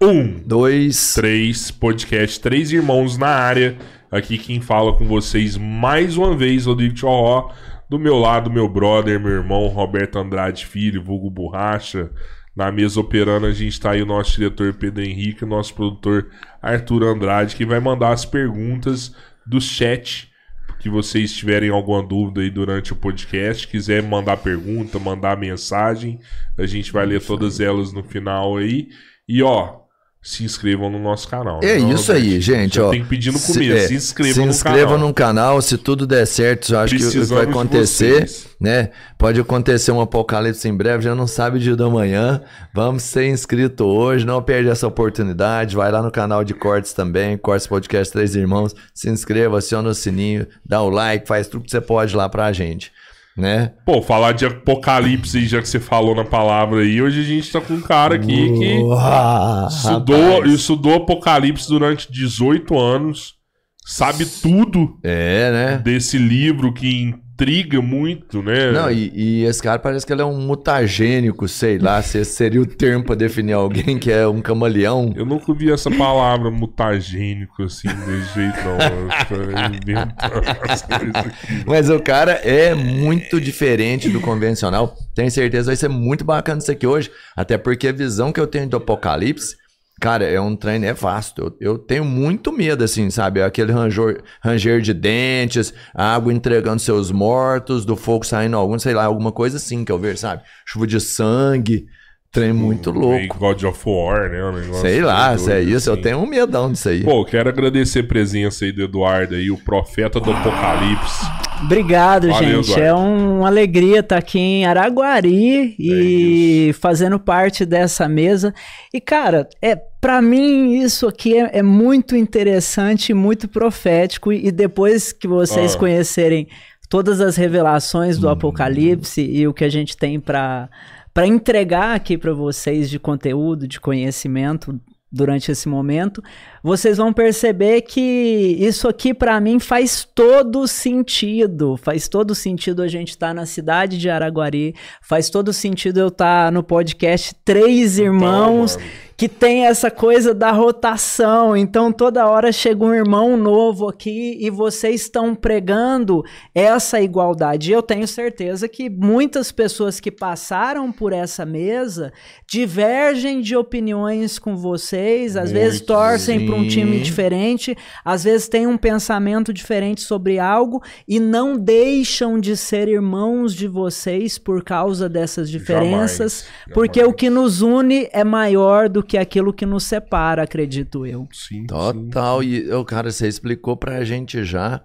Um, Dois. três, podcast Três Irmãos na área. Aqui quem fala com vocês mais uma vez, Rodrigo Tchorró. Do meu lado, meu brother, meu irmão, Roberto Andrade Filho, vulgo Borracha. Na mesa operando, a gente tá aí o nosso diretor Pedro Henrique, o nosso produtor Arthur Andrade, que vai mandar as perguntas do chat que vocês tiverem alguma dúvida aí durante o podcast, quiser mandar pergunta, mandar mensagem, a gente vai ler todas elas no final aí. E ó, se inscrevam no nosso canal. É Não, isso aí, gente. Ó, tem que pedir no se- começo. é, se inscrevam se no inscrevam canal. no canal. Se tudo der certo, eu acho que Precisamos vai de acontecer, né? Pode acontecer um apocalipse em breve, já não sabe o dia da manhã. Vamos ser inscrito hoje, não perde essa oportunidade. Vai lá no canal de Cortes também, Cortes Podcast Três Irmãos. Se inscreva, aciona o sininho, dá o like, faz tudo que você pode lá pra gente, né? Pô, falar de apocalipse já que você falou na palavra aí, hoje a gente tá com um cara aqui que Uau, estudou, rapaz. estudou apocalipse durante 18 anos, sabe tudo É, né? desse livro que intriga muito, né? Não, e, e esse cara parece que ele é um mutagênico, sei lá, se esse seria o termo pra definir alguém que é um camaleão. Eu nunca ouvi essa palavra mutagênico assim, desse jeito, não. Mas o cara é muito diferente do convencional. Tenho certeza vai ser muito bacana isso aqui hoje. Até porque a visão que eu tenho do apocalipse, cara, é um trem nefasto. Eu, eu tenho muito medo, assim, sabe? Aquele ranger, ranger de dentes, água entregando seus mortos, do fogo saindo algum, sei lá, alguma coisa assim que eu vejo, sabe? Chuva de sangue. Trem muito Meio louco. God of War, né? Um Sei lá, se é isso, eu assim. tenho um medão disso aí. Pô, quero agradecer a presença aí do Eduardo aí, o profeta do apocalipse. Obrigado, Valeu, gente. Eduardo. É um- uma alegria estar aqui em Araguari e fazendo parte dessa mesa. E, cara, é para mim isso aqui é, é muito interessante e muito profético. E, e depois que vocês Ah. conhecerem todas as revelações do Apocalipse e o que a gente tem para para entregar aqui para vocês de conteúdo, de conhecimento durante esse momento, vocês vão perceber que isso aqui para mim faz todo sentido. Faz todo sentido a gente estar na cidade de Araguari, faz todo sentido eu estar no podcast Três Irmãos, mano. que tem essa coisa da rotação. Então toda hora chega um irmão novo aqui e vocês estão pregando essa igualdade. E eu tenho certeza que muitas pessoas que passaram por essa mesa divergem de opiniões com vocês, às vezes Muito, torcem para um sim. time diferente, às vezes têm um pensamento diferente sobre algo e não deixam de ser irmãos de vocês por causa dessas diferenças, Jamais, porque jamais. o que nos une é maior do que aquilo que nos separa, acredito eu. Sim, sim. Total. E, ô, cara, você explicou pra gente já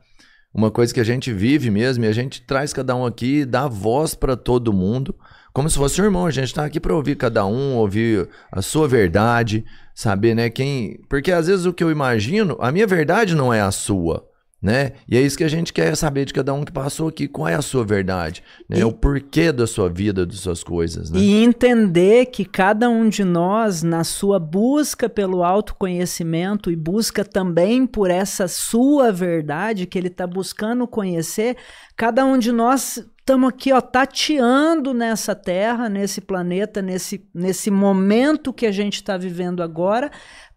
uma coisa que a gente vive mesmo e a gente traz cada um aqui, dá voz pra todo mundo, como se fosse um irmão. A gente tá aqui pra ouvir cada um, ouvir a sua verdade, saber, né, quem... Porque às vezes o que eu imagino, a minha verdade não é a sua, né? E é isso que a gente quer saber de cada um que passou aqui, qual é a sua verdade, né? E- O porquê da sua vida, das suas coisas, né? E entender que cada um de nós, na sua busca pelo autoconhecimento e busca também por essa sua verdade que ele está buscando conhecer, cada um de nós estamos aqui, ó, tateando nessa terra, nesse planeta, nesse, nesse momento que a gente está vivendo agora,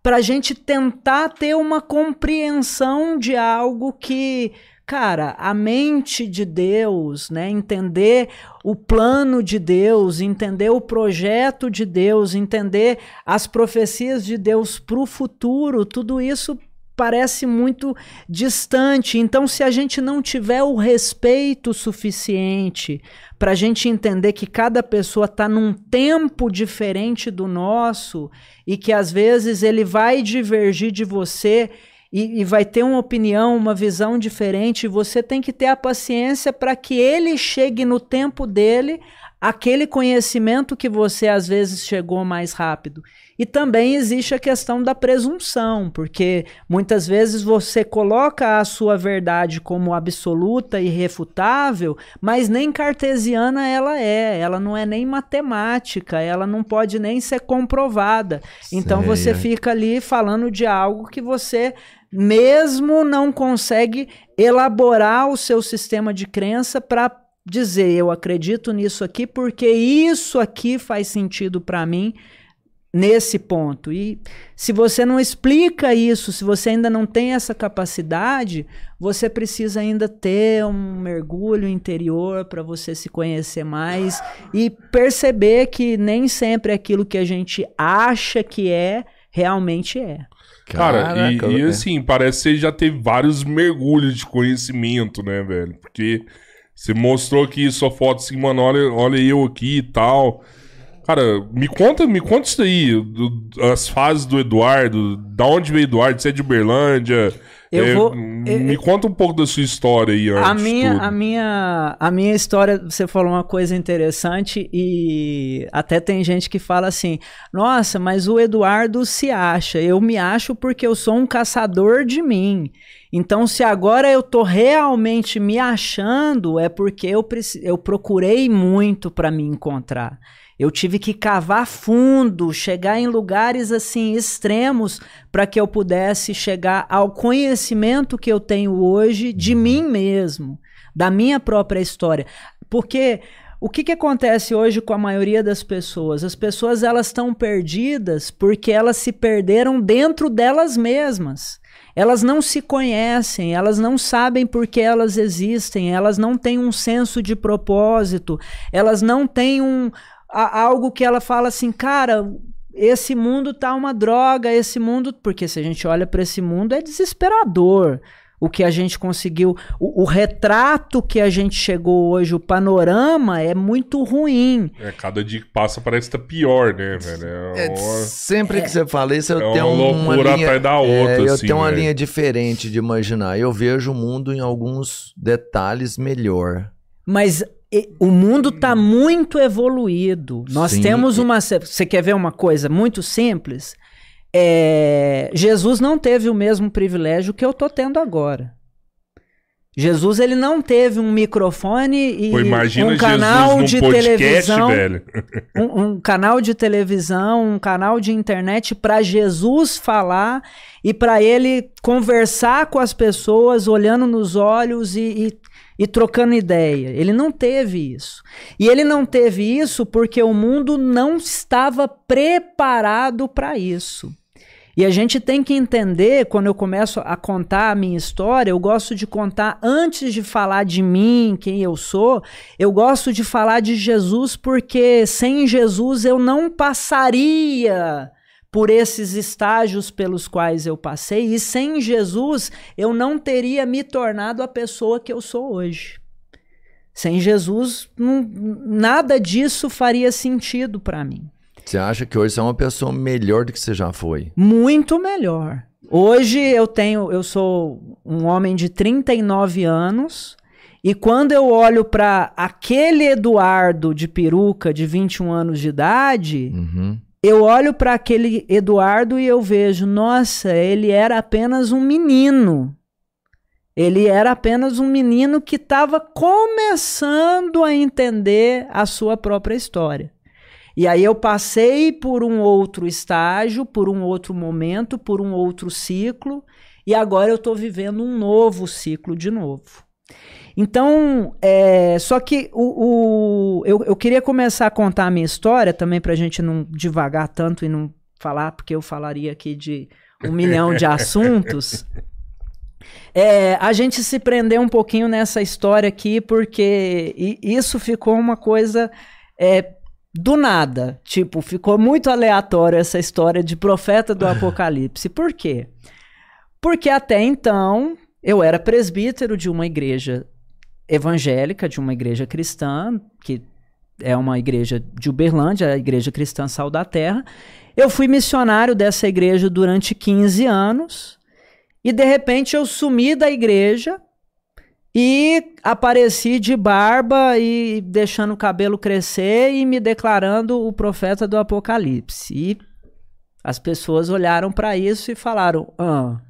para a gente tentar ter uma compreensão de algo que cara, a mente de Deus, né? Entender o plano de Deus, entender o projeto de Deus, entender as profecias de Deus para o futuro, tudo isso parece muito distante. Então, se a gente não tiver o respeito suficiente para a gente entender que cada pessoa está num tempo diferente do nosso e que às vezes ele vai divergir de você e, e, vai ter uma opinião, uma visão diferente, você tem que ter a paciência para que ele chegue no tempo dele aquele conhecimento que você às vezes chegou mais rápido. E também existe a questão da presunção, porque muitas vezes você coloca a sua verdade como absoluta e irrefutável, mas nem cartesiana ela é, ela não é nem matemática, ela não pode nem ser comprovada. Então Sei, você é. fica ali falando de algo que você mesmo não consegue elaborar o seu sistema de crença para dizer eu acredito nisso aqui porque isso aqui faz sentido para mim nesse ponto. E se você não explica isso, se você ainda não tem essa capacidade, você precisa ainda ter um mergulho interior para você se conhecer mais e perceber que nem sempre aquilo que a gente acha que é, realmente é. Cara, Caraca, e, e é. assim, parece que você já teve vários mergulhos de conhecimento, né, velho? Porque você mostrou aqui sua foto assim, mano, olha, olha eu aqui e tal. Cara, me conta, me conta isso aí, do- as fases do Eduardo, da onde veio o Eduardo, você é de Uberlândia. Eu É, vou- Me conta um pouco da sua história aí antes A minha, a, minha, a minha história, você falou uma coisa interessante e até tem gente que fala assim: nossa, mas o Eduardo se acha. Eu me acho porque eu sou um caçador de mim. Então, se agora eu tô realmente me achando, é porque eu, eu procurei muito para me encontrar. Eu tive que cavar fundo, chegar em lugares assim extremos para que eu pudesse chegar ao conhecimento que eu tenho hoje de mim mesmo, da minha própria história. Porque o que, que acontece hoje com a maioria das pessoas? As pessoas elas estão perdidas porque elas se perderam dentro delas mesmas. Elas não se conhecem, elas não sabem por que elas existem, elas não têm um senso de propósito, elas não têm um, a- algo que ela fala assim, cara, esse mundo tá uma droga, esse mundo, porque se a gente olha para esse mundo é desesperador. O que a gente conseguiu, o, o retrato que a gente chegou hoje, o panorama é muito ruim. É, cada dia que passa parece que tá pior, né, velho? É, É, sempre que você fala isso, eu É tenho uma uma loucura linha, atrás da é, outra, eu assim, tenho uma velho. linha diferente de imaginar. Eu vejo o mundo em alguns detalhes melhor. Mas o mundo tá muito evoluído. Nós Sim. temos uma. Você quer ver uma coisa muito simples? É, Jesus não teve o mesmo privilégio que eu tô tendo agora. Jesus ele não teve um microfone e Pô, um canal de podcast, televisão, velho. um, um canal de televisão, um canal de internet para Jesus falar e para ele conversar com as pessoas, olhando nos olhos e, e, e trocando ideia. Ele não teve isso. E ele não teve isso porque o mundo não estava preparado para isso. E a gente tem que entender, quando eu começo a contar a minha história, eu gosto de contar antes de falar de mim, quem eu sou, eu gosto de falar de Jesus porque sem Jesus eu não passaria por esses estágios pelos quais eu passei e sem Jesus eu não teria me tornado a pessoa que eu sou hoje. Sem Jesus, não- nada disso faria sentido para mim. Você acha que hoje você é uma pessoa melhor do que você já foi? Muito melhor. Hoje eu tenho, eu sou um homem de 39 anos e quando eu olho para aquele Eduardo de peruca de 21 anos de idade, Uhum. Eu olho para aquele Eduardo e eu vejo, nossa, ele era apenas um menino. Ele era apenas um menino que estava começando a entender a sua própria história. E aí eu passei por um outro estágio, por um outro momento, por um outro ciclo, e agora eu estou vivendo um novo ciclo de novo. Então, é, só que o, o- eu, eu queria começar a contar a minha história também para a gente não devagar tanto e não falar, porque eu falaria aqui de um milhão de assuntos. É, a gente se prendeu um pouquinho nessa história aqui, porque isso ficou uma coisa é, do nada. Tipo, ficou muito aleatório essa história de profeta do Apocalipse. Por quê? Porque até então eu era presbítero de uma igreja evangélica, de uma igreja cristã, que é uma igreja de Uberlândia, a Igreja Cristã Sal da Terra. Eu fui missionário dessa igreja durante 15 anos e de repente eu sumi da igreja e apareci de barba e deixando o cabelo crescer e me declarando o profeta do Apocalipse. E as pessoas olharam para isso e falaram: ah,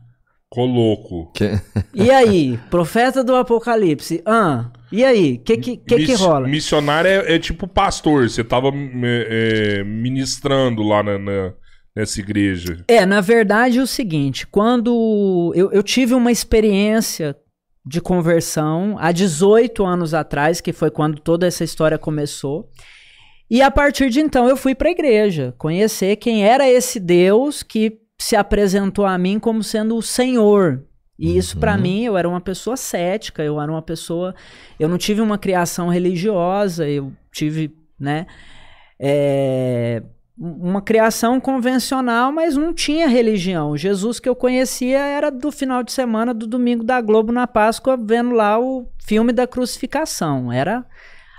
Coloco. Que- e aí, profeta do Apocalipse, ah, e aí, o que, que, que, que rola? Missionário é, é tipo pastor. Você tava é, ministrando lá na, na- nessa igreja. É, na verdade é o seguinte, quando eu, eu tive uma experiência de conversão há 18 anos atrás, que foi quando toda essa história começou, E a partir de então eu fui para a igreja, conhecer quem era esse Deus que se apresentou a mim como sendo o Senhor. E isso para Uhum. mim, eu era uma pessoa cética, eu era uma pessoa, eu não tive uma criação religiosa, eu tive, né, é, uma criação convencional, mas não tinha religião. Jesus que eu conhecia era do final de semana do domingo da Globo na Páscoa, vendo lá o filme da crucificação. Era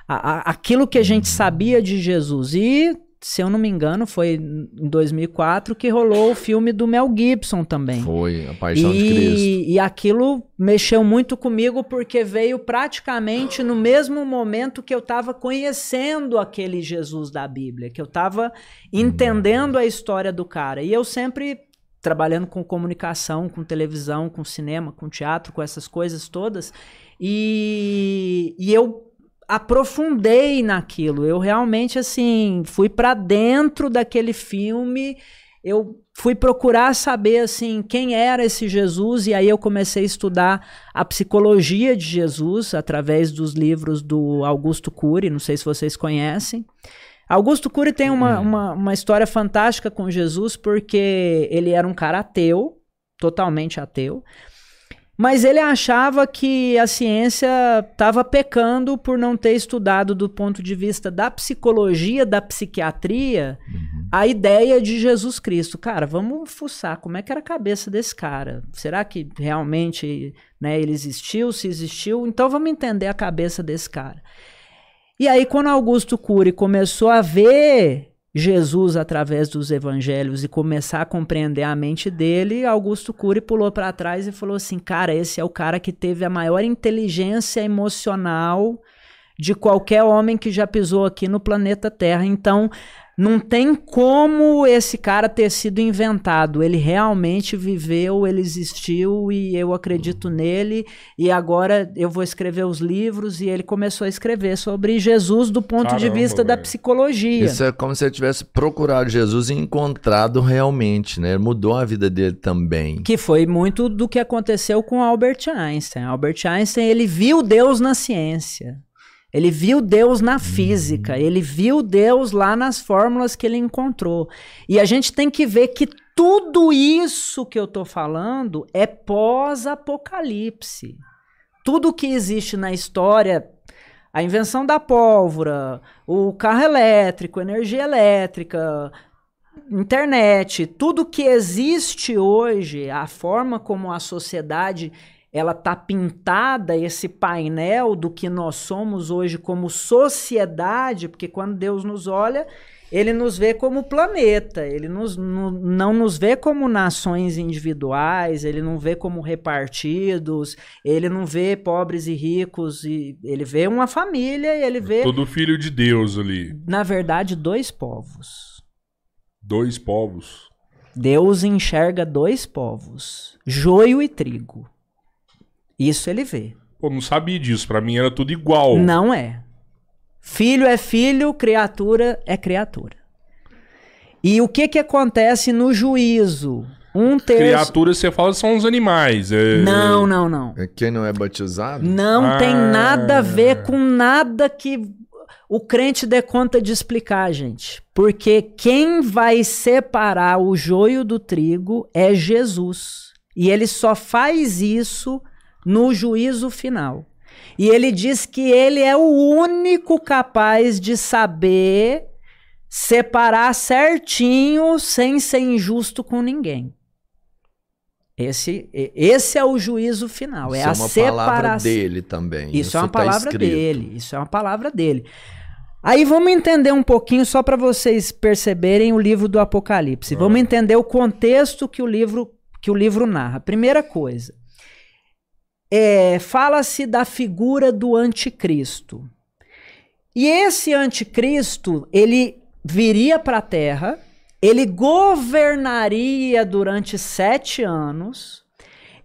a- a- aquilo que a gente sabia de Jesus. E, se eu não me engano, foi em 2004 que rolou o filme do Mel Gibson também. Foi a paixão de Cristo. E, e aquilo mexeu muito comigo porque veio praticamente no mesmo momento que eu estava conhecendo aquele Jesus da Bíblia, que eu estava entendendo a história do cara. E eu sempre trabalhando com comunicação, com televisão, com cinema, com teatro, com essas coisas todas. E, e eu aprofundei naquilo. Eu realmente assim fui para dentro daquele filme. Eu fui procurar saber assim quem era esse Jesus e aí eu comecei a estudar a psicologia de Jesus através dos livros do Augusto Cury. Não sei se vocês conhecem. Augusto Cury tem uma, uma, uma história fantástica com Jesus porque ele era um cara ateu, totalmente ateu. Mas ele achava que a ciência estava pecando por não ter estudado do ponto de vista da psicologia, da psiquiatria, a ideia de Jesus Cristo. Cara, vamos fuçar como é que era a cabeça desse cara. Será que realmente né, ele existiu? Se existiu, então vamos entender a cabeça desse cara. E aí, quando Augusto Cury começou a ver Jesus através dos evangelhos e começar a compreender a mente dele, Augusto Cury pulou para trás e falou assim: "Cara, esse é o cara que teve a maior inteligência emocional de qualquer homem que já pisou aqui no planeta Terra. Então, não tem como esse cara ter sido inventado. Ele realmente viveu, ele existiu e eu acredito nele. E agora eu vou escrever os livros. E ele começou a escrever sobre Jesus do ponto de Caramba, vista da psicologia. Isso é como se ele tivesse procurado Jesus e encontrado realmente, né? Mudou a vida dele também. Que foi muito do que aconteceu com Albert Einstein. Albert Einstein, ele viu Deus na ciência. Ele viu Deus na física, ele viu Deus lá nas fórmulas que ele encontrou. E a gente tem que ver que tudo isso que eu tô falando é pós-apocalipse. Tudo que existe na história, a invenção da pólvora, o carro elétrico, energia elétrica, internet, tudo que existe hoje, a forma como a sociedade ela tá pintada esse painel do que nós somos hoje como sociedade, porque quando Deus nos olha, ele nos vê como planeta, ele nos, nu- não nos vê como nações individuais, ele não vê como repartidos, ele não vê pobres e ricos, e ele vê uma família e ele vê, Todo filho de Deus ali. na verdade, dois povos. Dois povos. Deus enxerga dois povos, joio e trigo. Isso ele vê. Pô, não sabia disso. Pra mim era tudo igual. Não é. Filho é filho, criatura é criatura. E o que que acontece no juízo? Um terço. Criaturas, você fala, são os animais. É... Não, não, não. É Quem não é batizado? Não Ah. tem nada a ver com nada que o crente dê conta de explicar, gente. Porque quem vai separar o joio do trigo é Jesus. E ele só faz isso no juízo final. E ele diz que ele é o único capaz de saber separar certinho sem ser injusto com ninguém. Esse, esse é o juízo final, é Isso a é uma separação. palavra dele também. Isso, é uma tá palavra escrito. dele. Isso é uma palavra dele. Aí vamos entender um pouquinho, só para vocês perceberem o livro do Apocalipse. Vamos entender o contexto que o livro, que o livro narra. Primeira coisa, é, fala-se da figura do anticristo. E esse anticristo, ele viria para a terra, ele governaria durante sete anos,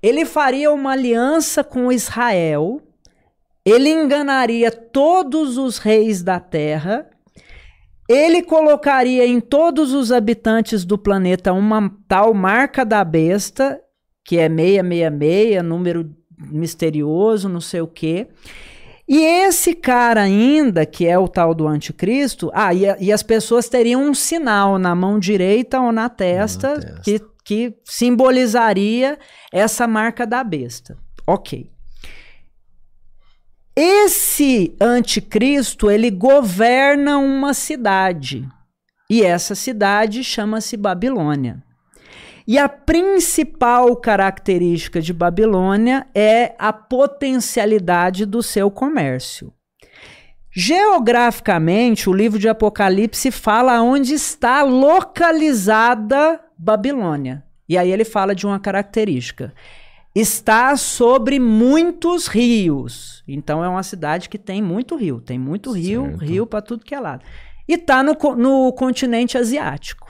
ele faria uma aliança com Israel, ele enganaria todos os reis da terra, ele colocaria em todos os habitantes do planeta uma tal marca da besta, que é 666, número misterioso, não sei o quê. E esse cara ainda, que é o tal do anticristo, ah, e, e as pessoas teriam um sinal na mão direita ou na testa, Na testa. Que, que simbolizaria essa marca da besta. Ok. Esse anticristo, ele governa uma cidade. E essa cidade chama-se Babilônia. E a principal característica de Babilônia é a potencialidade do seu comércio. Geograficamente, o livro de Apocalipse fala onde está localizada Babilônia. E aí ele fala de uma característica. Está sobre muitos rios. Então é uma cidade que tem muito rio. Tem muito rio, Certo. rio para tudo que é lado. E está no, no continente asiático.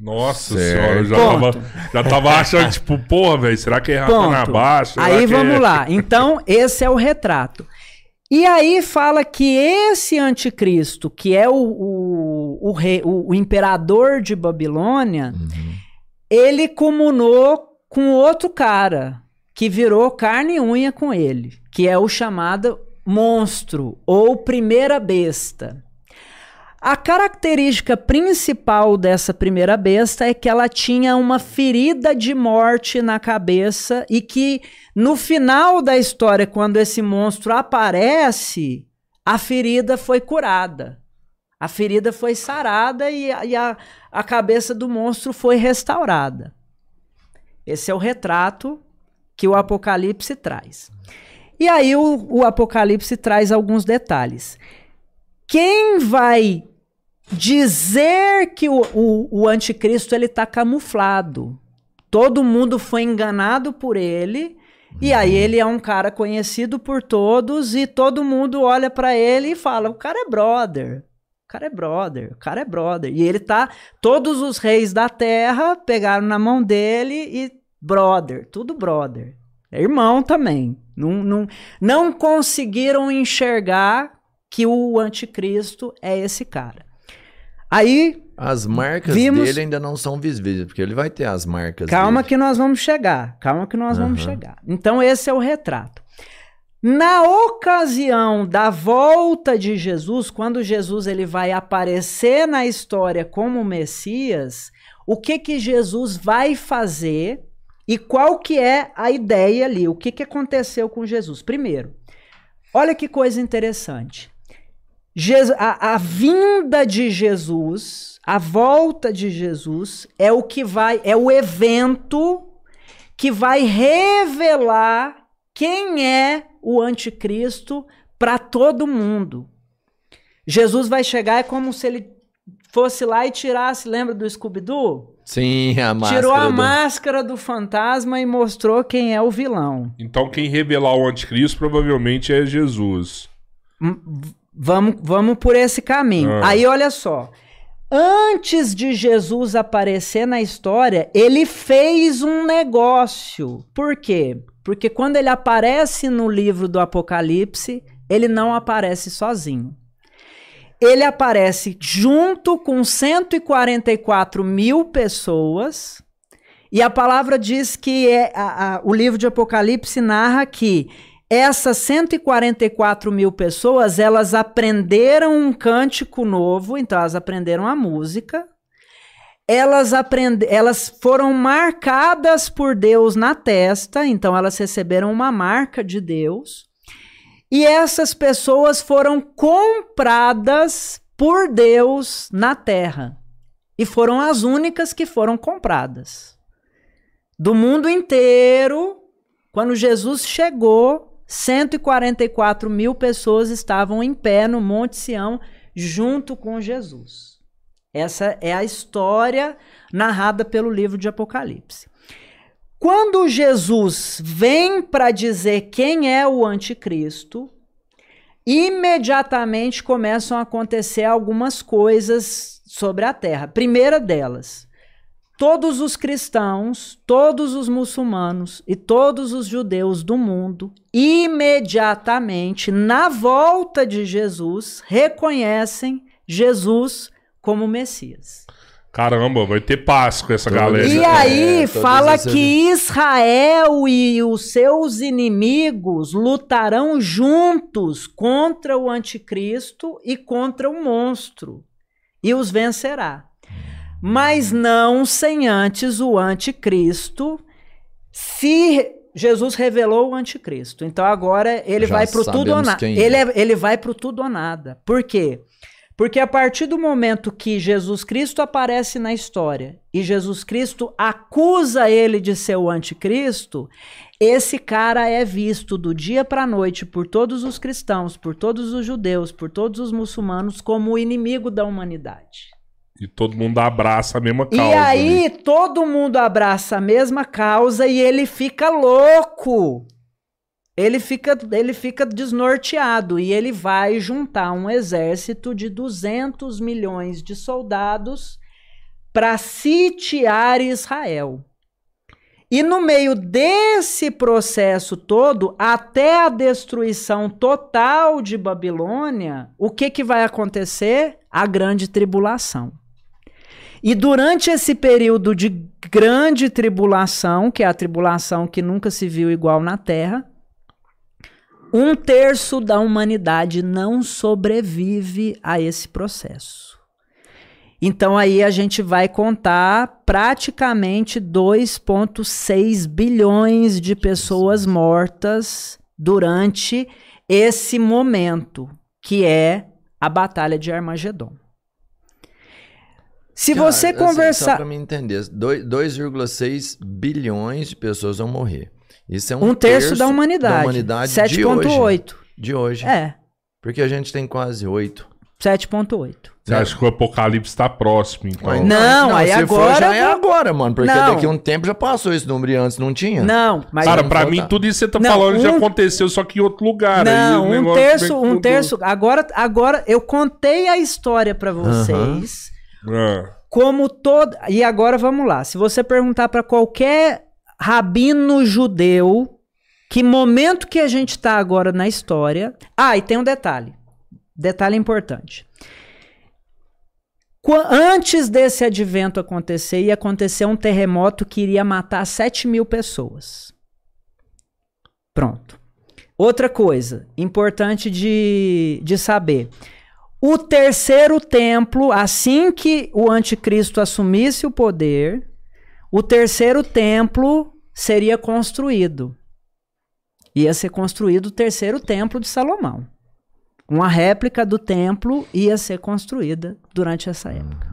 Nossa Certo. senhora, eu já Ponto. tava, já tava achando, tipo, porra, velho, será que é Rafa na baixa? Será Aí que vamos é- lá. Então, esse é o retrato. E aí fala que esse anticristo, que é o, o, o, rei, o, o imperador de Babilônia, ele comunou com outro cara que virou carne e unha com ele, que é o chamado monstro ou primeira besta. A característica principal dessa primeira besta é que ela tinha uma ferida de morte na cabeça e que no final da história, quando esse monstro aparece, a ferida foi curada. A ferida foi sarada e, a- e a, a cabeça do monstro foi restaurada. Esse é o retrato que o Apocalipse traz. E aí o, o Apocalipse traz alguns detalhes. Quem vai dizer que o, o, o anticristo ele está camuflado? Todo mundo foi enganado por ele. E aí ele é um cara conhecido por todos e todo mundo olha para ele e fala: "O cara é brother. O cara é brother, o cara é brother". E ele tá todos os reis da terra pegaram na mão dele e brother, tudo brother. É irmão também. Não, não, não conseguiram enxergar que o anticristo é esse cara. Aí, As marcas Vimos- dele ainda não são visíveis, porque ele vai ter as marcas calma dele. que nós vamos chegar. Calma que nós vamos Aham. chegar. Então, esse é o retrato. Na ocasião da volta de Jesus, quando Jesus ele vai aparecer na história como Messias, o que que Jesus vai fazer e qual que é a ideia ali? O que que aconteceu com Jesus? Primeiro, olha que coisa interessante. Jesus- a, a vinda de Jesus, a volta de Jesus é o que vai, é o evento que vai revelar quem é o anticristo para todo mundo. Jesus vai chegar é como se ele fosse lá e tirasse, lembra do Scooby-Doo? Sim, a máscara. Tirou a do- máscara do fantasma e mostrou quem é o vilão. Então quem revelar o anticristo provavelmente é Jesus. Vamos, vamos por esse caminho. Ah. Aí olha só. Antes de Jesus aparecer na história, ele fez um negócio. Por quê? Porque quando ele aparece no livro do Apocalipse, ele não aparece sozinho. Ele aparece junto com 144 mil pessoas. E a palavra diz que é, a- a- o livro de Apocalipse narra que essas 144 mil pessoas, elas aprenderam um cântico novo, então elas aprenderam a música. Elas, aprende, elas foram marcadas por Deus na testa, então elas receberam uma marca de Deus. E essas pessoas foram compradas por Deus na terra. E foram as únicas que foram compradas. Do mundo inteiro, quando Jesus chegou, 144 mil pessoas estavam em pé no Monte Sião junto com Jesus. Essa é a história narrada pelo livro de Apocalipse. Quando Jesus vem para dizer quem é o anticristo, imediatamente começam a acontecer algumas coisas sobre a terra. Primeira delas, todos os cristãos, todos os muçulmanos e todos os judeus do mundo, imediatamente, na volta de Jesus, reconhecem Jesus como Messias. Caramba, vai ter paz com essa Todo galera. E É, aí todas fala que Israel e os seus inimigos lutarão juntos contra o anticristo e contra o monstro e os vencerá. Mas não sem antes o anticristo se Jesus revelou o anticristo. Então agora ele Já vai pro tudo ou nada. Ele, é. é- ele vai pro tudo ou nada. Por quê? Porque a partir do momento que Jesus Cristo aparece na história e Jesus Cristo acusa ele de ser o anticristo, esse cara é visto do dia para a noite por todos os cristãos, por todos os judeus, por todos os muçulmanos como o inimigo da humanidade. E todo mundo abraça a mesma causa. E aí né? todo mundo abraça a mesma causa e ele fica louco. Ele fica, ele fica desnorteado e ele vai juntar um exército de 200 milhões de soldados para sitiar Israel. E no meio desse processo todo, até a destruição total de Babilônia, o que, que vai acontecer? A grande tribulação. E durante esse período de grande tribulação, que é a tribulação que nunca se viu igual na Terra, um terço da humanidade não sobrevive a esse processo. Então aí a gente vai contar praticamente 2,6 bilhões de pessoas mortas durante esse momento, que é a Batalha de Armagedon. Se Cara, você assim, conversar. só pra me entender, dois- 2,6 bilhões de pessoas vão morrer. Isso é um, um terço, da humanidade. da humanidade de hoje. 7,8. De hoje. É, Porque a gente tem quase 8. 7,8. Você acha que o apocalipse tá próximo, então? Mas Não, aí se agora For, já é agora, mano. Porque Não. daqui a um tempo já passou esse número e antes não tinha. Não, mas. Cara, não pra falta- mim, tudo isso que você tá Não, falando já um- aconteceu, só que em outro lugar. aí Não, um terço, um tudo- terço. Agora, agora eu contei a história pra vocês. Ah, Como todo. E agora vamos lá. Se você perguntar pra qualquer rabino judeu que momento que a gente tá agora na história. Ah, e tem um detalhe. Detalhe importante. Qua- Antes desse advento acontecer, ia acontecer um terremoto que iria matar 7 mil pessoas. Pronto. Outra coisa importante de, de saber. O terceiro templo, assim que o anticristo assumisse o poder, o terceiro templo seria construído. Ia ser construído o terceiro templo de Salomão. Uma réplica do templo ia ser construída durante essa época.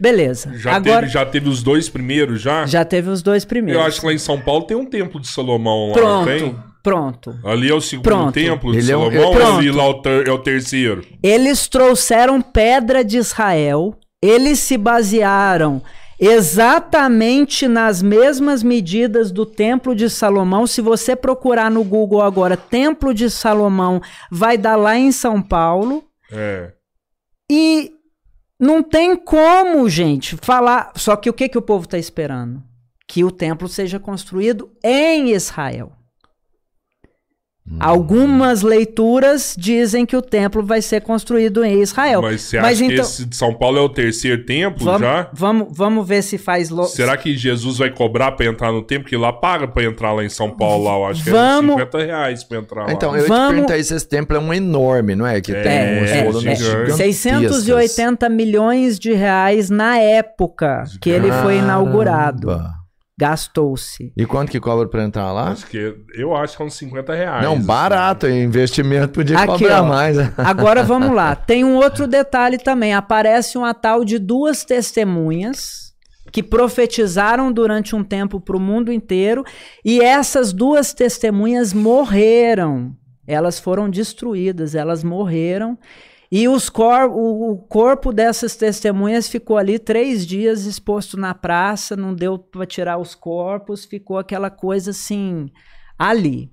Beleza. já, Agora teve, já teve os dois primeiros, já? já teve os dois primeiros. Eu acho que lá em São Paulo tem um templo de Salomão lá, Pronto, tem? Pronto. Ali é o segundo Pronto. templo de Ele é um- Salomão, Pronto. ou ali lá é o terceiro. Eles trouxeram pedra de Israel, eles se basearam exatamente nas mesmas medidas do Templo de Salomão. Se você procurar no Google agora, Templo de Salomão, vai dar lá em São Paulo. É. E não tem como, gente, falar. Só que o que, que o povo está esperando? Que o templo seja construído em Israel. Algumas leituras dizem que o templo vai ser construído em Israel. Mas você Mas acha que então- esse de São Paulo é o terceiro templo Vamos, já? vamos, vamos ver se faz. Lo... Será que Jesus vai cobrar pra entrar no templo? Porque lá paga pra entrar lá em São Paulo, lá, eu acho que Vamos- é 50 reais pra entrar lá. Então, eu Vamos- te perguntar isso, esse templo é um enorme, não é? Que É, tem É, uns é, é. gigantescas. 680 milhões de reais na época que ele foi inaugurado. Gastou-se. E quanto que cobra pra entrar lá? Acho que, eu acho que é uns 50 reais. Não, assim. barato, investimento podia Aqui, cobrar ó. mais. Agora vamos lá. Tem um outro detalhe também. Aparece uma tal de duas testemunhas que profetizaram durante um tempo para o mundo inteiro e essas duas testemunhas morreram. Elas foram destruídas, elas morreram. E os cor o, o corpo dessas testemunhas ficou ali três dias exposto na praça, não deu para tirar os corpos, ficou aquela coisa assim ali.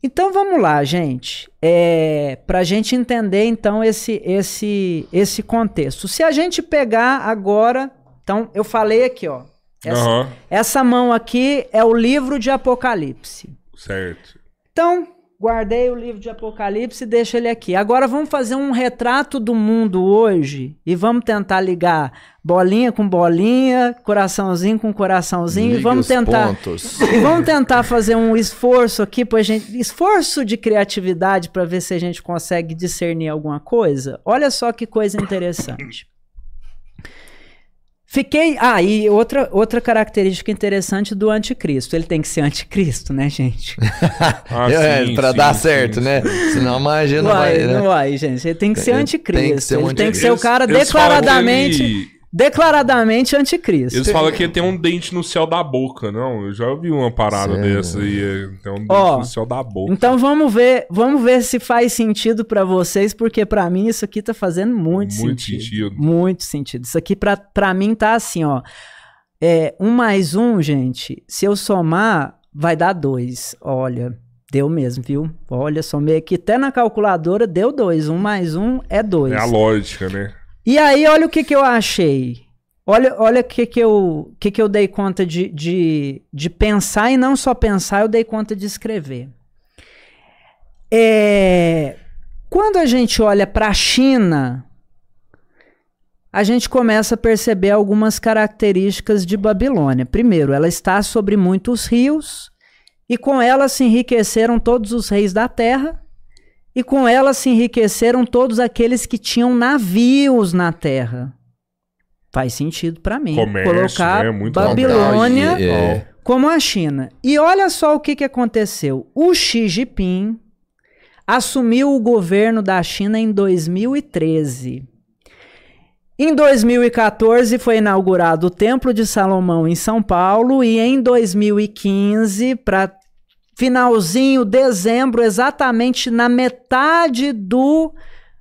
Então vamos lá, gente. É, Para a gente entender então esse, esse, esse contexto. Se a gente pegar agora, então eu falei aqui, ó. Essa, Aham, essa mão aqui é o livro de Apocalipse. certo. Então Guardei o livro de Apocalipse e deixo ele aqui. Agora vamos fazer um retrato do mundo hoje e vamos tentar ligar bolinha com bolinha, coraçãozinho com coraçãozinho Liga e vamos os tentar e vamos tentar fazer um esforço aqui pra gente, esforço de criatividade para ver se a gente consegue discernir alguma coisa. Olha só que coisa interessante. Fiquei. Ah, e outra, outra característica interessante do anticristo. Ele tem que ser anticristo, né, gente? Ah, é, sim, pra sim, dar sim, certo, sim. né? Senão imagina, Não não vai, vai, né? não vai, gente. Ele tem que ser anticristo. tem que ser um ele tem que ser o cara eles falam que declaradamente. Declaradamente anticristo. Eles falam que tem um dente no céu da boca, não? Eu já ouvi uma parada Sério? dessa aí. é, Tem um dente Ó, no céu da boca. Então vamos ver, vamos ver se faz sentido pra vocês, porque pra mim isso aqui tá fazendo muito, Muito sentido. sentido. Muito sentido. Isso aqui pra, pra mim tá assim, ó. É, um mais um, gente, se eu somar, vai dar dois. Olha, deu mesmo, viu? Olha, somei aqui até na calculadora, deu dois. Um mais um é dois. É a lógica, né? E aí, olha o que, que eu achei. Olha, olha o que, que, eu, que, que eu dei conta de, de, de pensar e não só pensar, eu dei conta de escrever. É, quando a gente olha para a China, a gente começa a perceber algumas características de Babilônia. Primeiro, ela está sobre muitos rios, e com ela se enriqueceram todos os reis da terra, e com ela se enriqueceram todos aqueles que tinham navios na terra. Faz sentido para mim. Comércio, colocar né? Muito Babilônia. É. como a China. E olha só o que, que aconteceu. O Xi Jinping assumiu o governo da China em 2013. Em 2014 foi inaugurado o Templo de Salomão em São Paulo e em 2015, para finalzinho, dezembro, exatamente na metade do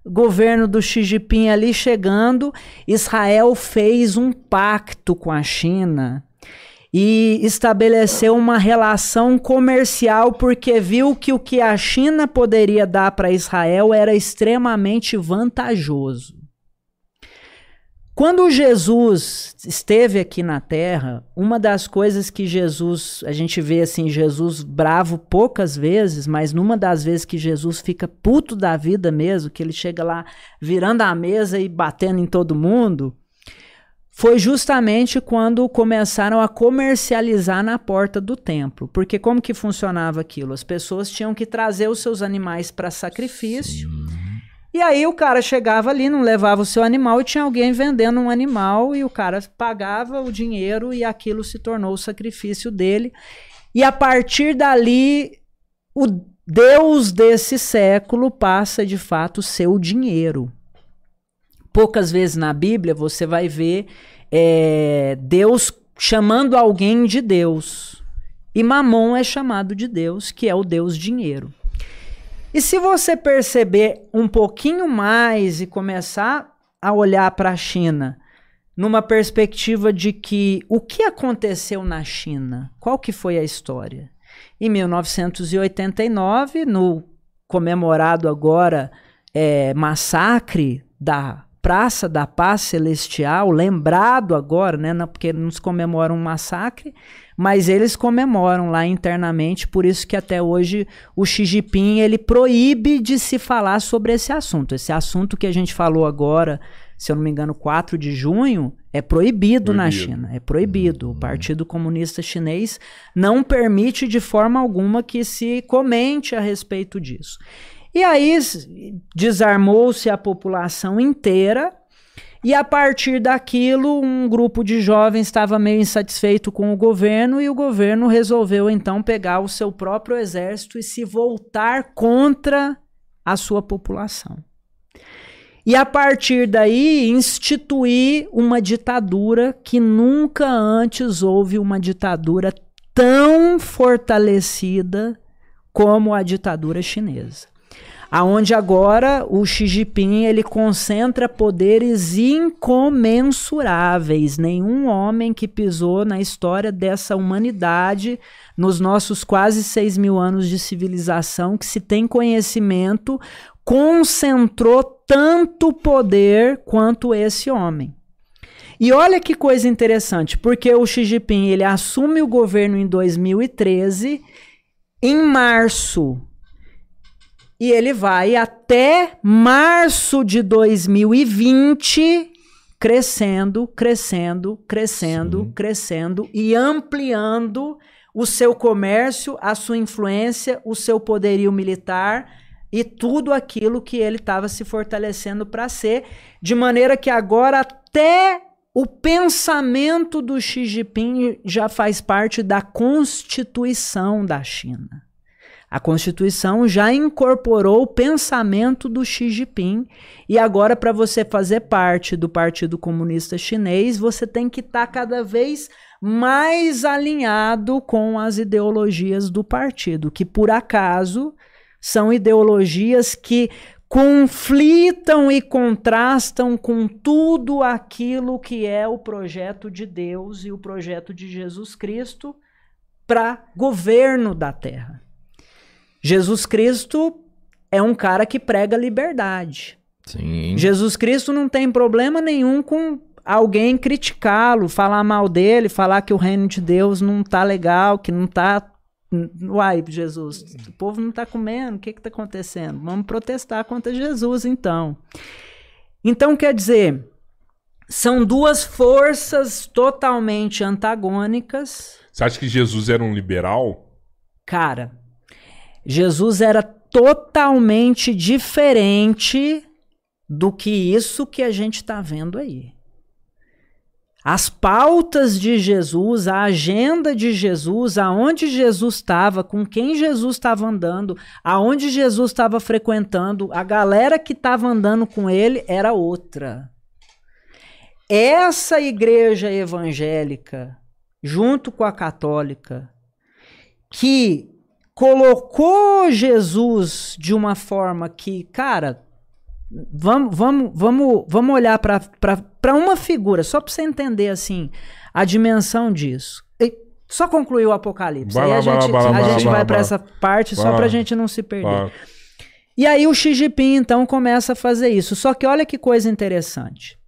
governo do Xi Jinping ali chegando, Israel fez um pacto com a China e estabeleceu uma relação comercial porque viu que o que a China poderia dar para Israel era extremamente vantajoso. Quando Jesus esteve aqui na terra, uma das coisas que Jesus, a gente vê assim, Jesus bravo poucas vezes, mas numa das vezes que Jesus fica puto da vida mesmo, que ele chega lá virando a mesa e batendo em todo mundo, foi justamente quando começaram a comercializar na porta do templo. Porque como que funcionava aquilo? As pessoas tinham que trazer os seus animais para sacrifício. E aí o cara chegava ali, não levava o seu animal e tinha alguém vendendo um animal e o cara pagava o dinheiro e aquilo se tornou o sacrifício dele. E a partir dali, o Deus desse século passa de fato ser o dinheiro. Poucas vezes na Bíblia você vai ver é, Deus chamando alguém de Deus. E Mamon é chamado de Deus, que é o Deus dinheiro. E se você perceber um pouquinho mais e começar a olhar para a China numa perspectiva de que o que aconteceu na China, qual que foi a história? Em 1989, no comemorado agora é, massacre da Praça da Paz Celestial, lembrado agora, né, porque nos comemoram um massacre, mas eles comemoram lá internamente, por isso que até hoje o Xi Jinping ele proíbe de se falar sobre esse assunto. Esse assunto que a gente falou agora, se eu não me engano, 4 de junho, é proibido, na Proibido. China, é proibido. O Partido Comunista Chinês não permite de forma alguma que se comente a respeito disso. E aí desarmou-se a população inteira e a partir daquilo, um grupo de jovens estava meio insatisfeito com o governo e o governo resolveu então pegar o seu próprio exército e se voltar contra a sua população. E a partir daí instituir uma ditadura que nunca antes houve uma ditadura tão fortalecida como a ditadura chinesa aonde agora o Xi Jinping ele concentra poderes incomensuráveis. Nenhum homem que pisou na história dessa humanidade, nos nossos quase 6 mil anos de civilização, que se tem conhecimento, concentrou tanto poder quanto esse homem. E olha que coisa interessante, porque o Xi Jinping ele assume o governo em 2013, em março E ele vai até março de 2020 crescendo, crescendo, crescendo, Sim. crescendo e ampliando o seu comércio, a sua influência, o seu poderio militar e tudo aquilo que ele estava se fortalecendo para ser, de maneira que agora até o pensamento do Xi Jinping já faz parte da constituição da China. A Constituição já incorporou o pensamento do Xi Jinping e agora para você fazer parte do Partido Comunista Chinês, você tem que estar cada vez mais alinhado com as ideologias do partido, que por acaso são ideologias que conflitam e contrastam com tudo aquilo que é o projeto de Deus e o projeto de Jesus Cristo para governo da terra. Jesus Cristo é um cara que prega liberdade. Sim. Jesus Cristo não tem problema nenhum com alguém criticá-lo, falar mal dele, falar que o reino de Deus não tá legal, que não tá. Uai, Jesus, o povo não tá comendo, o que que tá acontecendo? Vamos protestar contra Jesus, então. Então, quer dizer, são duas forças totalmente antagônicas. Você acha que Jesus era um liberal? Cara, Jesus era totalmente diferente do que isso que a gente está vendo aí. As pautas de Jesus, a agenda de Jesus, aonde Jesus estava, com quem Jesus estava andando, aonde Jesus estava frequentando, a galera que estava andando com ele era outra. Essa igreja evangélica, junto com a católica, que colocou Jesus de uma forma que, cara, vamos, vamos, vamos, vamos olhar para uma figura, só para você entender assim a dimensão disso. E só concluir o Apocalipse. Vai lá, a vai lá, gente, vai lá, a vai gente para essa parte só para a gente não se perder. E aí o Xi Jinping, então, começa a fazer isso. Só que olha que coisa interessante.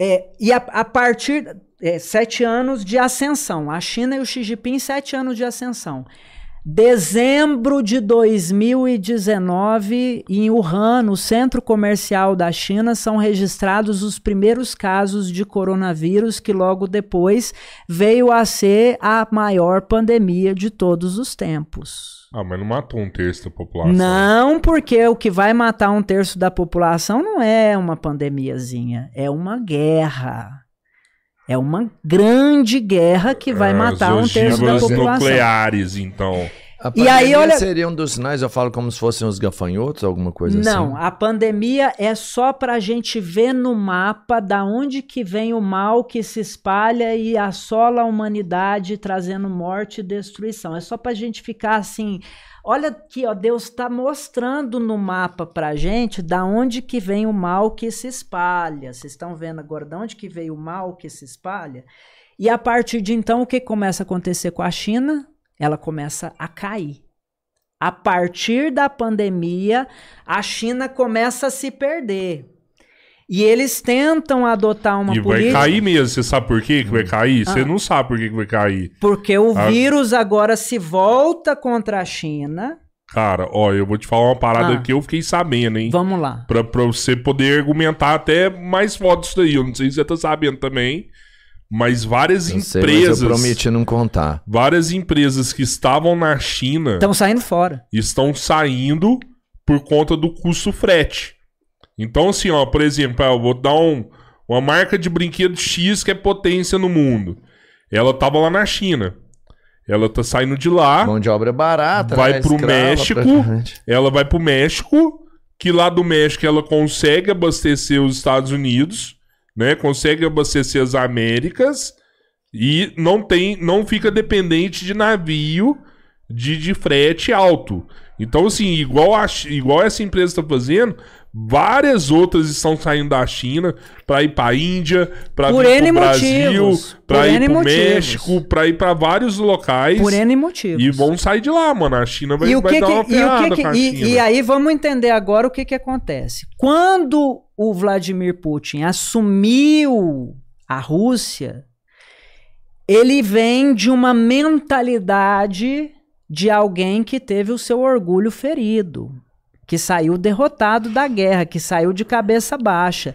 É, e a, a partir é, sete anos de ascensão. A China e o Xi Jinping, sete anos de ascensão. Dezembro de 2019, em Wuhan, no centro comercial da China, são registrados os primeiros casos de coronavírus, que logo depois veio a ser a maior pandemia de todos os tempos. Ah, mas não matou um terço da população. Não, porque o que vai matar um terço da população não é uma pandemiazinha, é uma guerra. É uma grande guerra que vai Ah, matar um terço da população. nucleares, então. A E aí, olha- seria um dos sinais, eu falo como se fossem os gafanhotos, alguma coisa Não, assim. a pandemia é só para a gente ver no mapa da onde que vem o mal que se espalha e assola a humanidade, trazendo morte e destruição. É só para a gente ficar assim. Olha aqui, ó, Deus está mostrando no mapa para gente da onde que vem o mal que se espalha. Vocês estão vendo agora da onde que veio o mal que se espalha? E a partir de então, o que começa a acontecer com a China? Ela começa a cair. A partir da pandemia, a China começa a se perder. E eles tentam adotar uma e vai política. cair mesmo. Você sabe por quê que vai cair? Você Ah. não sabe por que que vai cair. Porque o Ah. vírus agora se volta contra a China. Cara, ó, eu vou te falar uma parada Ah. que eu fiquei sabendo, hein? Vamos lá. Pra, pra você poder argumentar até mais foda isso daí. Eu não sei se você tá sabendo também. Mas várias Eu sei, mas empresas. eu prometi não contar. Várias empresas que estavam na China Estão saindo fora. estão saindo por conta do custo frete. Então, assim, ó, por exemplo, eu vou dar um, uma marca de brinquedo X que é potência no mundo. Ela tava lá na China. Ela tá saindo de lá. Mão de obra barata, Vai né? pro Escrava, México. Ela vai pro México, que lá do México ela consegue abastecer os Estados Unidos, né? Consegue abastecer as Américas e não tem, não fica dependente de navio de, de frete alto. Então, assim, igual, a, igual essa empresa está fazendo, várias outras estão saindo da China para ir para Índia, para ir N pro Brasil, para ir pro motivos. México, para ir para vários locais. Por N motivos. E vão sair de lá, mano. A China vai, e o vai que dar que- uma e o que que- a e- e aí vamos entender agora o que que acontece. Quando o Vladimir Putin assumiu a Rússia, ele vem de uma mentalidade de alguém que teve o seu orgulho ferido. Que saiu derrotado da guerra, que saiu de cabeça baixa.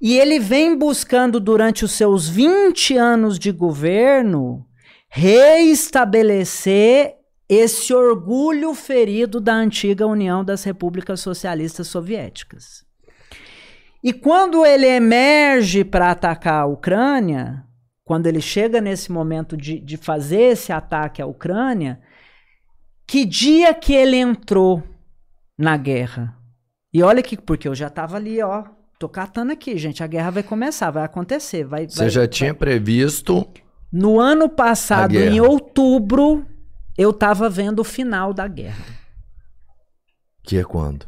E ele vem buscando durante os seus 20 anos de governo reestabelecer esse orgulho ferido da antiga União das Repúblicas Socialistas Soviéticas. E quando ele emerge para atacar a Ucrânia, quando ele chega nesse momento de, de fazer esse ataque à Ucrânia, que dia que ele entrou na guerra? E olha que, porque eu já estava ali, ó, tô catando aqui, gente, a guerra vai começar, vai acontecer, vai. Você vai, já vai. tinha previsto. No ano passado, em outubro, eu estava vendo o final da guerra. Que é quando?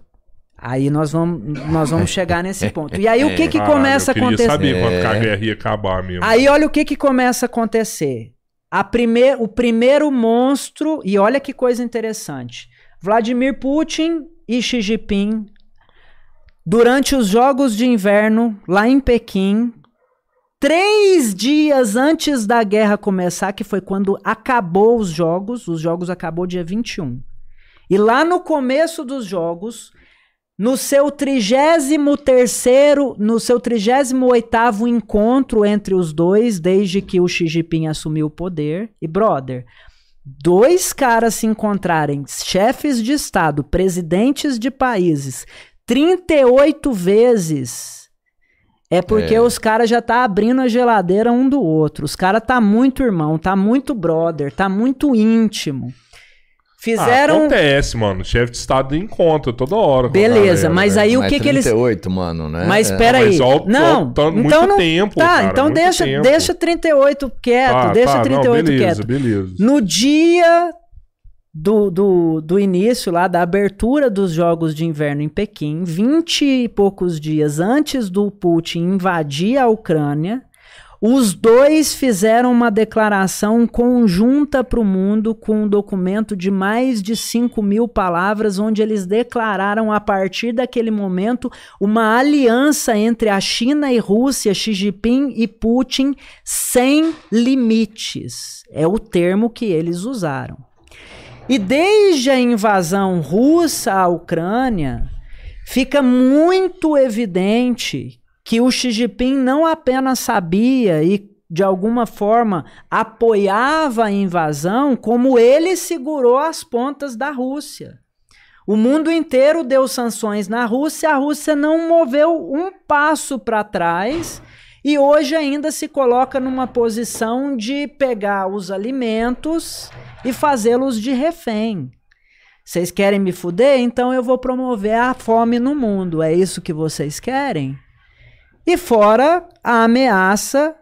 Aí nós vamos, nós vamos chegar nesse ponto. E aí o que que Caralho, começa a eu acontecer? saber quando que a É. guerra ia acabar mesmo. Aí olha o que que começa a acontecer. A primeir, o primeiro monstro, e olha que coisa interessante. Vladimir Putin e Xi Jinping, durante os Jogos de Inverno, lá em Pequim, três dias antes da guerra começar, que foi quando acabou os Jogos, os Jogos acabou dia 21. E lá no começo dos Jogos, no seu 33º, no seu 38º encontro entre os dois, desde que o Xi Jinping assumiu o poder, e brother, dois caras se encontrarem, chefes de estado, presidentes de países, 38 vezes, é porque É. os caras já tá abrindo a geladeira um do outro. Os caras tá muito irmão, tá muito brother, tá muito íntimo. Ah, Fizeram acontece, mano. Chefe de Estado encontra toda hora. Beleza, galera, mas né? aí o Mas que que eles 38, mano, né? Mas É. espera aí. Mas ó, não, ó, tá muito então não tempo, Tá, cara, então muito deixa, tempo. deixa 38 quieto, Tá, deixa tá, 38 não, beleza, quieto. beleza. No dia do, do, do início lá, da abertura dos Jogos de Inverno em Pequim, 20 e poucos dias antes do Putin invadir a Ucrânia, os dois fizeram uma declaração conjunta para o mundo com um documento de mais de 5 mil palavras, onde eles declararam a partir daquele momento uma aliança entre a China e Rússia, Xi Jinping e Putin, sem limites. É o termo que eles usaram. E desde a invasão russa à Ucrânia, fica muito evidente que o Xi Jinping não apenas sabia e de alguma forma apoiava a invasão, como ele segurou as pontas da Rússia. O mundo inteiro deu sanções na Rússia, a Rússia não moveu um passo para trás e hoje ainda se coloca numa posição de pegar os alimentos e fazê-los de refém. Vocês querem me fuder? Então eu vou promover a fome no mundo. É isso que vocês querem? E fora a ameaça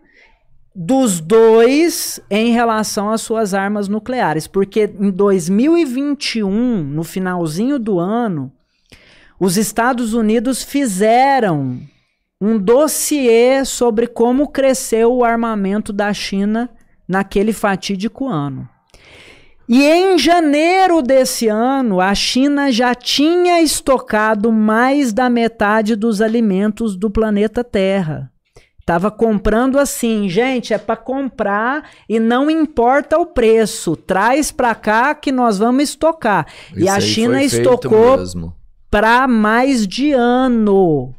dos dois em relação às suas armas nucleares, porque em 2021, no finalzinho do ano, os Estados Unidos fizeram um dossiê sobre como cresceu o armamento da China naquele fatídico ano. E em janeiro desse ano, a China já tinha estocado mais da metade dos alimentos do planeta Terra. Tava comprando assim, gente, é para comprar e não importa o preço, traz para cá que nós vamos estocar. e Isso a aí China estocou para mais de ano.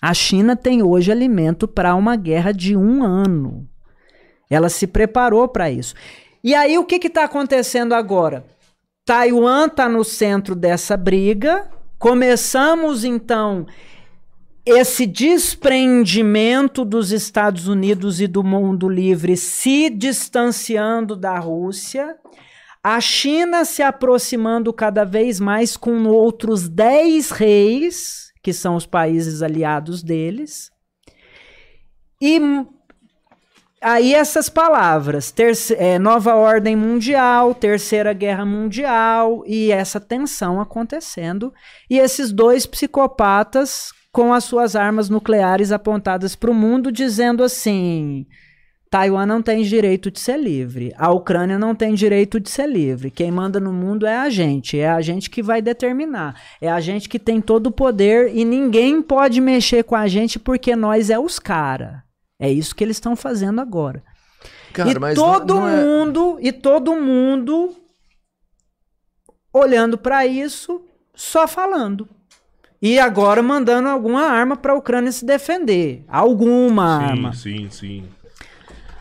A China tem hoje alimento para uma guerra de um ano. Ela se preparou para isso. E aí o que está acontecendo agora? Taiwan está no centro dessa briga. Começamos então esse desprendimento dos Estados Unidos e do mundo livre se distanciando da Rússia. A China se aproximando cada vez mais com outros 10 reis, que são os países aliados deles. E aí essas palavras, terce- é, nova ordem mundial, terceira guerra mundial e essa tensão acontecendo e esses dois psicopatas com as suas armas nucleares apontadas para o mundo dizendo assim Taiwan não tem direito de ser livre. A Ucrânia não tem direito de ser livre. Quem manda no mundo é a gente. É a gente que vai determinar. É a gente que tem todo o poder e ninguém pode mexer com a gente porque nós é os cara. É isso que eles estão fazendo agora. Cara, e mas todo não, não é... mundo e todo mundo olhando para isso, só falando. E agora mandando alguma arma para a Ucrânia se defender. Alguma sim, arma. sim, sim.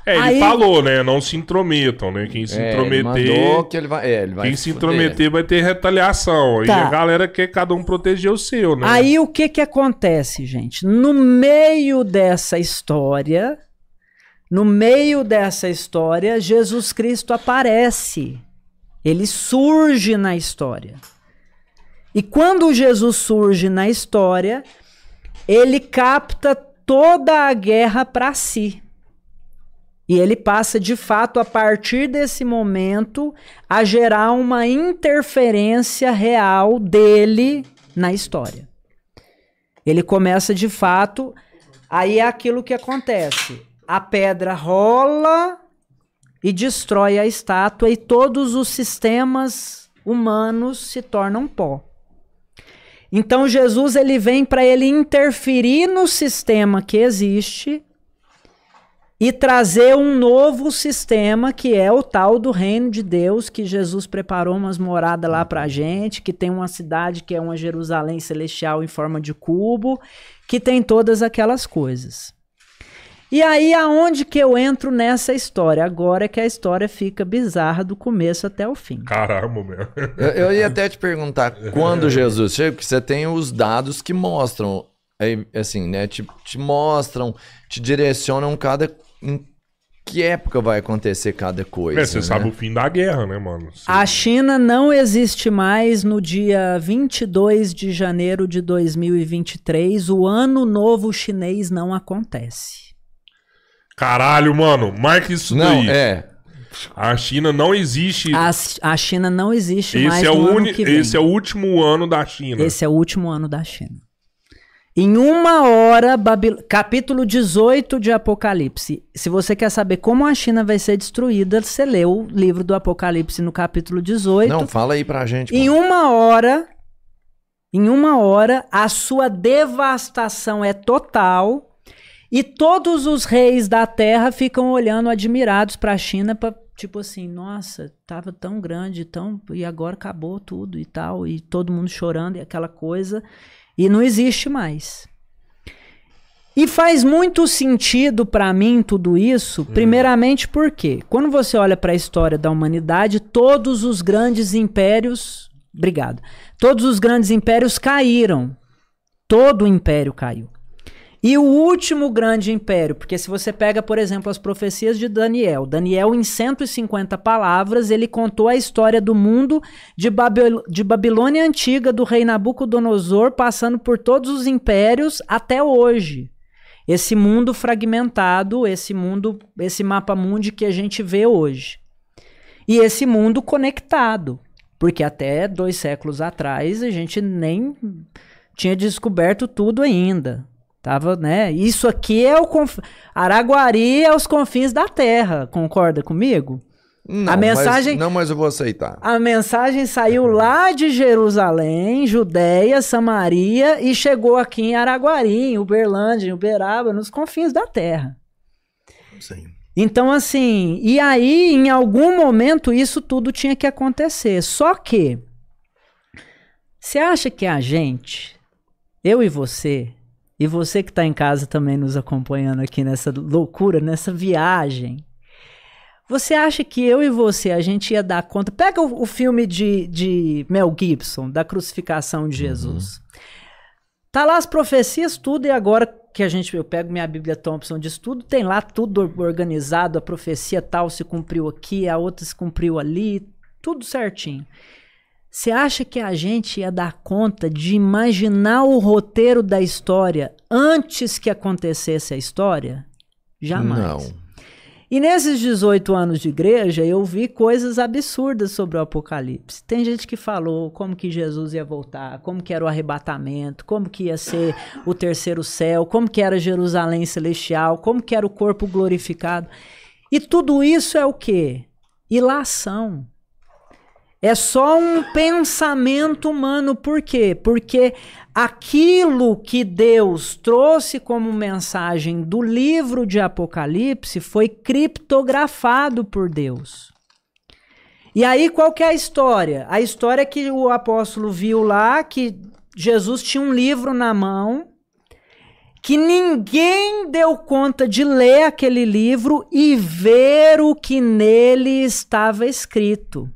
É, ele Aí- falou, né? Não se intrometam, né? Quem se É, ele intrometer. que ele vai, é, ele vai Quem se fuder. intrometer vai ter retaliação. E Tá. a galera quer cada um proteger o seu, né? Aí o que que acontece, gente? No meio dessa história, no meio dessa história, Jesus Cristo aparece. Ele surge na história. E quando Jesus surge na história, ele capta toda a guerra para si. E ele passa, de fato, a partir desse momento, a gerar uma interferência real dele na história. Ele começa, de fato, aí é aquilo que acontece. A pedra rola e destrói a estátua e todos os sistemas humanos se tornam pó. Então Jesus ele vem para ele interferir no sistema que existe e trazer um novo sistema que é o tal do reino de Deus, que Jesus preparou umas moradas lá pra gente, que tem uma cidade que é uma Jerusalém celestial em forma de cubo, que tem todas aquelas coisas. E aí aonde que eu entro nessa história? Agora é que a história fica bizarra do começo até o fim. Caramba, meu. Eu, eu ia até te perguntar quando Jesus chega, porque você tem os dados que mostram, aí, assim, né? Te, te mostram, te direcionam cada. Em que época vai acontecer cada coisa. É, você né? sabe o fim da guerra, né, mano? Você- A China não existe mais no dia 22 de janeiro de 2023. O ano novo chinês não acontece. Caralho, mano. Marca isso Não, daí. é. A China não existe. A, a China não existe mais Esse é, o no ano uni... que vem. Esse é o último ano da China. Esse é o último ano da China. Em uma hora, Babil... capítulo 18 de Apocalipse. Se você quer saber como a China vai ser destruída, você lê o livro do Apocalipse no capítulo 18. Não, fala aí pra gente. Em uma hora, em uma hora, a sua devastação é total e todos os reis da terra ficam olhando admirados para a China, pra, tipo assim, nossa, tava tão grande, tão e agora acabou tudo e tal, e todo mundo chorando e aquela coisa, e não existe mais. E faz muito sentido para mim tudo isso, primeiramente porque quando você olha para a história da humanidade, todos os grandes impérios, obrigado. Todos os grandes impérios caíram. Todo o império caiu. E o último grande império, porque se você pega, por exemplo, as profecias de Daniel, Daniel, em 150 palavras, ele contou a história do mundo de, Babil de Babilônia Antiga, do rei Nabucodonosor, passando por todos os impérios até hoje. Esse mundo fragmentado, esse mundo, esse mapa mundi que a gente vê hoje. E esse mundo conectado, porque até dois séculos atrás a gente nem tinha descoberto tudo ainda. Tava, né? Isso aqui é o conf... Araguari é os confins da terra, concorda comigo? Não, a mensagem- Mas, não, mas eu vou aceitar. A mensagem saiu lá de Jerusalém, Judéia, Samaria e chegou aqui em Araguari, em Uberlândia, em Uberaba, nos confins da terra. Sim. Então, assim, e aí, em algum momento, isso tudo tinha que acontecer. Só que, você acha que a gente, eu e você, e você que está em casa também nos acompanhando aqui nessa loucura, nessa viagem, você acha que eu e você, a gente ia dar conta? Pega o, o filme de, de Mel Gibson, da crucificação de Jesus. Tá lá as profecias, tudo, e agora que a gente, eu pego minha Bíblia Thompson de estudo, tem lá tudo organizado, a profecia tal se cumpriu aqui, a outra se cumpriu ali, tudo certinho. Você acha que a gente ia dar conta de imaginar o roteiro da história antes que acontecesse a história? Jamais. Não. E nesses 18 anos de igreja, eu vi coisas absurdas sobre o Apocalipse. Tem gente que falou como que Jesus ia voltar, como que era o arrebatamento, como que ia ser o terceiro céu, como que era Jerusalém celestial, como que era o corpo glorificado. E tudo isso é o quê? Ilação. É só um pensamento humano. Por quê? Porque aquilo que Deus trouxe como mensagem do livro de Apocalipse foi criptografado por Deus. E aí, qual que é a história? A história que o apóstolo viu lá, que Jesus tinha um livro na mão que ninguém deu conta de ler aquele livro e ver o que nele estava escrito.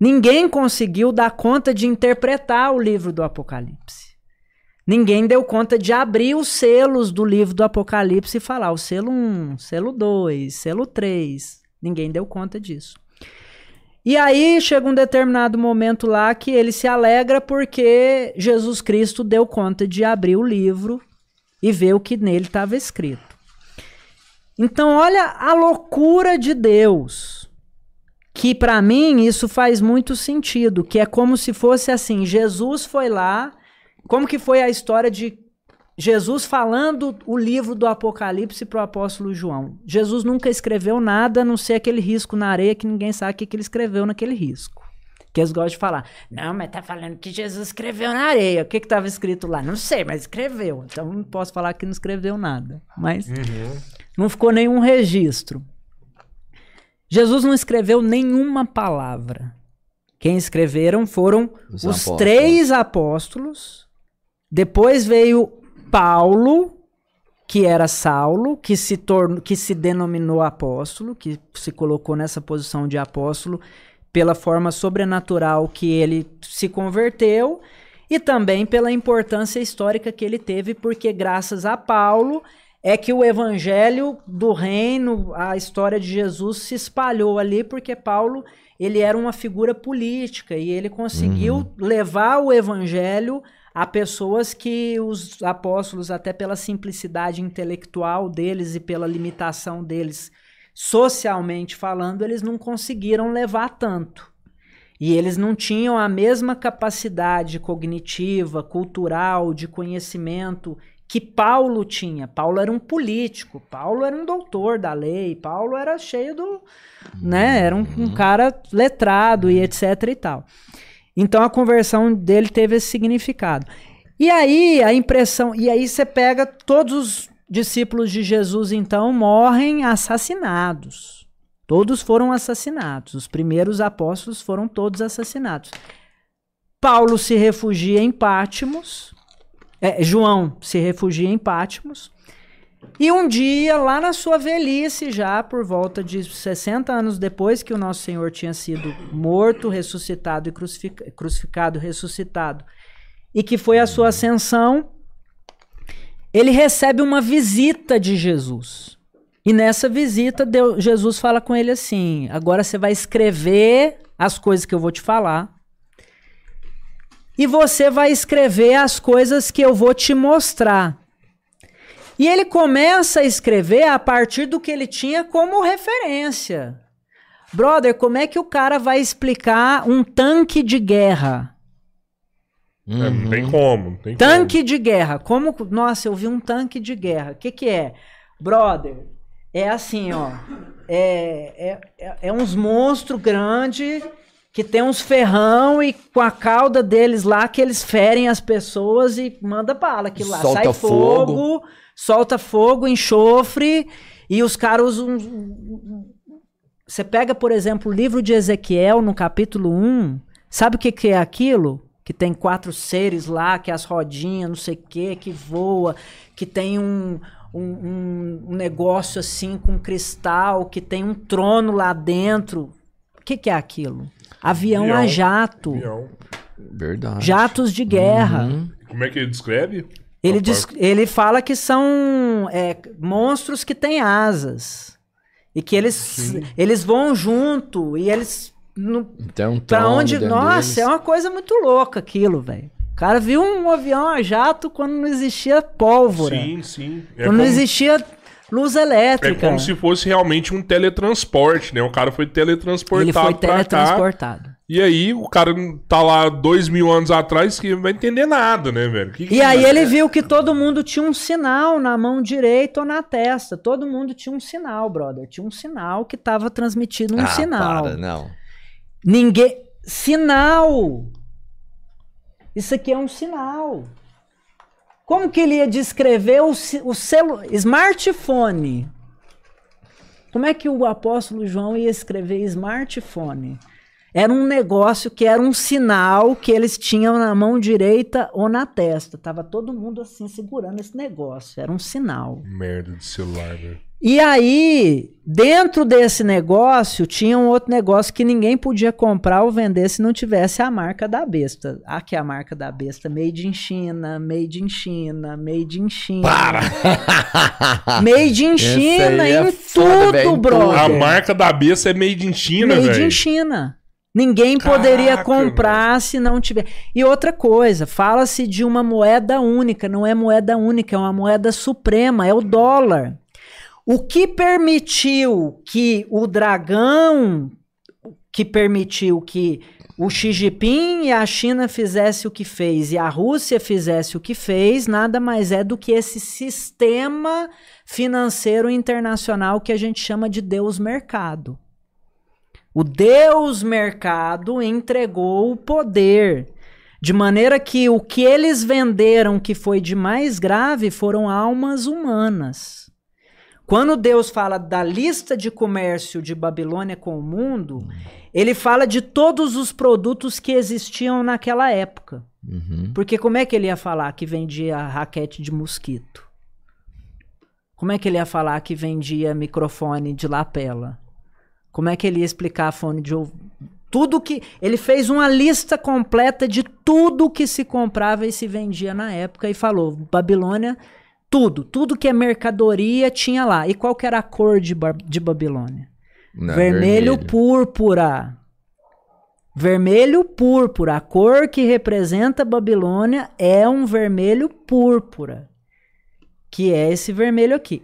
Ninguém conseguiu dar conta de interpretar o livro do Apocalipse. Ninguém deu conta de abrir os selos do livro do Apocalipse e falar o selo 1, selo 2, selo 3. Ninguém deu conta disso. E aí chega um determinado momento lá que ele se alegra porque Jesus Cristo deu conta de abrir o livro e ver o que nele estava escrito. Então, olha a loucura de Deus. Que para mim isso faz muito sentido, que é como se fosse assim, Jesus foi lá, como que foi a história de Jesus falando o livro do Apocalipse para o apóstolo João. Jesus nunca escreveu nada a não ser aquele risco na areia que ninguém sabe o que, que ele escreveu naquele risco. Que eles gostam de falar. Não, mas tá falando que Jesus escreveu na areia. O que estava escrito lá? Não sei, mas escreveu. Então não posso falar que não escreveu nada. Mas uhum. não ficou nenhum registro. Jesus não escreveu nenhuma palavra. Quem escreveram foram os, os apóstolos. três apóstolos. Depois veio Paulo, que era Saulo, que se, tornou, que se denominou apóstolo, que se colocou nessa posição de apóstolo pela forma sobrenatural que ele se converteu e também pela importância histórica que ele teve, porque graças a Paulo é que o evangelho do reino, a história de Jesus se espalhou ali, porque Paulo ele era uma figura política e ele conseguiu uhum. levar o evangelho há pessoas que os apóstolos, até pela simplicidade intelectual deles e pela limitação deles, socialmente falando, eles não conseguiram levar tanto. E eles não tinham a mesma capacidade cognitiva, cultural, de conhecimento que Paulo tinha. Paulo era um político, Paulo era um doutor da lei, Paulo era cheio do. né? Era um, um uhum. cara letrado e etc e tal. Então a conversão dele teve esse significado. E aí a impressão, e aí você pega todos os discípulos de Jesus então morrem assassinados. Todos foram assassinados. Os primeiros apóstolos foram todos assassinados. Paulo se refugia em Pátimos. É, João se refugia em Pátimos. E um dia, lá na sua velhice, já por volta de 60 anos depois que o nosso Senhor tinha sido morto, ressuscitado e crucific crucificado, ressuscitado, e que foi a sua ascensão, ele recebe uma visita de Jesus. E nessa visita, Deus, Jesus fala com ele assim: agora você vai escrever as coisas que eu vou te falar. E você vai escrever as coisas que eu vou te mostrar. E ele começa a escrever a partir do que ele tinha como referência. Brother, como é que o cara vai explicar um tanque de guerra? É, não tem como. Não tem tanque como. de guerra. Como. Nossa, eu vi um tanque de guerra. O que, que é? Brother, é assim, ó. É, é, é, é uns monstros grandes que tem uns ferrão e com a cauda deles lá que eles ferem as pessoas e manda bala. Que lá Solta sai fogo, fogo solta fogo, enxofre, e os caras usam. Você pega, por exemplo, o livro de Ezequiel, no capítulo 1, sabe o que, que é aquilo? Que tem quatro seres lá, que é as rodinhas, não sei o que, que voa, que tem um, um, um, negócio assim com cristal, que tem um trono lá dentro. O que, que é aquilo? Avião, Avião a jato. Avião. Verdade. Jatos de guerra. Uhum. Como é que ele descreve? Ele, diz, ele fala que são é, monstros que têm asas. E que eles, eles vão junto e eles. No, um pra onde. Nossa, deles. é uma coisa muito louca aquilo, velho. O cara viu um avião a jato quando não existia pólvora. Sim, sim. É quando como... não existia luz elétrica. É como se fosse realmente um teletransporte, né? O cara foi teletransportado. Ele foi teletransportado. E aí o cara tá lá dois mil anos atrás que não vai entender nada, né, velho? Que que e aí ele viu que todo mundo tinha um sinal na mão direita ou na testa. Todo mundo tinha um sinal, brother. Tinha um sinal que tava transmitindo um ah, sinal. Para, não. Ninguém. Sinal! Isso aqui é um sinal. Como que ele ia descrever o, o celu... smartphone? Como é que o apóstolo João ia escrever smartphone? Era um negócio que era um sinal que eles tinham na mão direita ou na testa. Tava todo mundo assim segurando esse negócio. Era um sinal. Merda de celular, velho. E aí, dentro desse negócio, tinha um outro negócio que ninguém podia comprar ou vender se não tivesse a marca da besta. Aqui é a marca da besta, made in China, made in China, made in China. Para! Made in China é em foda, tudo, velho, brother. A marca da besta é made in China, Made velho. in China. Ninguém poderia Caraca, comprar se não tiver. E outra coisa, fala-se de uma moeda única, não é moeda única, é uma moeda suprema, é o dólar. O que permitiu que o dragão, que permitiu que o Xi Jinping e a China fizesse o que fez e a Rússia fizesse o que fez, nada mais é do que esse sistema financeiro internacional que a gente chama de Deus Mercado. O Deus Mercado entregou o poder. De maneira que o que eles venderam que foi de mais grave foram almas humanas. Quando Deus fala da lista de comércio de Babilônia com o mundo, ele fala de todos os produtos que existiam naquela época. Uhum. Porque como é que ele ia falar que vendia raquete de mosquito? Como é que ele ia falar que vendia microfone de lapela? Como é que ele ia explicar fone de ouvido? Tudo que. Ele fez uma lista completa de tudo que se comprava e se vendia na época e falou: Babilônia, tudo, tudo que é mercadoria tinha lá. E qual que era a cor de, Ba- de Babilônia? Não, vermelho, púrpura. Vermelho púrpura. A cor que representa Babilônia é um vermelho púrpura. Que é esse vermelho aqui.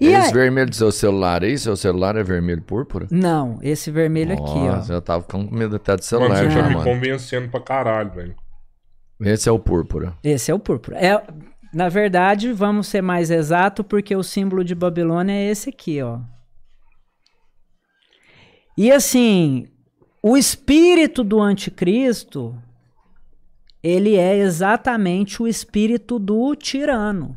E Esse aí- vermelho do seu celular aí, seu celular é vermelho púrpura? Não, esse vermelho aqui, Nossa, ó. eu tava com medo até do Mano, celular você já, tá me mano. convencendo pra caralho, velho. Esse é o púrpura. Esse é o púrpura. É, na verdade, vamos ser mais exato, porque o símbolo de Babilônia é esse aqui, ó. E assim, o espírito do anticristo, ele é exatamente o espírito do tirano.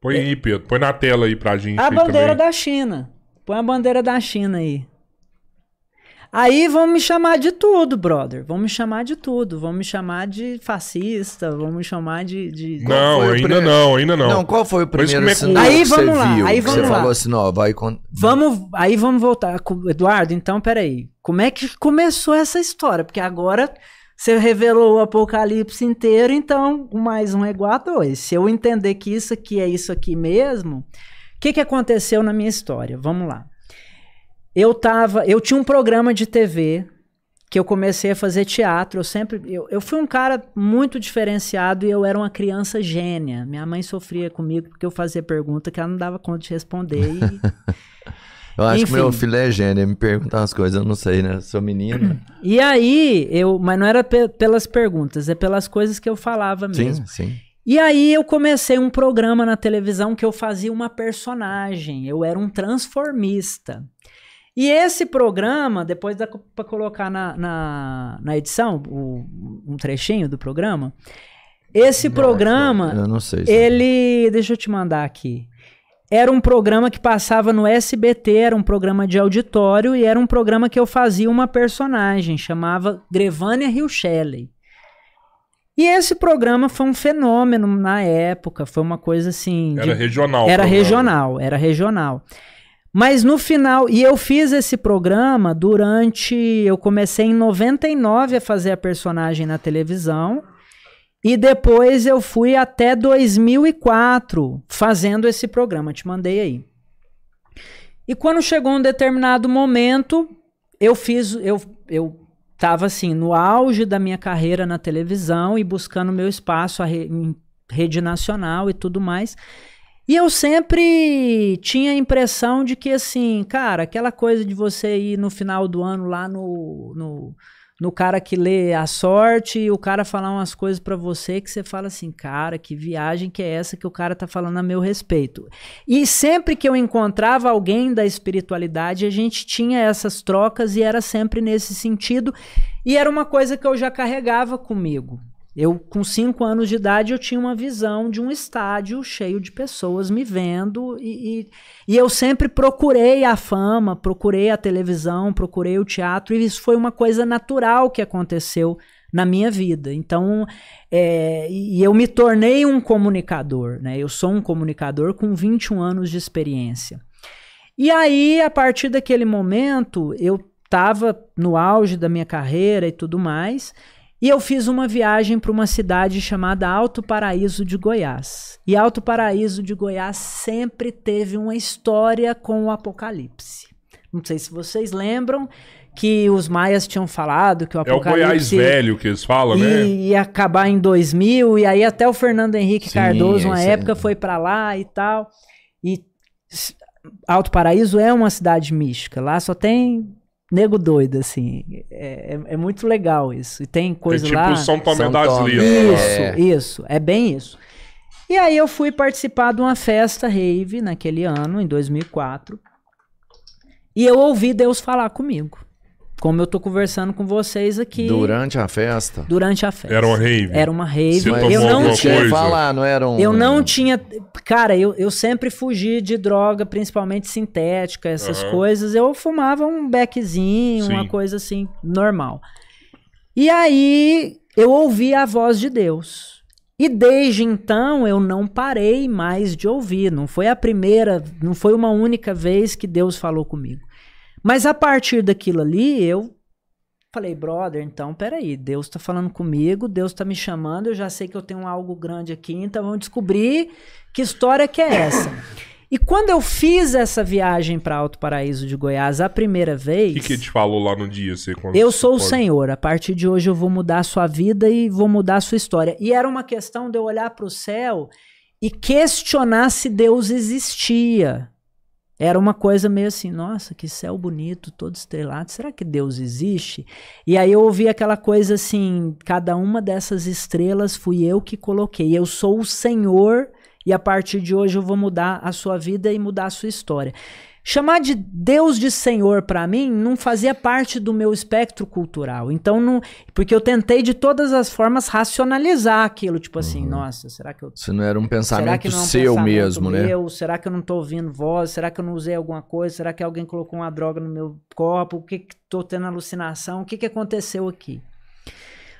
Põe aí, Pedro. Põe na tela aí pra gente. A bandeira também. da China. Põe a bandeira da China aí. Aí vão me chamar de tudo, brother. Vão me chamar de tudo. Vão me chamar de fascista. Vão me chamar de. de- Não, ainda não, ainda não. Não, qual foi o Mas primeiro como é que- sinal Aí que você vamos lá, viu? aí vamos você lá. falou assim, ó, vai... Con... Vamos, aí vamos voltar. Eduardo, então, peraí. Como é que começou essa história? Porque agora você revelou o apocalipse inteiro, então mais um é igual a dois. Se eu entender que isso aqui é isso aqui mesmo, o que, que aconteceu na minha história? Vamos lá. Eu tava, eu tinha um programa de TV que eu comecei a fazer teatro. Eu sempre, eu, eu fui um cara muito diferenciado e eu era uma criança gênia. Minha mãe sofria comigo porque eu fazia pergunta que ela não dava conta de responder. E Eu acho Enfim. que meu filho é gênio, me pergunta umas coisas, eu não sei, né? Sou menina. E aí, eu, mas não era pe- pelas perguntas, é pelas coisas que eu falava mesmo. sim, sim. E aí eu comecei um programa na televisão que eu fazia uma personagem, eu era um transformista. E esse programa, depois dá para colocar na, na, na edição, o- um trechinho do programa. Esse programa, Eu não sei. se- ele. Deixa eu te mandar aqui. Era um programa que passava no SBT, era um programa de auditório e era um programa que eu fazia uma personagem, chamava Grevânia Rio Shelley. E esse programa foi um fenômeno na época, foi uma coisa assim. de- Era regional. o era programa. regional, era regional. Mas no final, e eu fiz esse programa durante. Eu comecei em 99 a fazer a personagem na televisão. E depois eu fui até 2004 fazendo esse programa. Te mandei aí. E quando chegou um determinado momento, eu fiz. Eu, eu tava assim, no auge da minha carreira na televisão e buscando meu espaço re- em rede nacional e tudo mais. E eu sempre tinha a impressão de que, assim, cara, aquela coisa de você ir no final do ano lá no, no, no cara que lê a sorte e o cara falar umas coisas pra você que você fala assim, cara, que viagem que é essa que o cara tá falando a meu respeito. E sempre que eu encontrava alguém da espiritualidade, a gente tinha essas trocas e era sempre nesse sentido. E era uma coisa que eu já carregava comigo. Eu, com cinco anos de idade, eu tinha uma visão de um estádio cheio de pessoas me vendo e, e, e, eu sempre procurei a fama, procurei a televisão, procurei o teatro e isso foi uma coisa natural que aconteceu na minha vida. Então, é, e eu me tornei um comunicador, né? Eu sou um comunicador com 21 anos de experiência. E aí, a partir daquele momento, eu estava no auge da minha carreira e tudo mais. E eu fiz uma viagem para uma cidade chamada Alto Paraíso de Goiás. E Alto Paraíso de Goiás sempre teve uma história com o Apocalipse. Não sei se vocês lembram que os maias tinham falado que o Apocalipse... É o Goiás velho que eles falam, ia, né? Ia acabar em 2000, e aí até o Fernando Henrique Sim, Cardoso, uma isso época, é. foi para lá e tal. E Alto Paraíso é uma cidade mística. Lá só tem nego doido, assim. É, é, é muito legal isso. E tem É coisa tipo lá. São Tomé São das. Letras. Isso, É. isso. É bem isso. E aí eu fui participar de uma festa rave naquele ano, em 2004. E eu ouvi Deus falar comigo. Como eu tô conversando com vocês aqui Durante a festa. durante a festa. Era uma rave. Era uma rave. Você eu não tinha coisa? falar, não era um... eu não tinha. Cara, eu, eu sempre fugi de droga, principalmente sintética, essas Aham. coisas. Eu fumava um beckzinho, Sim. uma coisa assim, normal. E aí eu ouvi a voz de Deus. E desde então eu não parei mais de ouvir. Não foi a primeira, não foi uma única vez que Deus falou comigo. Mas a partir daquilo ali, eu falei, brother, então peraí, Deus tá falando comigo, Deus tá me chamando, eu já sei que eu tenho algo grande aqui, então vamos descobrir que história que é essa. E quando eu fiz essa viagem para Alto Paraíso de Goiás a primeira O vez, que, que ele te falou lá no dia? Você, quando eu sou o pode- Senhor, a partir de hoje eu vou mudar a sua vida e vou mudar a sua história. E era uma questão de eu olhar para o céu e questionar se Deus existia. Era uma coisa meio assim, nossa, que céu bonito, todo estrelado. Será que Deus existe? E aí eu ouvi aquela coisa assim, cada uma dessas estrelas fui eu que coloquei. Eu sou o Senhor e a partir de hoje eu vou mudar a sua vida e mudar a sua história. Chamar de Deus de Senhor para mim não fazia parte do meu espectro cultural. Então não, porque eu tentei de todas as formas racionalizar aquilo, tipo assim, nossa, será que eu Se não era um pensamento é um seu pensamento mesmo, né? meu? Será que eu não tô ouvindo voz? Será que eu não usei alguma coisa? Será que alguém colocou uma droga no meu corpo? O que que tô tendo alucinação? O que que aconteceu aqui?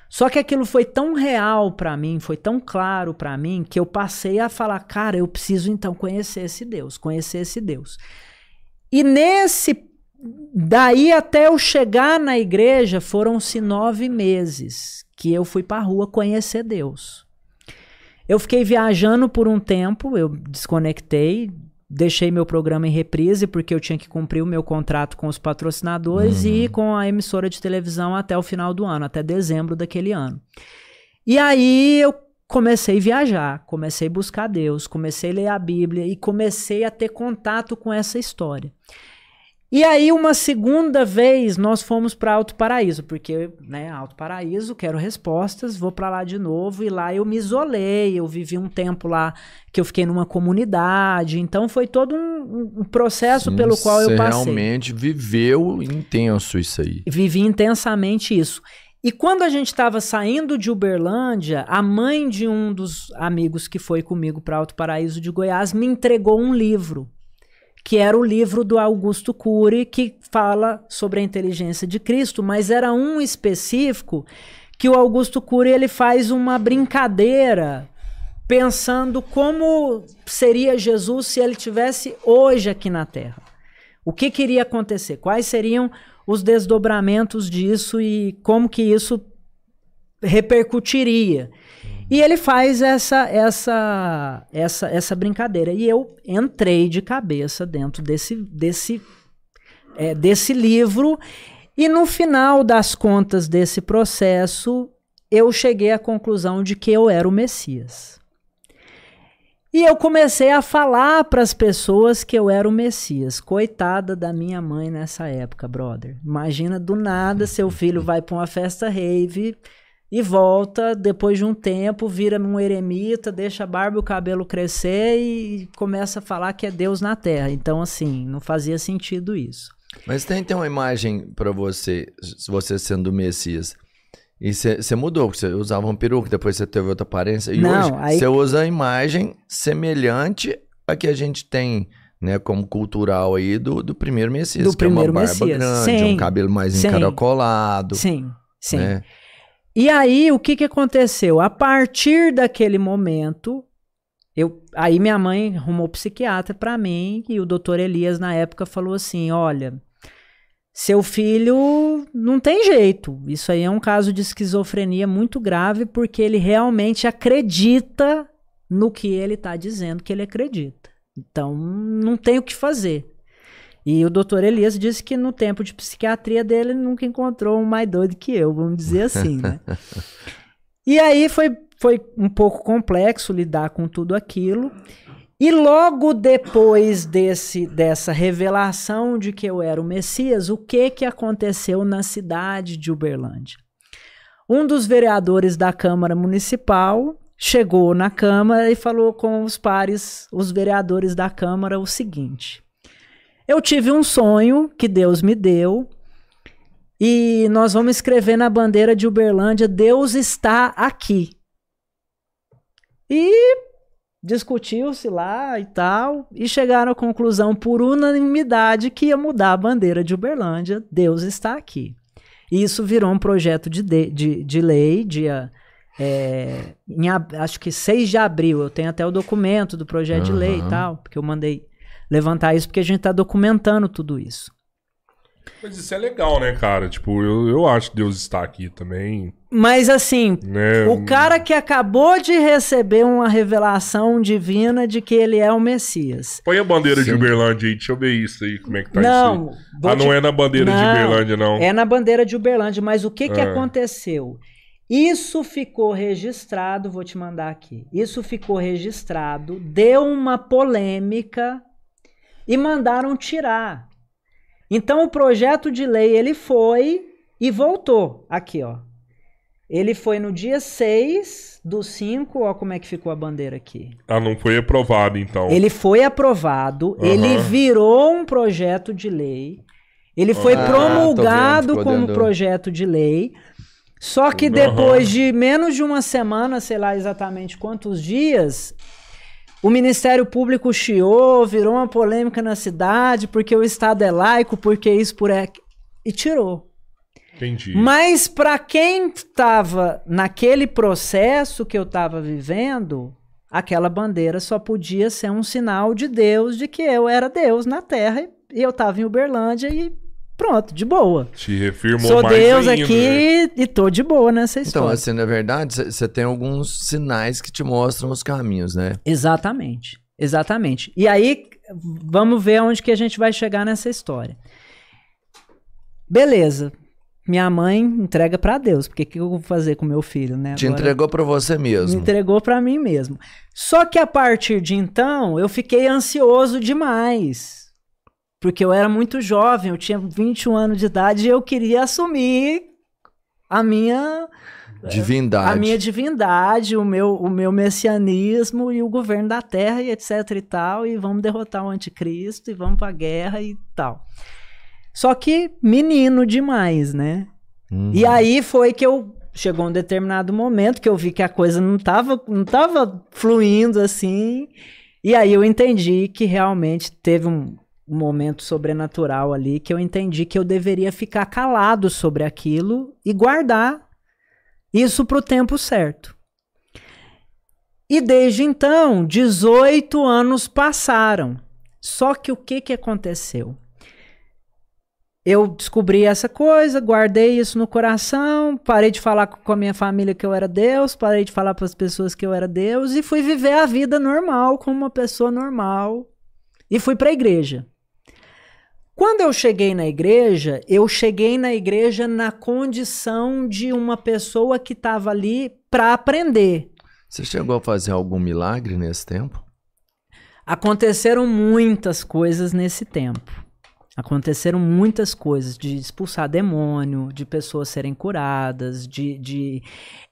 Só que aquilo foi tão real pra mim, foi tão claro pra mim que eu passei a falar, cara, eu preciso então conhecer esse Deus, conhecer esse Deus. E nesse daí até eu chegar na igreja foram-se nove meses que eu fui pra rua conhecer Deus. Eu fiquei viajando por um tempo, eu desconectei, deixei meu programa em reprise porque eu tinha que cumprir o meu contrato com os patrocinadores e com a emissora de televisão até o final do ano, até dezembro daquele ano. E aí eu comecei a viajar, comecei a buscar Deus, comecei a ler a Bíblia e comecei a ter contato com essa história. E aí, uma segunda vez, nós fomos para Alto Paraíso, porque, né, Alto Paraíso, quero respostas, vou para lá de novo. E lá eu me isolei, eu vivi um tempo lá que eu fiquei numa comunidade. Então, foi todo um, um processo Sim, pelo qual eu você passei. realmente viveu intenso isso aí. Vivi intensamente isso. E quando a gente estava saindo de Uberlândia, a mãe de um dos amigos que foi comigo para Alto Paraíso de Goiás me entregou um livro, que era o livro do Augusto Cury, que fala sobre a inteligência de Cristo, mas era um específico que o Augusto Cury ele faz uma brincadeira pensando como seria Jesus se ele tivesse hoje aqui na Terra. O que queria acontecer? Quais seriam os desdobramentos disso e como que isso repercutiria? E ele faz essa essa essa essa brincadeira e eu entrei de cabeça dentro desse desse é, desse livro e no final das contas desse processo eu cheguei à conclusão de que eu era o Messias. E eu comecei a falar para as pessoas que eu era o Messias. Coitada da minha mãe nessa época, brother. Imagina do nada seu filho vai para uma festa rave e volta depois de um tempo, vira um eremita, deixa a barba e o cabelo crescer e começa a falar que é Deus na Terra. Então, assim, não fazia sentido isso. Mas tem, tem uma imagem pra você, você sendo o Messias. E você mudou, porque você usava um peruca, depois você teve outra aparência. E Não, hoje aí- você usa a imagem semelhante a que a gente tem, né, como cultural aí do, do primeiro Messias. Do que é uma primeiro barba Messias. grande, Sim, um cabelo mais sim. encaracolado. Sim, sim. Né? E aí, o que, que aconteceu? A partir daquele momento, eu, aí minha mãe arrumou psiquiatra pra mim e o doutor Elias, na época, falou assim: olha, seu filho não tem jeito. Isso aí é um caso de esquizofrenia muito grave, porque ele realmente acredita no que ele tá dizendo que ele acredita. Então, não tem o que fazer. E o doutor Elias disse que no tempo de psiquiatria dele ele nunca encontrou um mais doido que eu, vamos dizer assim, né? e aí foi, foi um pouco complexo lidar com tudo aquilo. E logo depois desse, dessa revelação de que eu era o Messias, o que, que aconteceu na cidade de Uberlândia? Um dos vereadores da Câmara Municipal chegou na Câmara e falou com os pares, os vereadores da Câmara, o seguinte: Eu tive um sonho que Deus me deu e nós vamos escrever na bandeira de Uberlândia: Deus está aqui. E discutiu-se lá e tal, e chegaram à conclusão por unanimidade que ia mudar a bandeira de Uberlândia, Deus está aqui. E isso virou um projeto de, de, de, de lei, dia, é, em, acho que 6 de abril, eu tenho até o documento do projeto de lei e tal, porque eu mandei levantar isso, porque a gente está documentando tudo isso. Mas isso é legal, né, cara? Tipo, eu, eu acho que Deus está aqui também, Mas assim, né? O cara que acabou de receber uma revelação divina de que ele é o Messias. Põe a bandeira de Sim. Uberlândia aí, deixa eu ver isso aí, como é que tá isso não, aí. vou Ah, te- não é na bandeira de Não, Uberlândia, não. é na bandeira de Uberlândia, mas o que, que Ah. aconteceu? Isso ficou registrado, vou te mandar aqui. Isso ficou registrado, deu uma polêmica e mandaram tirar. Então o projeto de lei ele foi e voltou aqui, ó. Ele foi no dia 6 do 5, ó como é que ficou a bandeira aqui. Ah, não foi aprovado, então. Ele foi aprovado, Aham. ele virou um projeto de lei, ele foi Ah, promulgado vendo, como dentro. projeto de lei. Só que depois de menos de uma semana, sei lá exatamente quantos dias, o Ministério Público chiou, virou uma polêmica na cidade, porque o Estado é laico, porque isso por é. E tirou. Entendi. Mas para quem estava naquele processo que eu estava vivendo, aquela bandeira só podia ser um sinal de Deus, de que eu era Deus na Terra e eu estava em Uberlândia e pronto, de boa. Te refirmou Sou mais Deus ainda, aqui né? e tô de boa nessa Então, história. assim, na verdade, você tem alguns sinais que te mostram os caminhos, né? Exatamente, exatamente. E aí, vamos ver onde que a gente vai chegar nessa história. Beleza. Minha mãe entrega pra Deus, porque o que eu vou fazer com meu filho, né? Te Agora- entregou pra você Me mesmo. entregou pra mim mesmo. Só que a partir de então, eu fiquei ansioso demais. Porque eu era muito jovem, eu tinha 21 anos de idade e eu queria assumir a minha Divindade. a minha divindade, o meu, o meu messianismo e o governo da terra e etc e tal, e vamos derrotar o anticristo e vamos pra guerra e tal. Só que menino demais, né? Uhum. E aí foi que eu chegou um determinado momento que eu vi que a coisa não tava, não tava fluindo assim. E aí eu entendi que realmente teve um, momento sobrenatural ali que eu entendi que eu deveria ficar calado sobre aquilo e guardar isso pro tempo certo. E desde então, 18 anos passaram. Só que o que que aconteceu? Eu descobri essa coisa, guardei isso no coração, parei de falar com a minha família que eu era Deus, parei de falar para as pessoas que eu era Deus e fui viver a vida normal, como uma pessoa normal. E fui para a igreja. Quando eu cheguei na igreja, eu cheguei na igreja na condição de uma pessoa que estava ali para aprender. Você chegou a fazer algum milagre nesse tempo? Aconteceram muitas coisas nesse tempo. Aconteceram muitas coisas de expulsar demônio, de pessoas serem curadas, de. de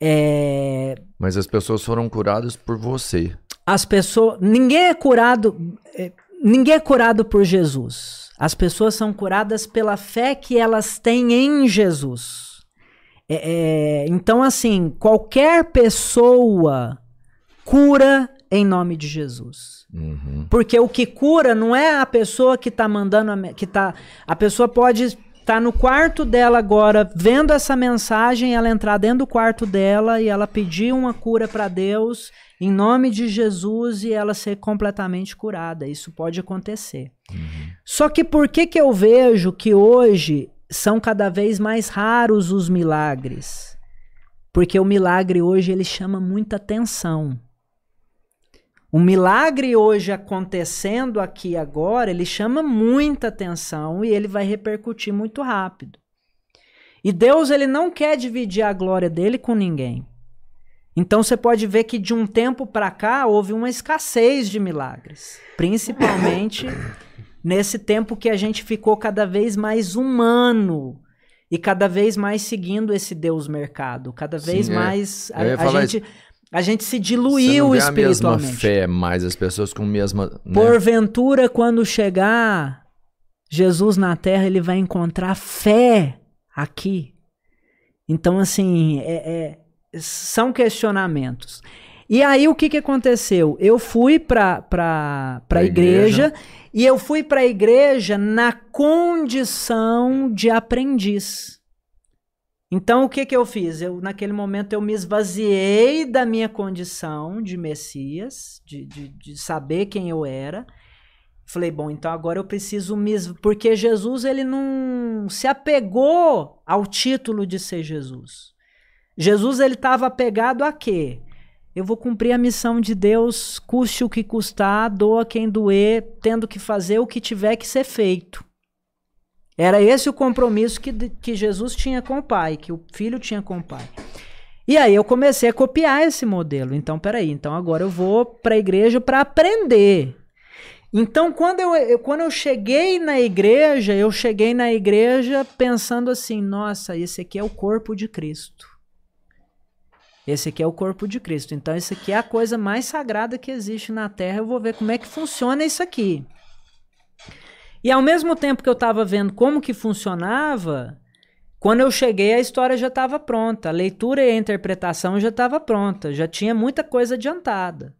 é, Mas as pessoas foram curadas por você. as pessoas. Ninguém é curado. é, ninguém é curado por Jesus. As pessoas são curadas pela fé que elas têm em Jesus. É, é, então, assim, qualquer pessoa cura em nome de Jesus. Uhum. Porque o que cura não é a pessoa que está mandando. A, que tá, a pessoa pode estar tá no quarto dela agora, vendo essa mensagem, ela entrar dentro do quarto dela e ela pedir uma cura para Deus em nome de Jesus e ela ser completamente curada. Isso pode acontecer. Uhum. Só que por que, que eu vejo que hoje são cada vez mais raros os milagres? Porque o milagre hoje ele chama muita atenção. O milagre hoje acontecendo aqui agora, ele chama muita atenção e ele vai repercutir muito rápido. E Deus ele não quer dividir a glória dele com ninguém. Então você pode ver que de um tempo para cá houve uma escassez de milagres, principalmente nesse tempo que a gente ficou cada vez mais humano e cada vez mais seguindo esse Deus mercado, cada vez Sim, é. mais a, ia a falar gente a gente se Você diluiu não vê a espiritualmente. mesma fé, mas as pessoas com a mesma. né? Porventura, quando chegar Jesus na terra, ele vai encontrar fé aqui. Então, assim, é- é- são questionamentos. E aí, o que, que aconteceu? Eu fui para a Pra igreja, e eu fui para a igreja na condição de aprendiz. Então, o que, que eu fiz? Eu, naquele momento, eu me esvaziei da minha condição de Messias, de, de, de saber quem eu era. Falei, bom, então agora eu preciso me. Porque Jesus, ele não se apegou ao título de ser Jesus. Jesus, ele estava apegado a quê? Eu vou cumprir a missão de Deus, custe o que custar, doa quem doer, tendo que fazer o que tiver que ser feito. Era esse o compromisso que, que Jesus tinha com o Pai, que o Filho tinha com o Pai. E aí eu comecei a copiar esse modelo. Então, peraí, então agora eu vou para a igreja para aprender. Então, quando eu, eu- quando eu cheguei na igreja, eu cheguei na igreja pensando assim: nossa, esse aqui é o corpo de Cristo. Esse aqui é o corpo de Cristo. Então, esse aqui é a coisa mais sagrada que existe na Terra. Eu vou ver como é que funciona isso aqui. E ao mesmo tempo que eu estava vendo como que funcionava, quando eu cheguei, a história já estava pronta. A leitura e a interpretação já estava pronta. Já tinha muita coisa adiantada.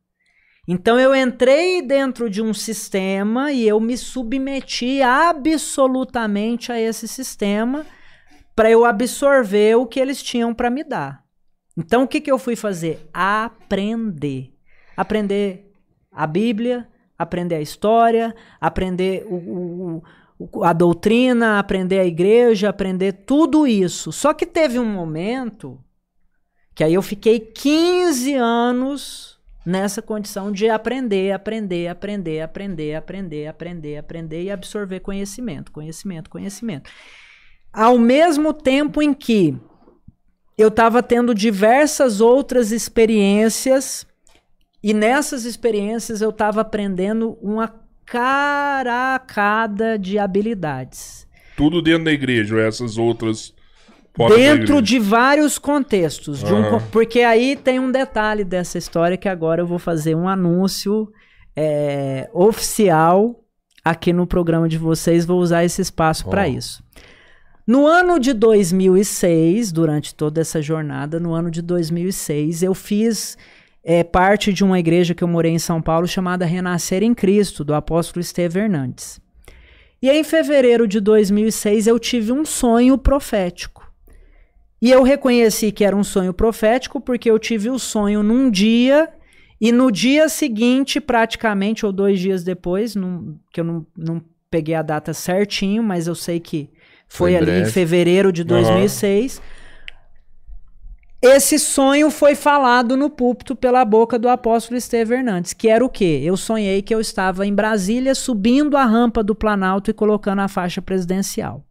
Então eu entrei dentro de um sistema e eu me submeti absolutamente a esse sistema para eu absorver o que eles tinham para me dar. Então o que, que eu fui fazer? Aprender. Aprender a Bíblia, aprender a história, aprender o- o- a doutrina, aprender a igreja, aprender tudo isso. Só que teve um momento que aí eu fiquei 15 anos nessa condição de aprender, aprender, aprender, aprender, aprender, aprender, aprender e absorver conhecimento, conhecimento, conhecimento. Ao mesmo tempo em que eu estava tendo diversas outras experiências e nessas experiências eu estava aprendendo uma caracada de habilidades. Tudo dentro da igreja, ou essas outras Dentro de vários contextos. de um co- porque aí tem um detalhe dessa história que agora eu vou fazer um anúncio é, oficial aqui no programa de vocês. Vou usar esse espaço Ó. para isso. No ano de 2006, durante toda essa jornada, no ano de 2006, eu fiz é, parte de uma igreja que eu morei em São Paulo chamada Renascer em Cristo, do apóstolo Esteve Hernandes. E em fevereiro de 2006 eu tive um sonho profético. E eu reconheci que era um sonho profético porque eu tive o sonho num dia e no dia seguinte, praticamente, ou dois dias depois, que eu não, não peguei a data certinho, mas eu sei que foi, Foi ali em breve. fevereiro de Aham. 2006. Esse sonho foi falado no púlpito pela boca do apóstolo Esteve Hernandes, que era o quê? Eu sonhei que eu estava em Brasília subindo a rampa do Planalto e colocando a faixa presidencial.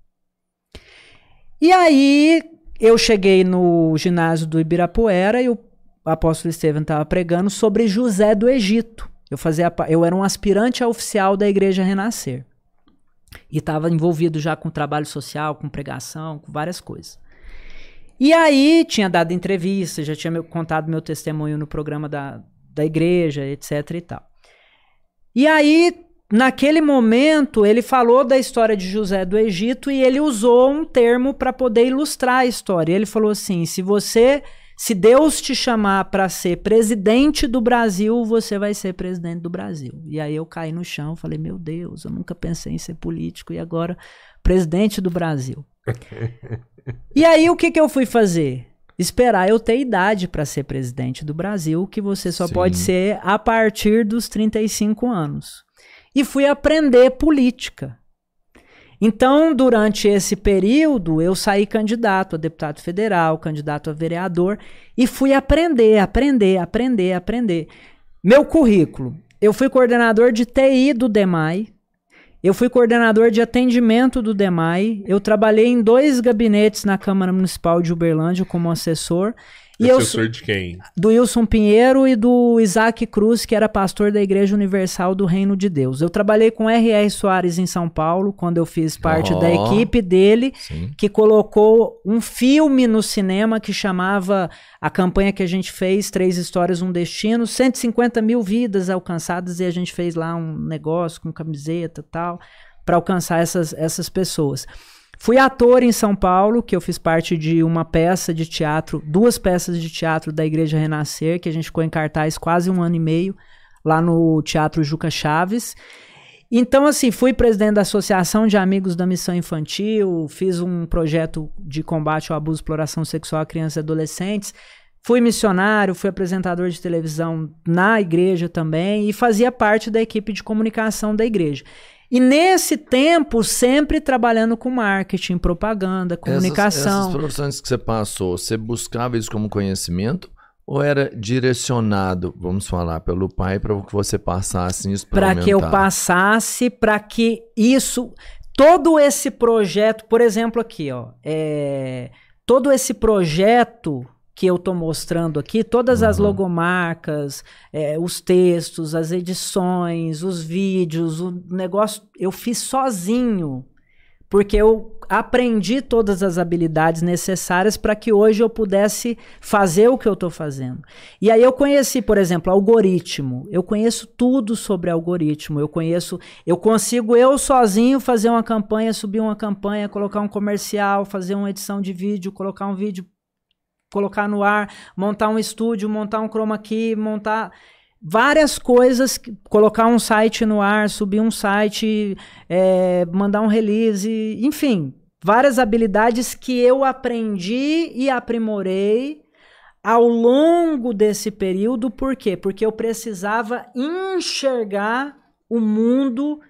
E aí eu cheguei no ginásio do Ibirapuera e o apóstolo Estevão estava pregando sobre José do Egito. Eu fazia, eu era um aspirante a oficial da Igreja Renascer. E estava envolvido já com trabalho social, com pregação, com várias coisas. E aí tinha dado entrevista, já tinha contado meu testemunho no programa da, da igreja, etc e tal. E aí naquele momento, ele falou da história de José do Egito e ele usou um termo para poder ilustrar a história. Ele falou assim: se você. Se Deus te chamar para ser presidente do Brasil, você vai ser presidente do Brasil. E aí eu caí no chão, falei: Meu Deus, eu nunca pensei em ser político e agora presidente do Brasil. e aí o que, que eu fui fazer? Esperar eu ter idade para ser presidente do Brasil, que você só Sim. pode ser a partir dos 35 anos e fui aprender política. Então, durante esse período, eu saí candidato a deputado federal, candidato a vereador e fui aprender, aprender, aprender, aprender. Meu currículo: eu fui coordenador de TI do DEMAI, eu fui coordenador de atendimento do DEMAI, eu trabalhei em dois gabinetes na Câmara Municipal de Uberlândia como assessor. E eu, Assessor de quem? do Wilson Pinheiro e do Isaac Cruz, que era pastor da Igreja Universal do Reino de Deus. Eu trabalhei com R.R. Soares em São Paulo, quando eu fiz parte Ó. da equipe dele, Sim. que colocou um filme no cinema que chamava a campanha que a gente fez, Três Histórias, Um Destino, 150 mil vidas alcançadas, e a gente fez lá um negócio com camiseta e tal, para alcançar essas, essas pessoas. Fui ator em São Paulo, que eu fiz parte de uma peça de teatro, duas peças de teatro da Igreja Renascer, que a gente ficou em cartaz quase um ano e meio, lá no Teatro Juca Chaves. Então, assim, fui presidente da Associação de Amigos da Missão Infantil, fiz um projeto de combate ao abuso e exploração sexual a crianças e adolescentes, fui missionário, fui apresentador de televisão na igreja também e fazia parte da equipe de comunicação da igreja. E nesse tempo, sempre trabalhando com marketing, propaganda, comunicação. Essas, essas profissões que você passou, você buscava isso como conhecimento ou era direcionado, vamos falar, pelo pai para que você passasse isso para que eu passasse, para que isso, todo esse projeto, por exemplo, aqui, ó, é, todo esse projeto que eu tô mostrando aqui, todas as Uhum. logomarcas, é, os textos, as edições, os vídeos, o negócio, eu fiz sozinho. Porque eu aprendi todas as habilidades necessárias para que hoje eu pudesse fazer o que eu estou fazendo. E aí eu conheci, por exemplo, algoritmo. Eu conheço tudo sobre algoritmo. Eu conheço, eu consigo eu sozinho fazer uma campanha, subir uma campanha, colocar um comercial, fazer uma edição de vídeo, colocar um vídeo, colocar no ar, montar um estúdio, montar um chroma key, montar várias coisas, colocar um site no ar, subir um site, é, mandar um release, enfim, várias habilidades que eu aprendi e aprimorei ao longo desse período. Por quê? Porque eu precisava enxergar o mundo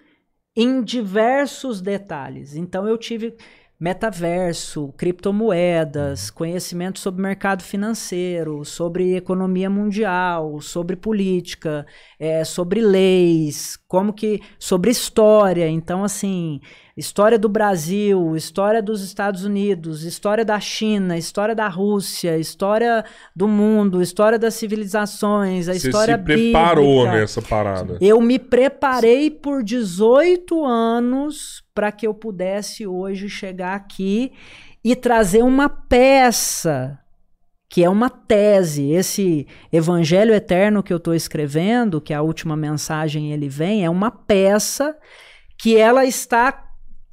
em diversos detalhes. Então eu tive metaverso, criptomoedas, conhecimento sobre mercado financeiro, sobre economia mundial, sobre política, é, sobre leis, como que sobre história. Então, assim, história do Brasil, história dos Estados Unidos, história da China, história da Rússia, história do mundo, história das civilizações, a Você história se preparou bíblica. nessa parada. Eu me preparei por 18 anos para que eu pudesse hoje chegar aqui e trazer uma peça que é uma tese. Esse Evangelho Eterno que eu estou escrevendo, que é a última mensagem ele vem, é uma peça que ela está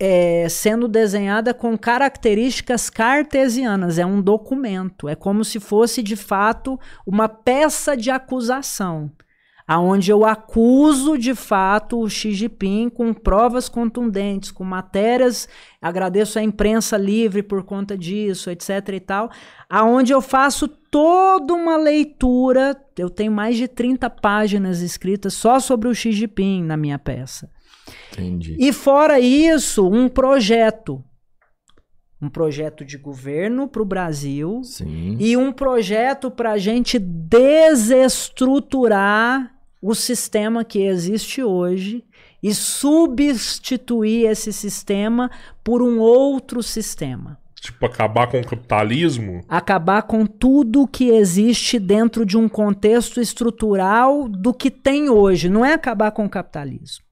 é, sendo desenhada com características cartesianas. É um documento. É como se fosse de fato uma peça de acusação aonde eu acuso de fato o Xi Jinping com provas contundentes, com matérias, agradeço a imprensa livre por conta disso, etc e tal, aonde eu faço toda uma leitura, eu tenho mais de 30 páginas escritas só sobre o Xi Jinping na minha peça. Entendi. E fora isso, um projeto, um projeto de governo para o Brasil, Sim. e um projeto para a gente desestruturar o sistema que existe hoje e substituir esse sistema por um outro sistema. Tipo, acabar com o capitalismo. Acabar com tudo que existe dentro de um contexto estrutural do que tem hoje. Não é acabar com o capitalismo.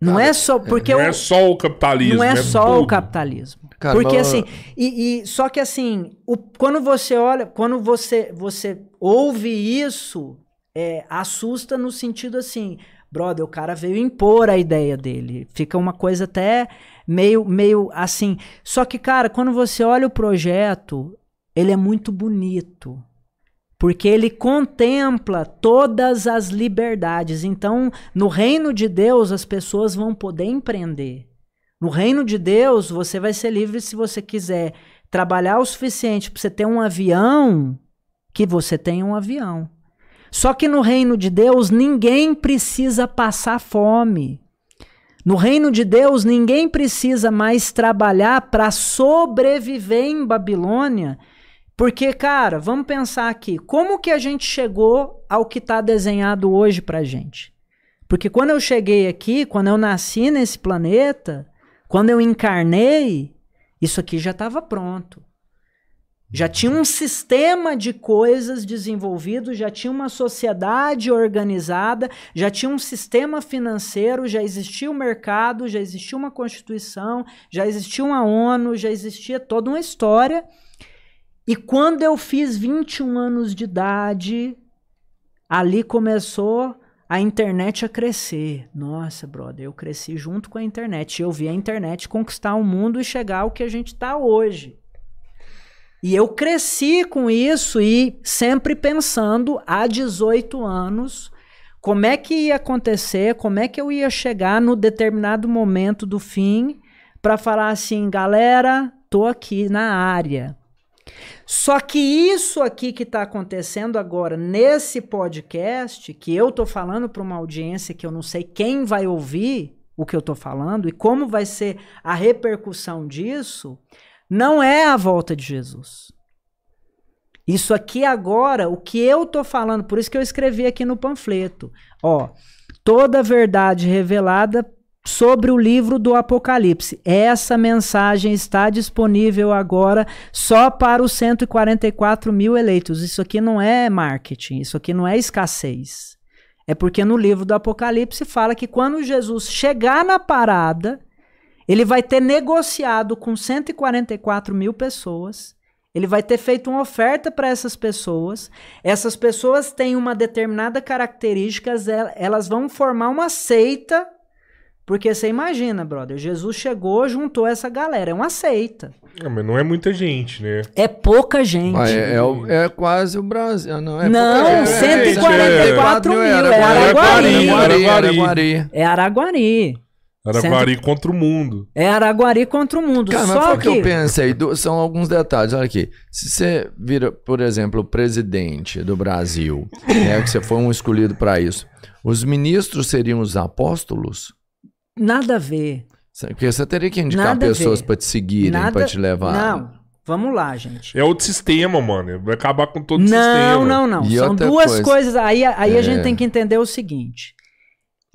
Não Cara, é só porque não eu- é só o capitalismo. não é só tudo. o capitalismo. Cara, Porque assim, e, e- só que assim, o- quando você olha, quando você, você ouve isso, é, assusta no sentido assim, Brother, o cara veio impor a ideia dele. Fica uma coisa até meio, meio assim. Só que, cara, quando você olha o projeto, ele é muito bonito. Porque ele contempla todas as liberdades. Então, no reino de Deus, as pessoas vão poder empreender. No reino de Deus, você vai ser livre se você quiser trabalhar o suficiente para você ter um avião, que você tenha um avião. Só que no reino de Deus, ninguém precisa passar fome. No reino de Deus, ninguém precisa mais trabalhar para sobreviver em Babilônia. Porque, cara, vamos pensar aqui, como que a gente chegou ao que está desenhado hoje para gente? Porque quando eu cheguei aqui, quando eu nasci nesse planeta, quando eu encarnei, isso aqui já estava pronto. Já tinha um sistema de coisas desenvolvido, já tinha uma sociedade organizada, já tinha um sistema financeiro, já existia o um mercado, já existia uma constituição, já existia uma ONU, já existia toda uma história. E quando eu fiz 21 anos de idade, ali começou a internet a crescer. Nossa, brother, eu cresci junto com a internet. Eu vi a internet conquistar o mundo e chegar ao que a gente está hoje. E eu cresci com isso e sempre pensando há 18 anos como é que ia acontecer, como é que eu ia chegar no determinado momento do fim para falar assim, galera, tô aqui na área. Só que isso aqui que está acontecendo agora nesse podcast, que eu estou falando para uma audiência que eu não sei quem vai ouvir o que eu estou falando e como vai ser a repercussão disso, não é a volta de Jesus. Isso aqui agora, o que eu estou falando, por isso que eu escrevi aqui no panfleto, ó, toda verdade revelada sobre o livro do Apocalipse. Essa mensagem está disponível agora só para os 144 mil eleitos. Isso aqui não é marketing, isso aqui não é escassez. É porque no livro do Apocalipse fala que quando Jesus chegar na parada, ele vai ter negociado com 144 mil pessoas. Ele vai ter feito uma oferta para essas pessoas. Essas pessoas têm uma determinada característica, elas vão formar uma seita porque você imagina, brother, Jesus chegou, juntou essa galera, é uma seita. Não, mas não é muita gente, né? É pouca gente. É, é, é, quase o Brasil, não é? Não, pouca, 144 mil, é Araguari. Araguari. É Araguari. Araguari contra o mundo. É Araguari contra o mundo. Cara, Só mas que... que eu pensei, são alguns detalhes. Olha aqui. Se você vira, por exemplo, o presidente do Brasil, né, que você foi um escolhido para isso, os ministros seriam os apóstolos? Nada a ver. Porque você teria que indicar Nada pessoas para te seguirem, para te levar. Não. Vamos lá, gente. É outro sistema, mano. Vai acabar com todo o sistema. Não, não, não. São duas coisa... coisas. Aí, aí é. a gente tem que entender o seguinte.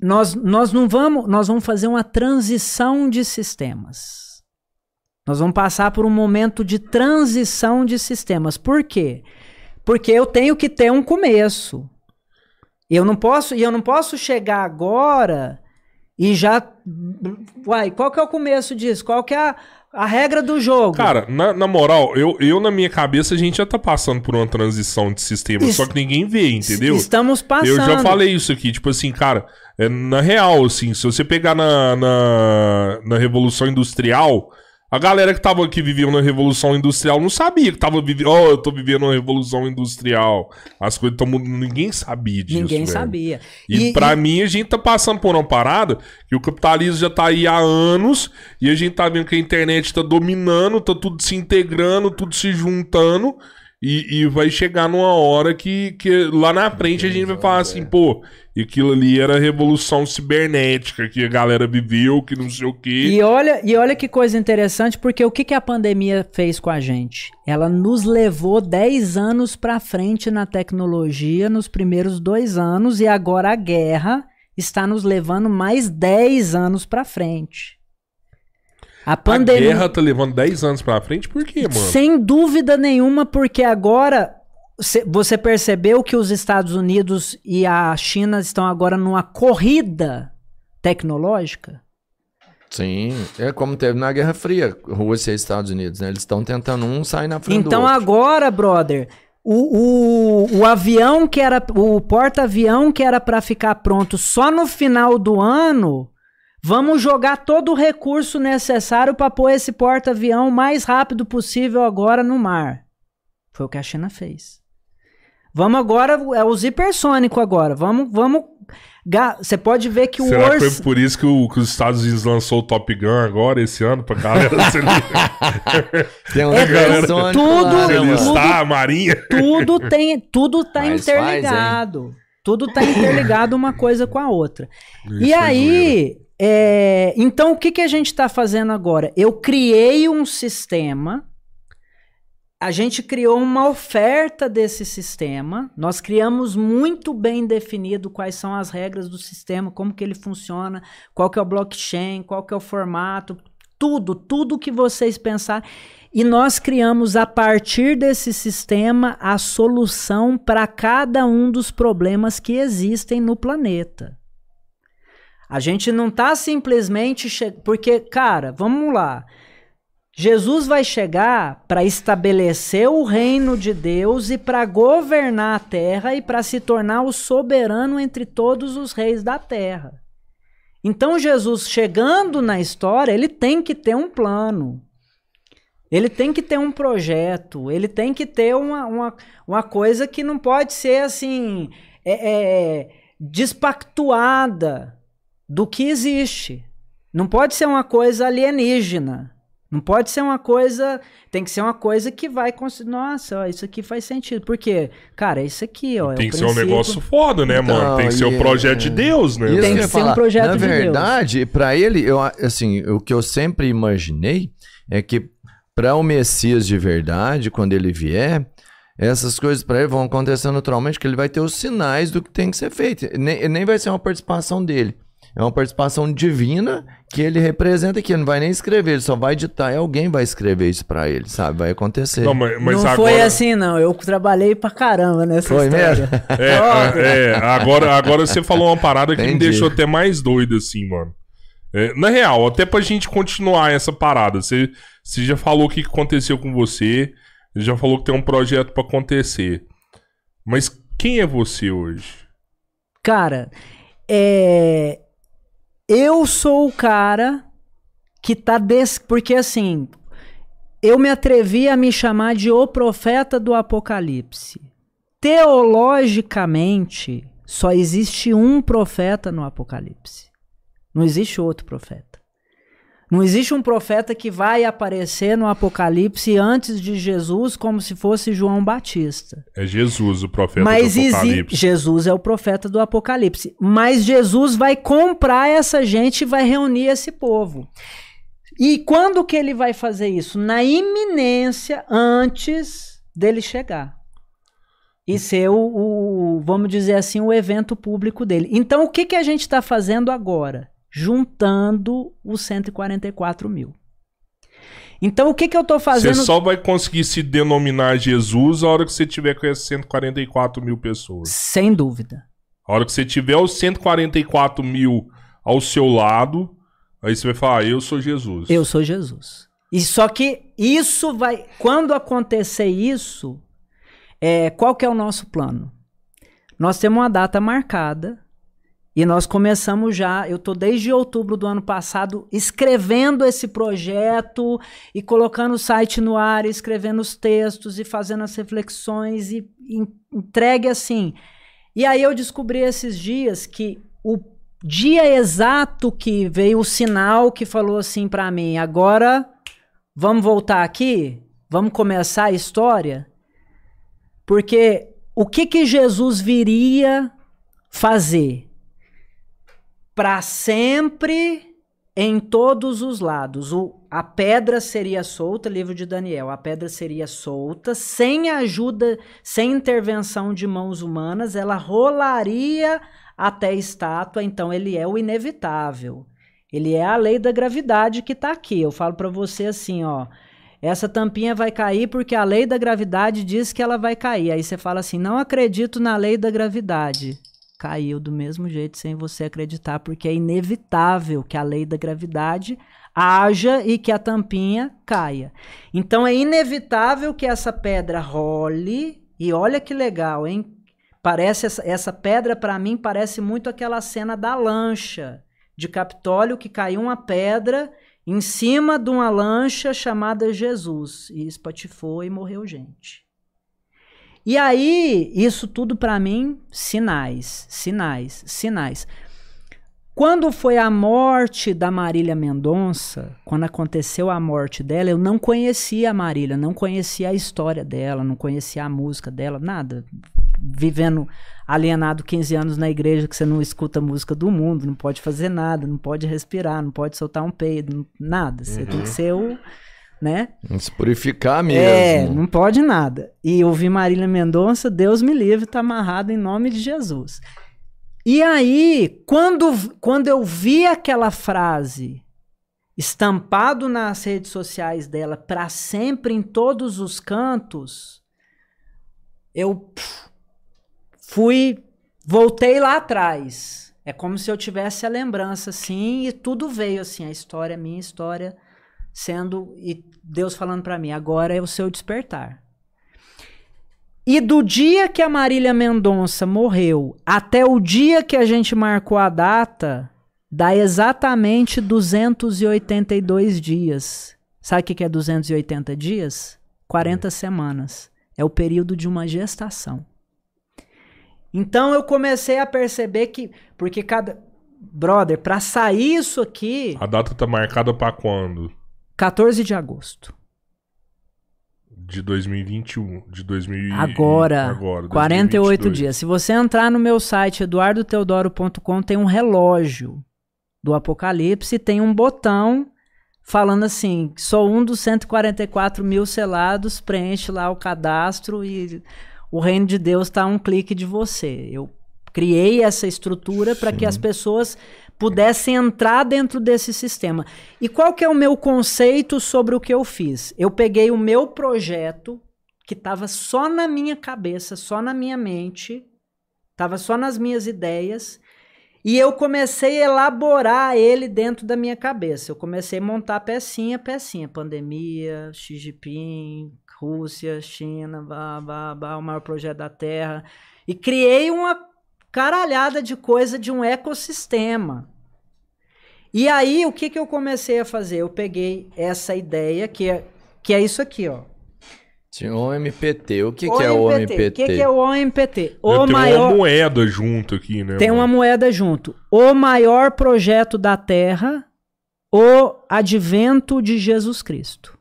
Nós, nós não vamos, nós vamos fazer uma transição de sistemas. Nós vamos passar por um momento de transição de sistemas. Por quê? Porque eu tenho que ter um começo. Eu não posso, e eu não posso chegar agora e já. Uai, qual que é o começo disso? Qual que é a, a regra do jogo? Cara, na, na moral, eu, eu na minha cabeça a gente já tá passando por uma transição de sistema, só que ninguém vê, entendeu? Estamos passando. Eu já falei isso aqui, tipo assim, cara, é, na real, assim, se você pegar na, na, na Revolução Industrial, a galera que tava aqui vivendo na Revolução Industrial não sabia que tava vivendo. Oh, eu tô vivendo uma Revolução Industrial. As coisas estão Ninguém sabia disso. Ninguém velho. sabia. E, e pra e... mim, a gente tá passando por uma parada que o capitalismo já tá aí há anos e a gente tá vendo que a internet tá dominando, tá tudo se integrando, tudo se juntando. E, e, vai chegar numa hora que, que lá na frente a gente vai falar assim, pô, aquilo ali era revolução cibernética que a galera viveu, que não sei o quê. E olha, e olha que coisa interessante, porque o que, que a pandemia fez com a gente? Ela nos levou 10 anos para frente na tecnologia nos primeiros dois anos, e agora a guerra está nos levando mais 10 anos para frente. A, pandemia... a guerra tá levando 10 anos pra frente, por quê, mano? Sem dúvida nenhuma, porque agora você percebeu que os Estados Unidos e a China estão agora numa corrida tecnológica? Sim, é como teve na Guerra Fria, Rússia e Estados Unidos, né? Eles estão tentando um sair na frente então, do outro. Então agora, brother, O, o, o avião que era. O porta-avião que era para ficar pronto só no final do ano. Vamos jogar todo o recurso necessário para pôr esse porta-avião o mais rápido possível agora no mar. Foi o que a China fez. Vamos agora, é o hipersônico agora. Vamos, vamos. Você pode ver que Será o que orçamento. foi por isso que, o- que os Estados Unidos lançou o Top Gun agora, esse ano, pra galera se Tem um É, hipersônico tudo- mano? listar a marinha? tudo tem, tudo tá Mas faz, interligado. tudo tá interligado uma coisa com a outra. Isso e é aí, é, então o que, que a gente está fazendo agora? Eu criei um sistema, a gente criou uma oferta desse sistema, nós criamos muito bem definido quais são as regras do sistema, como que ele funciona, qual que é o blockchain, qual que é o formato, tudo, tudo que vocês pensar. E nós criamos a partir desse sistema a solução para cada um dos problemas que existem no planeta. A gente não está simplesmente che... porque, cara, vamos lá. Jesus vai chegar para estabelecer o reino de Deus e para governar a terra e para se tornar o soberano entre todos os reis da terra. Então, Jesus chegando na história, ele tem que ter um plano. Ele tem que ter um projeto. Ele tem que ter uma, uma, uma coisa que não pode ser assim. É, é, despactuada do que existe. Não pode ser uma coisa alienígena. Não pode ser uma coisa. Tem que ser uma coisa que vai. Nossa, ó, isso aqui faz sentido. Porque, cara, isso aqui, ó. é Tem o que ser um princípio. negócio foda, né, mano? Então, Tem que ser o e- projeto de Deus, né? Isso Tem que ser um projeto Na de Deus. verdade, pra ele, eu, assim, o que eu sempre imaginei é que para o Messias de verdade, quando ele vier, essas coisas para ele vão acontecer naturalmente, que ele vai ter os sinais do que tem que ser feito. Nem, nem vai ser uma participação dele. É uma participação divina que ele representa que ele não vai nem escrever, ele só vai ditar e alguém vai escrever isso pra ele, sabe? Vai acontecer. Não, mas, mas não agora... foi assim, não. Eu trabalhei pra caramba nessa Foi história. mesmo? É, é, agora, agora você falou uma parada que me Entendi. deixou até mais doido, assim, mano. É, na real, até pra gente continuar essa parada, você, você já falou o que aconteceu com você, já falou que tem um projeto pra acontecer. Mas quem é você hoje? Cara, é... eu sou o cara que tá porque assim, eu me atrevi a me chamar de o profeta do Apocalipse. Teologicamente, só existe um profeta no Apocalipse. Não existe outro profeta. Não existe um profeta que vai aparecer no Apocalipse antes de Jesus como se fosse João Batista. É Jesus, o profeta Mas do Apocalipse. Jesus é o profeta do Apocalipse. Mas Jesus vai comprar essa gente e vai reunir esse povo. E quando que ele vai fazer isso? Na iminência antes dele chegar. E ser o, o- vamos dizer assim, o evento público dele. Então, o que, que a gente está fazendo agora? Juntando os 144 mil. Então, o que, que eu estou fazendo? Você só vai conseguir se denominar Jesus a hora que você tiver com essas 144 mil pessoas. Sem dúvida. A hora que você tiver os 144 mil ao seu lado, aí você vai falar, "Ah, eu sou Jesus. Eu sou Jesus. E só que isso vai. Quando acontecer isso, é, qual que é o nosso plano? Nós temos uma data marcada e nós começamos já. Eu tô desde outubro do ano passado escrevendo esse projeto e colocando o site no ar, e escrevendo os textos e fazendo as reflexões e en- entregue assim. E aí eu descobri esses dias que o dia exato que veio o sinal que falou assim pra mim, agora vamos voltar aqui, vamos começar a história, porque o que que Jesus viria fazer para sempre em todos os lados. O, a pedra seria solta, livro de Daniel, a pedra seria solta, sem ajuda, sem intervenção de mãos humanas, ela rolaria até a estátua, então ele é o inevitável. Ele é a lei da gravidade que está aqui. Eu falo para você assim, ó, essa tampinha vai cair porque a lei da gravidade diz que ela vai cair. Aí você fala assim: "Não acredito na lei da gravidade". Caiu do mesmo jeito sem você acreditar, porque é inevitável que a lei da gravidade haja e que a tampinha caia. Então é inevitável que essa pedra role E olha que legal, hein? Parece essa, essa pedra para mim parece muito aquela cena da lancha de Capitólio que caiu uma pedra em cima de uma lancha chamada Jesus e espatifou e morreu gente. E aí, isso tudo para mim, sinais, sinais, sinais. Quando foi a morte da Marília Mendonça, quando aconteceu a morte dela, eu não conhecia a Marília, não conhecia a história dela, não conhecia a música dela, nada. Vivendo alienado 15 anos na igreja, que você não escuta música do mundo, não pode fazer nada, não pode respirar, não pode soltar um peido, nada. Você uhum. tem que uhum. ser o. Né? Se purificar mesmo. É, não pode nada. E ouvir Marília Mendonça, Deus me livre, tá amarrado em nome de Jesus. E aí, quando, quando eu vi aquela frase estampado nas redes sociais dela para sempre em todos os cantos, eu fui, voltei lá atrás. É como se eu tivesse a lembrança assim e tudo veio assim, a história, a minha história sendo e Deus falando para mim, agora é o seu despertar. E do dia que a Marília Mendonça morreu até o dia que a gente marcou a data, dá exatamente 282 dias. Sabe o que é 280 dias? 40 semanas. É o período de uma gestação. Então eu comecei a perceber que. Porque cada. Brother, para sair isso aqui. A data tá marcada para quando? 14 de agosto de 2021, de 2000 agora, agora 48 dias. Se você entrar no meu site eduardoteodoro.com tem um relógio do Apocalipse, tem um botão falando assim, sou um dos 144 mil selados, preenche lá o cadastro e o reino de Deus está a um clique de você. Eu criei essa estrutura para que as pessoas pudessem entrar dentro desse sistema. E qual que é o meu conceito sobre o que eu fiz? Eu peguei o meu projeto, que estava só na minha cabeça, só na minha mente, estava só nas minhas ideias, e eu comecei a elaborar ele dentro da minha cabeça. Eu comecei a montar pecinha, pecinha. Pandemia, Xi Jinping, Rússia, China, bah, bah, bah, o maior projeto da Terra. E criei uma caralhada de coisa de um ecossistema. E aí, o que, que eu comecei a fazer? Eu peguei essa ideia, que é, que é isso aqui, ó. Tinha o MPT. O que, que é o MPT? O que, que é o OMPT? O tem maior... uma moeda junto aqui, né? Tem mano? uma moeda junto. O maior projeto da Terra, o advento de Jesus Cristo.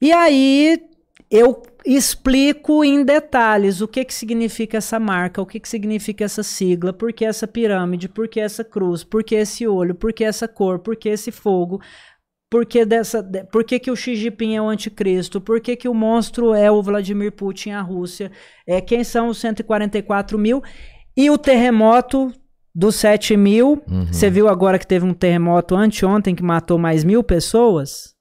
E aí, eu explico em detalhes o que, que significa essa marca, o que, que significa essa sigla, por que essa pirâmide, por que essa cruz, por que esse olho, por que essa cor, por que esse fogo, por que, dessa, por que, que o Xi Jinping é o anticristo, por que, que o monstro é o Vladimir Putin, a Rússia, é, quem são os 144 mil, e o terremoto dos 7 mil. Uhum. Você viu agora que teve um terremoto anteontem que matou mais mil pessoas?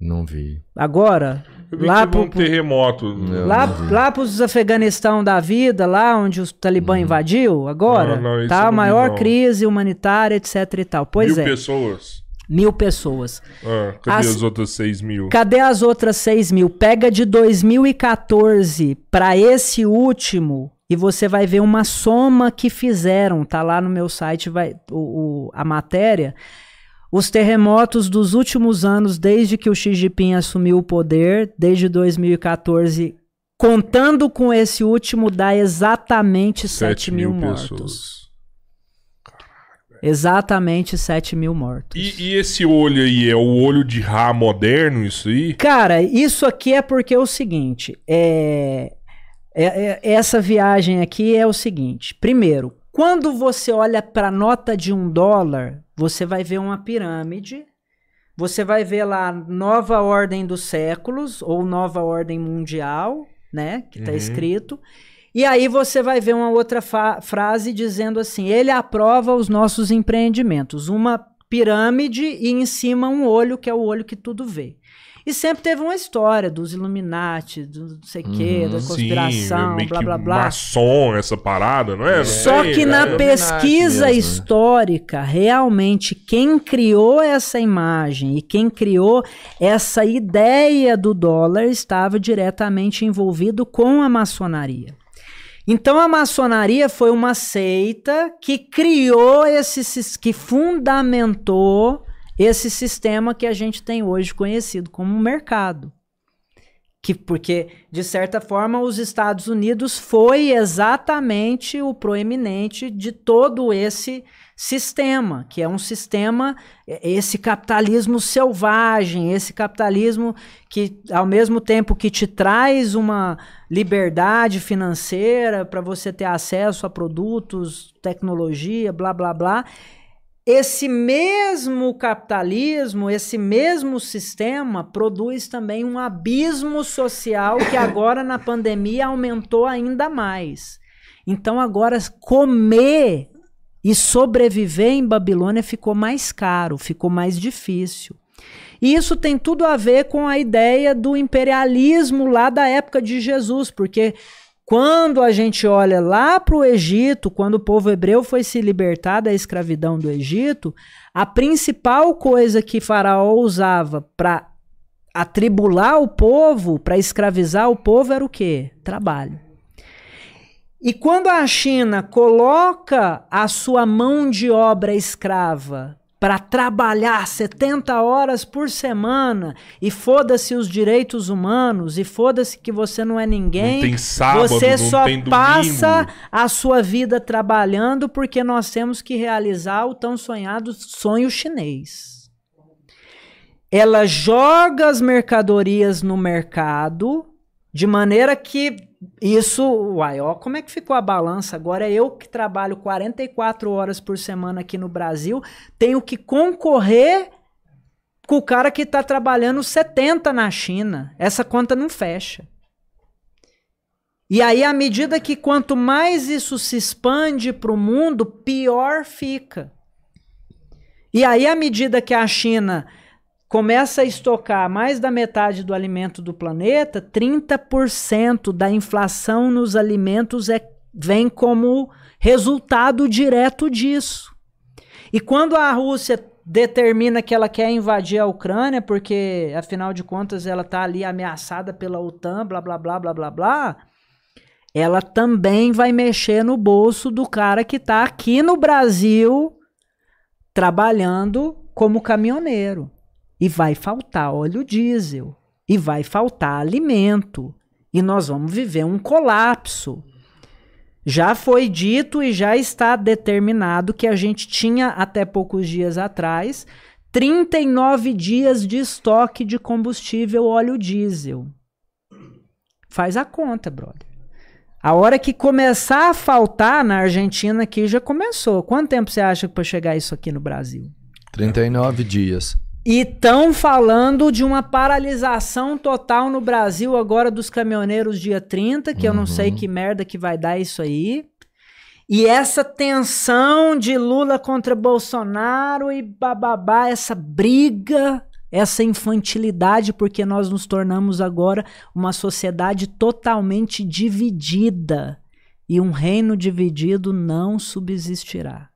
Não vi. Agora, lá pro, um terremoto. lá, lá pros Afeganistão da vida, lá onde o Talibã uhum. invadiu, agora, não, não, tá a maior crise humanitária, etc e tal. Pois mil é. Mil pessoas. Mil pessoas. Ah, cadê as, as outras seis mil? Cadê as outras seis mil? Pega de 2014 para esse último e você vai ver uma soma que fizeram. Tá lá no meu site vai o, o a matéria os terremotos dos últimos anos, desde que o Xi Jinping assumiu o poder, desde 2014, contando com esse último, dá exatamente 7, 7 mil, mil mortos. Exatamente 7 mil mortos. E, e, esse olho aí, é o olho de Ra moderno, isso aí? Cara, isso aqui é porque é o seguinte: é, é, é essa viagem aqui é o seguinte. Primeiro, quando você olha para a nota de um dólar, você vai ver uma pirâmide. Você vai ver lá Nova Ordem dos Séculos ou Nova Ordem Mundial, né? Que está uhum. escrito. E aí você vai ver uma outra frase dizendo assim: ele aprova os nossos empreendimentos. Uma pirâmide e em cima um olho, que é o olho que tudo vê. E sempre teve uma história dos Illuminati, do não sei o quê, Uhum. da Sim, conspiração, meio blá blá blá. maçom essa parada, não é? Não Só que né? na Illuminati pesquisa mesmo, né? histórica, realmente quem criou essa imagem e quem criou essa ideia do dólar estava diretamente envolvido com a maçonaria. Então a maçonaria foi uma seita que criou esse que fundamentou esse sistema que a gente tem hoje conhecido como mercado. Que, porque, de certa forma, os Estados Unidos foi exatamente o proeminente de todo esse sistema, que é um sistema, esse capitalismo selvagem, esse capitalismo que, ao mesmo tempo que te traz uma liberdade financeira para você ter acesso a produtos, tecnologia, blá, blá, blá, esse mesmo capitalismo, esse mesmo sistema produz também um abismo social que agora na pandemia aumentou ainda mais. Então agora comer e sobreviver em Babilônia ficou mais caro, ficou mais difícil. E isso tem tudo a ver com a ideia do imperialismo lá da época de Jesus, porque quando a gente olha lá para o Egito, quando o povo hebreu foi se libertar da escravidão do Egito, a principal coisa que Faraó usava para atribular o povo, para escravizar o povo, era o quê? Trabalho. E quando a China coloca a sua mão de obra escrava para trabalhar 70 horas por semana e foda-se os direitos humanos e foda-se que você não é ninguém, Não tem sábado, você só passa a sua vida trabalhando porque nós temos que realizar o tão sonhado sonho chinês. Ela joga as mercadorias no mercado de maneira que isso, uai, ó, como é que ficou a balança? Agora eu que trabalho 44 horas por semana aqui no Brasil, tenho que concorrer com o cara que está trabalhando 70 na China. Essa conta não fecha. E aí, à medida que quanto mais isso se expande para o mundo, pior fica. E aí, à medida que a China começa a estocar mais da metade do alimento do planeta, 30% da inflação nos alimentos é, vem como resultado direto disso. E quando a Rússia determina que ela quer invadir a Ucrânia, porque afinal de contas ela está ali ameaçada pela OTAN, blá blá blá blá blá blá, ela também vai mexer no bolso do cara que está aqui no Brasil trabalhando como caminhoneiro. E vai faltar óleo diesel. E vai faltar alimento. E nós vamos viver um colapso. Já foi dito e já está determinado que a gente tinha até poucos dias atrás 39 dias de estoque de combustível óleo diesel. Faz a conta, brother. A hora que começar a faltar na Argentina aqui já começou. Quanto tempo você acha para chegar isso aqui no Brasil? 39 dias. E estão falando de uma paralisação total no Brasil agora dos caminhoneiros dia 30, que eu não sei que merda que vai dar isso aí. E essa tensão de Lula contra Bolsonaro e bababá, essa briga, essa infantilidade, porque nós nos tornamos agora uma sociedade totalmente dividida. E um reino dividido não subsistirá.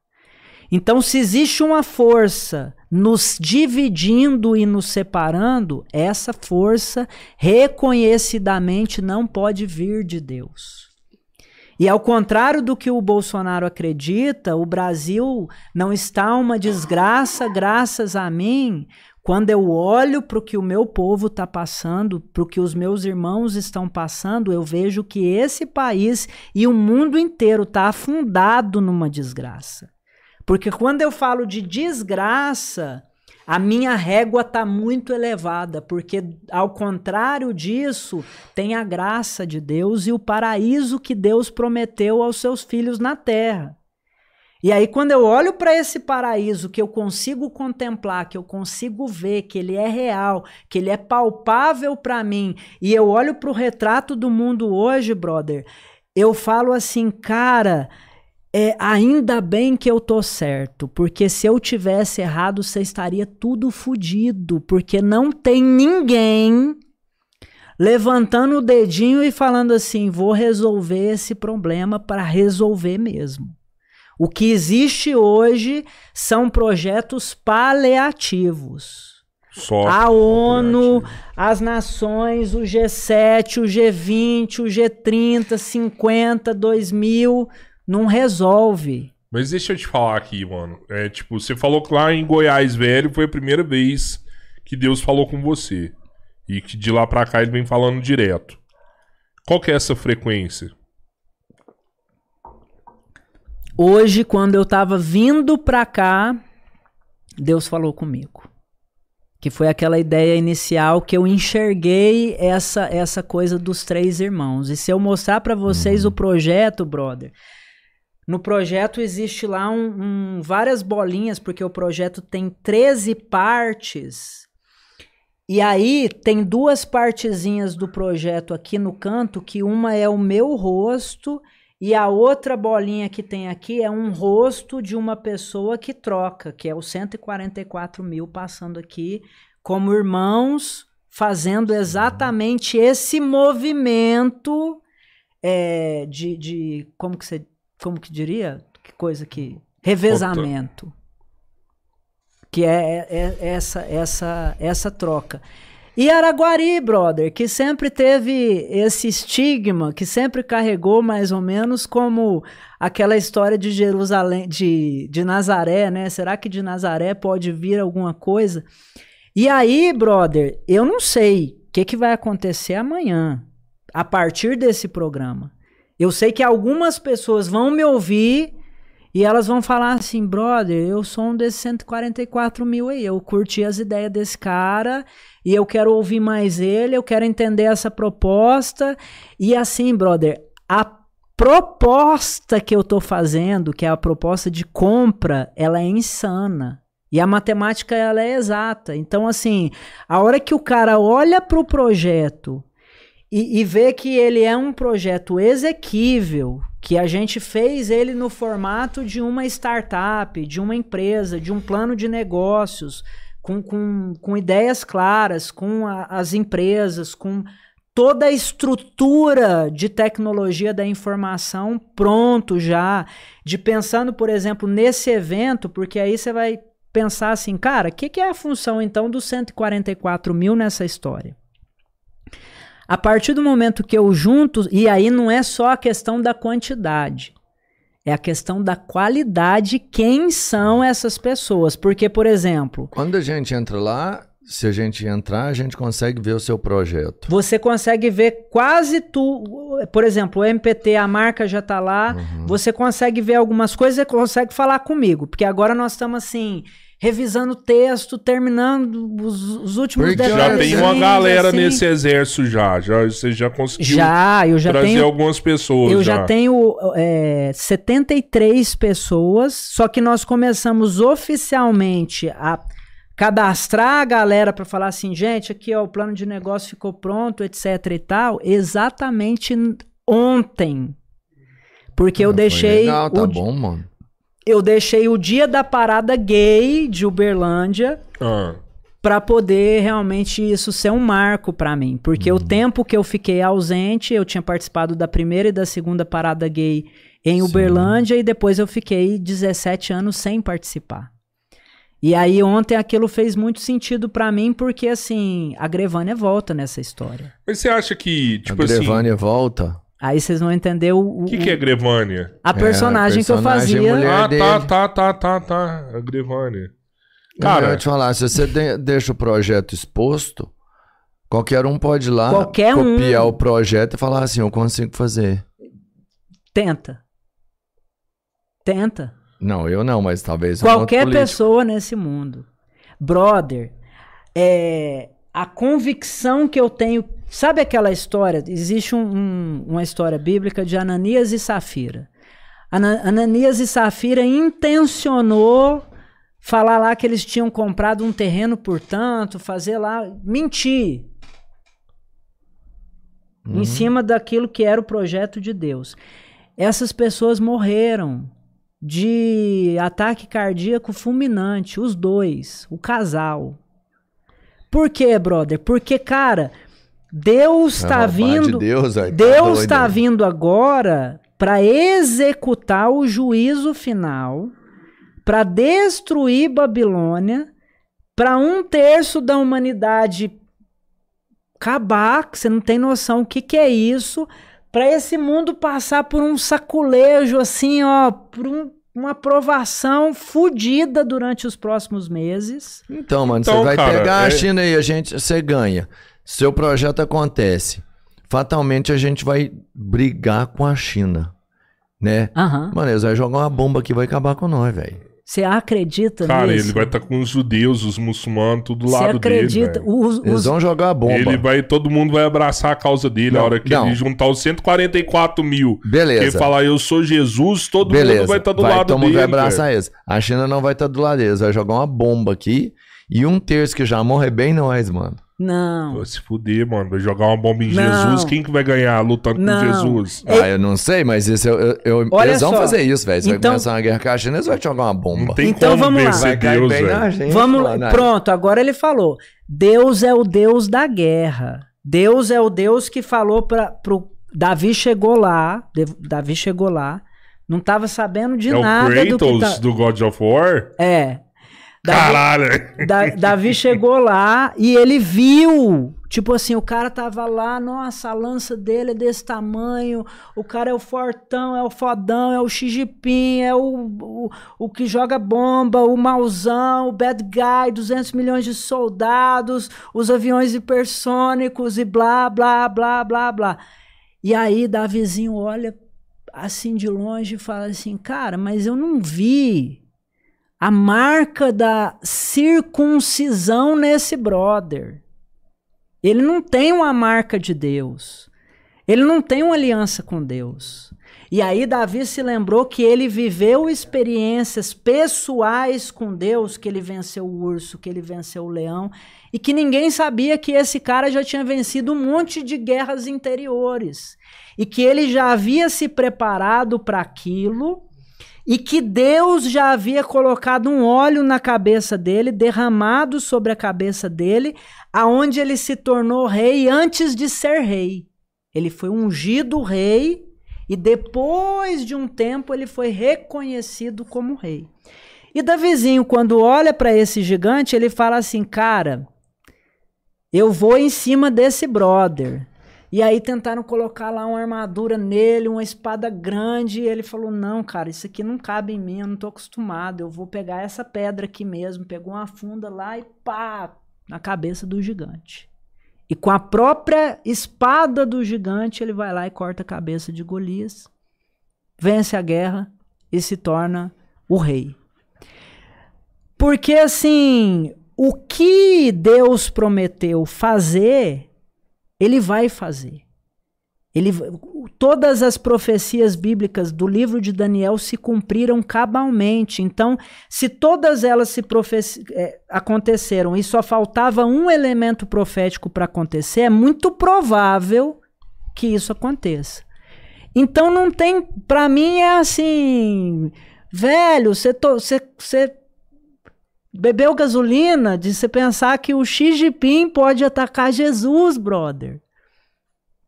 Então, se existe uma força nos dividindo e nos separando, essa força reconhecidamente não pode vir de Deus. E ao contrário do que o Bolsonaro acredita, o Brasil não está uma desgraça graças a mim. Quando eu olho para o que o meu povo está passando, para o que os meus irmãos estão passando, eu vejo que esse país e o mundo inteiro está afundado numa desgraça. Porque quando eu falo de desgraça, a minha régua está muito elevada, porque ao contrário disso, tem a graça de Deus e o paraíso que Deus prometeu aos seus filhos na terra. E aí, quando eu olho para esse paraíso que eu consigo contemplar, que eu consigo ver que ele é real, que ele é palpável para mim, e eu olho para o retrato do mundo hoje, brother, eu falo assim, cara, é, ainda bem que eu tô certo, porque se eu tivesse errado, você estaria tudo fodido, porque não tem ninguém levantando o dedinho e falando assim: vou resolver esse problema para resolver mesmo. O que existe hoje são projetos paliativos. Só A ONU, as nações, o G7, o G20, o G30, 50, 2000, não resolve. Mas deixa eu te falar aqui, mano. É tipo, você falou que lá em Goiás, velho, foi a primeira vez que Deus falou com você. E que de lá pra cá ele vem falando direto. Qual que é essa frequência? Hoje, quando eu tava vindo pra cá, Deus falou comigo. Que foi aquela ideia inicial que eu enxerguei essa essa coisa dos três irmãos. E se eu mostrar pra vocês o projeto, brother, no projeto existe lá um, um- várias bolinhas, porque o projeto tem 13 partes. E aí tem duas partezinhas do projeto aqui no canto, que uma é o meu rosto e a outra bolinha que tem aqui é um rosto de uma pessoa que troca, que é o 144 mil passando aqui como irmãos, fazendo exatamente esse movimento é, de, de como que você, como que diria, que coisa que revezamento, que é, é- é essa essa essa troca. E Araguari, brother, que sempre teve esse estigma, que sempre carregou mais ou menos como aquela história de Jerusalém, de, de Nazaré, né? Será que de Nazaré pode vir alguma coisa? E aí, brother, eu não sei o que, que vai acontecer amanhã, a partir desse programa. Eu sei que algumas pessoas vão me ouvir e elas vão falar assim, brother, eu sou um desses 144 mil aí, eu curti as ideias desse cara e eu quero ouvir mais ele, eu quero entender essa proposta. E assim, brother, a proposta que eu tô fazendo, que é a proposta de compra, ela é insana. E a matemática ela é exata. Então, assim, a hora que o cara olha pro projeto e, e vê que ele é um projeto exequível, que a gente fez ele no formato de uma startup, de uma empresa, de um plano de negócios, com, com, com ideias claras, com a- as empresas, com toda a estrutura de tecnologia da informação pronto já, de pensando, por exemplo, nesse evento, porque aí você vai pensar assim, cara, o que, que é a função então dos 144 mil nessa história? A partir do momento que eu junto, e aí não é só a questão da quantidade, é a questão da qualidade, quem são essas pessoas. Porque, por exemplo, Quando a gente entra lá, se a gente entrar, a gente consegue ver o seu projeto. você consegue ver quase tu, por exemplo, o MPT, a marca já tá lá, você consegue ver algumas coisas e consegue falar comigo, porque agora nós estamos assim, revisando o texto, terminando os, os últimos Porque Já tem uma detalhezinhos, galera assim. nesse exército já. já. Você já conseguiu Já, eu já trazer tenho algumas pessoas. Eu já tenho é, 73 pessoas, só que nós começamos oficialmente a cadastrar a galera para falar assim, gente, aqui ó, o plano de negócio ficou pronto, etc e tal, exatamente ontem. Porque eu Ah, foi deixei Legal, tá o, bom, mano. Eu deixei o dia da parada gay de Uberlândia Ah, para poder realmente isso ser um marco para mim, porque o tempo que eu fiquei ausente, eu tinha participado da primeira e da segunda parada gay em Uberlândia e depois eu fiquei 17 anos sem participar. E aí ontem aquilo fez muito sentido para mim porque assim, a Grevânia volta nessa história. Mas você acha que, tipo a assim. Grevânia volta. Aí vocês vão entender o, O que, que é Grevânia? a personagem, que eu personagem fazia. Ah, tá, dele. tá, tá, tá, tá. A Grevânia. Cara, eu ia te falar, se você de- deixa o projeto exposto, qualquer um pode ir lá Qualquer um. copiar o projeto e falar assim, eu consigo fazer. Tenta. Tenta. Não, eu não, mas talvez um Qualquer político. pessoa nesse mundo. Brother, é, a convicção que eu tenho. Sabe aquela história? Existe um- um- uma história bíblica de Ananias e Safira. Ana- Ananias e Safira intencionou falar lá que eles tinham comprado um terreno por tanto, fazer lá. Mentir. Uhum. Em cima daquilo que era o projeto de Deus. Essas pessoas morreram. de ataque cardíaco fulminante, os dois, o casal. Por quê, brother? Porque, cara, Deus É está uma paz de vindo. Deus, aí, tá está né? vindo agora para executar o juízo final, para destruir Babilônia, para um terço da humanidade acabar, que você não tem noção o que, que é isso, para esse mundo passar por um saculejo assim, ó, por um- uma aprovação fodida durante os próximos meses. Então, mano, Então, você vai cara, pegar é- a China e a gente, você ganha. Seu projeto acontece. Fatalmente a gente vai brigar com a China, né? Aham. Mano, eles vão jogar uma bomba que vai acabar com nós, velho. Você acredita Cara, nisso? ele vai estar com os judeus, os muçulmanos, tudo do lado acredita? dele. velho. os, Eles os- vão jogar a bomba. Ele vai, todo mundo vai abraçar a causa dele Não, a hora que não. ele juntar os 144 mil. Beleza. Quem falar eu sou Jesus, todo Beleza. mundo vai estar do vai, lado todo mundo dele. vai abraçar eles. A China não vai estar do lado deles. Vai jogar uma bomba aqui. E um terço que já morre é bem nós, mano. Não. Vai se fuder, mano. Vai jogar uma bomba em Não. Jesus. Quem que vai ganhar lutando Não. com Jesus? É- Ah, eu não sei, mas isso eu, eu, eu- Olha eles vão só. fazer isso, velho. Você Então- vai começar uma guerra com a China, eles vão jogar uma bomba. Não tem Então como vamos lá. vencer Vai cair Deus, velho. Vamos lá. Pronto, agora ele falou. Deus é o Deus da guerra. Deus é o Deus que falou para pro Davi chegou lá, De- Davi chegou lá, não tava sabendo de É o nada do que Kratos tá... do God of War? É. Davi, Caralho! Da- Davi chegou lá e ele viu. Tipo assim, o cara tava lá, nossa, a lança dele é desse tamanho, o cara é o fortão, é o fodão, é o Xi Jinping, é o, o, o que joga bomba, o mauzão, o bad guy, 200 milhões de soldados, os aviões hipersônicos e blá, blá, blá, blá, blá. E aí Davizinho olha assim de longe e fala assim, cara, mas eu não vi a marca da circuncisão nesse brother. Ele não tem uma marca de Deus. Ele não tem uma aliança com Deus. E aí Davi se lembrou que ele viveu experiências pessoais com Deus, que ele venceu o urso, que ele venceu o leão, e que ninguém sabia que esse cara já tinha vencido um monte de guerras interiores. E que ele já havia se preparado para aquilo, e que Deus já havia colocado um óleo na cabeça dele, derramado sobre a cabeça dele, aonde ele se tornou rei antes de ser rei. Ele foi ungido rei e depois de um tempo ele foi reconhecido como rei. E Davizinho, quando olha para esse gigante, ele fala assim: "Cara, eu vou em cima desse brother". E aí tentaram colocar lá uma armadura nele, uma espada grande, e ele falou: "Não, cara, isso aqui não cabe em mim, eu não tô acostumado. Eu vou pegar essa pedra aqui mesmo". Pegou uma funda lá e pá, na cabeça do gigante. E com a própria espada do gigante, ele vai lá e corta a cabeça de Golias, vence a guerra e se torna o rei. Porque assim, o que Deus prometeu fazer, ele vai fazer. Ele, todas as profecias bíblicas do livro de Daniel se cumpriram cabalmente. Então, se todas elas se é, aconteceram e só faltava um elemento profético para acontecer, é muito provável que isso aconteça. Então, não tem. Para mim, é assim. Velho, você bebeu gasolina de você pensar que o Xi Jinping pode atacar Jesus, brother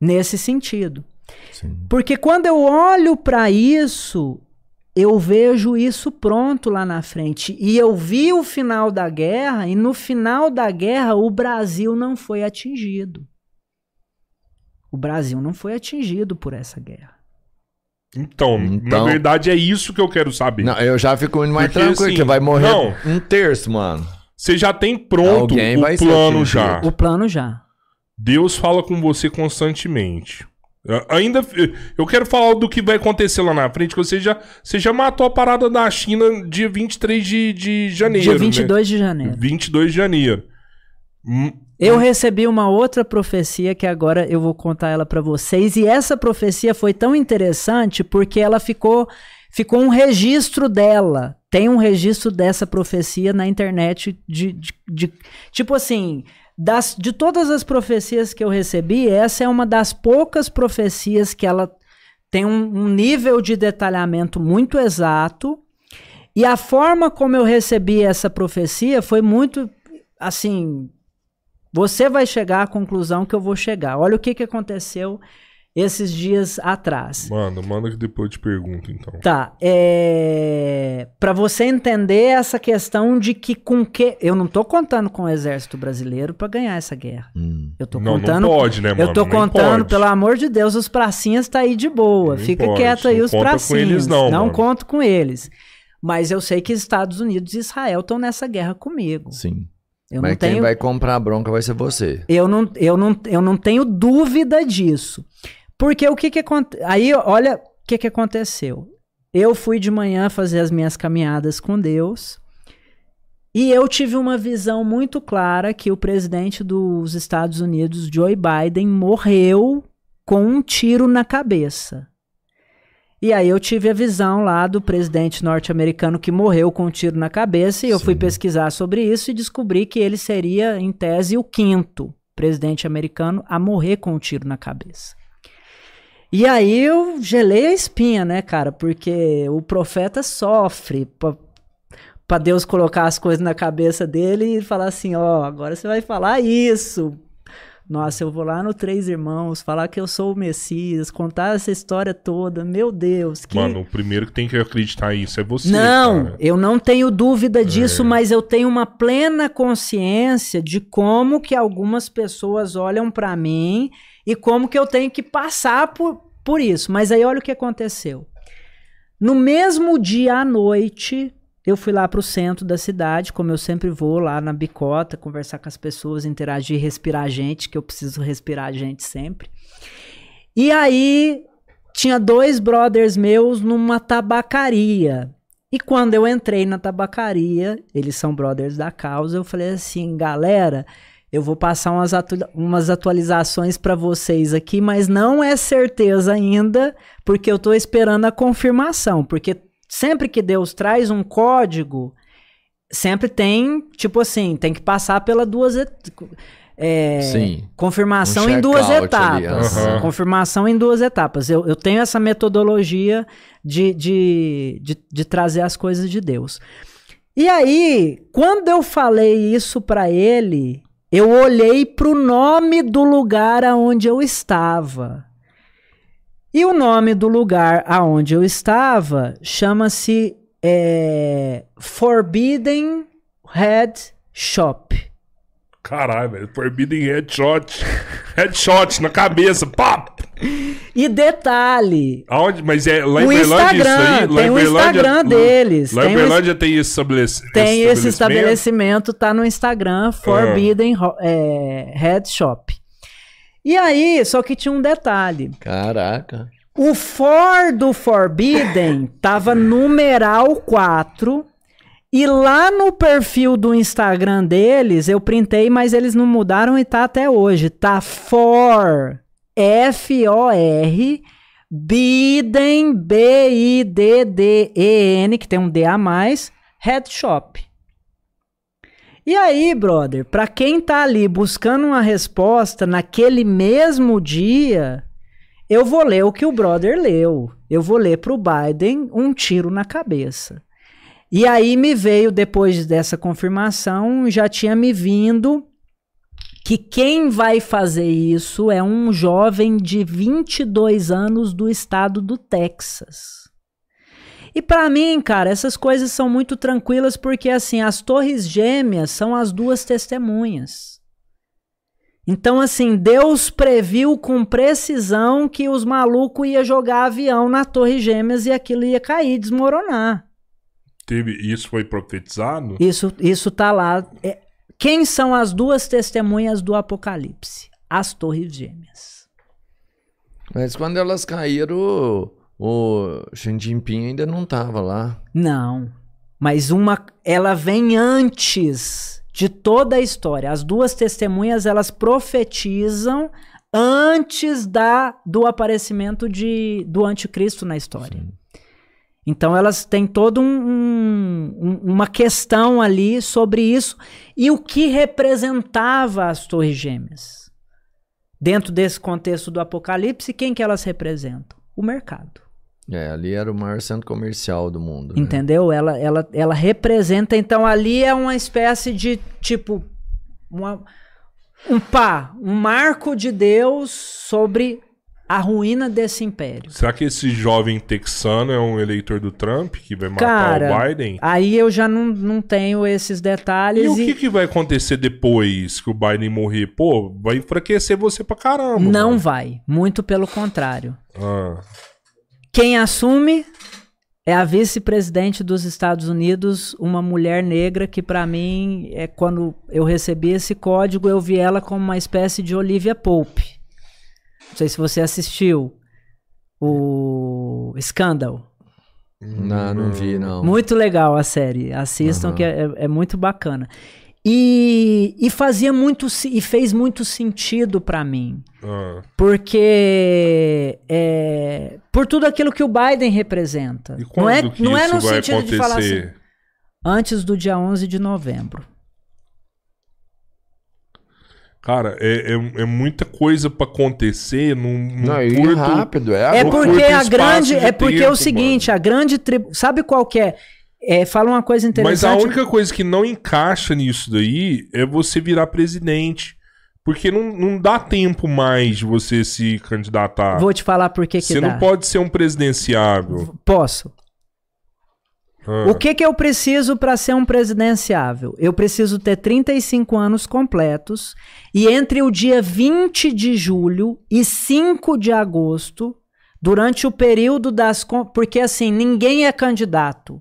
nesse sentido. Sim. Porque quando eu olho para isso, eu vejo isso pronto lá na frente. E eu vi o final da guerra, e no final da guerra o Brasil não foi atingido. O Brasil não foi atingido por essa guerra. Então, Então- na verdade é isso que eu quero saber. Não, eu já fico indo mais Porque, tranquilo, assim, que vai morrer não. um terço, mano. Você já tem pronto Alguém o plano já. O plano já. Deus fala com você constantemente. Ainda eu quero falar do que vai acontecer lá na frente, que você já, você já matou a parada da China dia 23 de, de janeiro. Dia 22 de né? janeiro. 22 de janeiro. Eu recebi uma outra profecia que agora eu vou contar ela para vocês e essa profecia foi tão interessante porque ela ficou ficou um registro dela. Tem um registro dessa profecia na internet de, de, de- tipo assim, das, de todas as profecias que eu recebi, essa é uma das poucas profecias que ela tem um, um nível de detalhamento muito exato E a forma como eu recebi essa profecia foi muito assim. Você vai chegar à conclusão que eu vou chegar. Olha o que, que aconteceu esses dias atrás. Manda, manda que depois eu te pergunto, então. Tá, é... para você entender essa questão de que com que eu não tô contando com o exército brasileiro para ganhar essa guerra. Hum. Eu tô Não, não contando pode, né, Eu mano? tô Nem contando, pode. pelo amor de Deus, os pracinhas tá aí de boa. Nem Fica pode, quieto aí não os conta com pracinhas. eles não, mano. conto com eles. Mas eu sei que Estados Unidos e Israel estão nessa guerra comigo. Sim. Eu Mas quem tenho vai comprar a bronca vai ser você. eu não, eu, não, eu não tenho dúvida disso. Porque o que que aconteceu? Aí, olha o que que aconteceu. Eu fui de manhã fazer as minhas caminhadas com Deus e eu tive uma visão muito clara que o presidente dos Estados Unidos, Joe Biden, morreu com um tiro na cabeça. E aí eu tive a visão lá do presidente norte-americano que morreu com um tiro na cabeça e eu fui Sim. pesquisar sobre isso e descobri que ele seria, em tese, o quinto presidente americano a morrer com um tiro na cabeça. E aí eu gelei a espinha, né, cara? Porque o profeta sofre pra Deus colocar as coisas na cabeça dele e falar assim, ó, agora você vai falar isso. Nossa, eu vou lá no Três Irmãos, falar que eu sou o Messias, contar essa história toda. Meu Deus, que Mano, o primeiro que tem que acreditar nisso é você. não, cara. eu não tenho dúvida disso, É. mas eu tenho uma plena consciência de como que algumas pessoas olham pra mim e como que eu tenho que passar por, por isso. Mas aí olha o que aconteceu. No mesmo dia à noite, eu fui lá pro centro da cidade, como eu sempre vou, lá na bicota, conversar com as pessoas, interagir, respirar gente, que eu preciso respirar gente sempre. E aí tinha dois brothers meus numa tabacaria. E quando eu entrei na tabacaria, eles são brothers da causa, eu falei assim, galera, eu vou passar umas, atu- umas atualizações pra vocês aqui, mas não é certeza ainda, porque eu tô esperando a confirmação, porque sempre que Deus traz um código, sempre tem, tipo assim, tem que passar pela duas et- é, Sim. confirmação Um em duas etapas. aham. Confirmação em duas etapas. Eu, eu tenho essa metodologia de, de, de, de trazer as coisas de Deus. E aí, quando eu falei isso pra ele, eu olhei pro nome do lugar aonde eu estava. E o nome do lugar aonde eu estava chama-se é, Forbidden Head Shop. Caralho, velho. Forbidden headshot. headshot na cabeça. Pá! E detalhe, Aonde? Mas é lá em o Berlândia isso aí? Lá tem o Instagram deles. Lá em Berlândia tem esse, estabelec... Tem esse estabelecimento, tá no Instagram, Forbidden Ho- é, Head Shop. E aí, só que tinha um detalhe. Caraca. O for do Forbidden tava numeral 4. E lá no perfil do Instagram deles, eu printei, mas eles não mudaram e tá até hoje. Tá for, F-O-R, Biden, B-I-D-D-E-N, que tem um D a mais, Head Shop. E aí, brother, pra quem tá ali buscando uma resposta naquele mesmo dia, eu vou ler o que o brother leu. Eu vou ler pro Biden um tiro na cabeça. E aí me veio, depois dessa confirmação, já tinha me vindo que quem vai fazer isso é um jovem de 22 anos do estado do Texas. E pra mim, cara, essas coisas são muito tranquilas porque assim, as torres gêmeas são as duas testemunhas. Então assim, Deus previu com precisão que os malucos ia jogar avião na torre gêmeas e aquilo ia cair, desmoronar. Teve... Isso foi profetizado? Isso, isso tá lá. É, quem são as duas testemunhas do Apocalipse? As Torres Gêmeas. Mas quando elas caíram, o, Xi Jinping ainda não tava lá. Não. Mas uma. Ela vem antes de toda a história. As duas testemunhas elas profetizam antes da do aparecimento de, do anticristo na história. Então elas têm toda um- um- uma questão ali sobre isso e o que representava as torres gêmeas. Dentro desse contexto do Apocalipse, quem que elas representam? O mercado. É, ali era o maior centro comercial do mundo. né? Entendeu? Ela, ela, ela representa. Então ali é uma espécie de tipo. uma- um pá, um marco de Deus sobre a ruína desse império. Será que esse jovem texano é um eleitor do Trump que vai matar Cara, o Biden? aí eu já não, não tenho esses E detalhes. o E, que, que vai acontecer depois que o Biden morrer? Pô, vai enfraquecer você pra caramba. não mano. vai. Muito pelo contrário. Ah, Quem assume é a vice-presidente dos Estados Unidos, uma mulher negra que pra mim é quando eu recebi esse código eu vi ela como uma espécie de Olivia Pope. Não sei se você assistiu o Scandal. Não, não vi, não. Muito legal a série. Assistam Aham. que é, é- muito bacana. E, e fazia muito e fez muito sentido pra mim. Ah. Porque é, por tudo aquilo que o Biden representa. E quando Não é, que não é isso no vai sentido acontecer? de falar assim, antes do dia 11 de novembro. Cara, é, é, é muita coisa pra acontecer num, num Não, e curto... rápido, é. É porque curto a espaço grande, de é porque é o tempo, seguinte, a grande tribo, sabe qual que é? É, fala uma coisa Mas a interessante. única coisa que não encaixa nisso daí é você virar presidente. Porque não, não dá tempo mais de você se candidatar. Vou te falar por que que você dá. não pode ser um presidenciável. Posso. Ah, O que que eu preciso para ser um presidenciável? Eu preciso ter 35 anos completos e entre o dia 20 de julho e 5 de agosto, durante o período das porque assim, ninguém é candidato.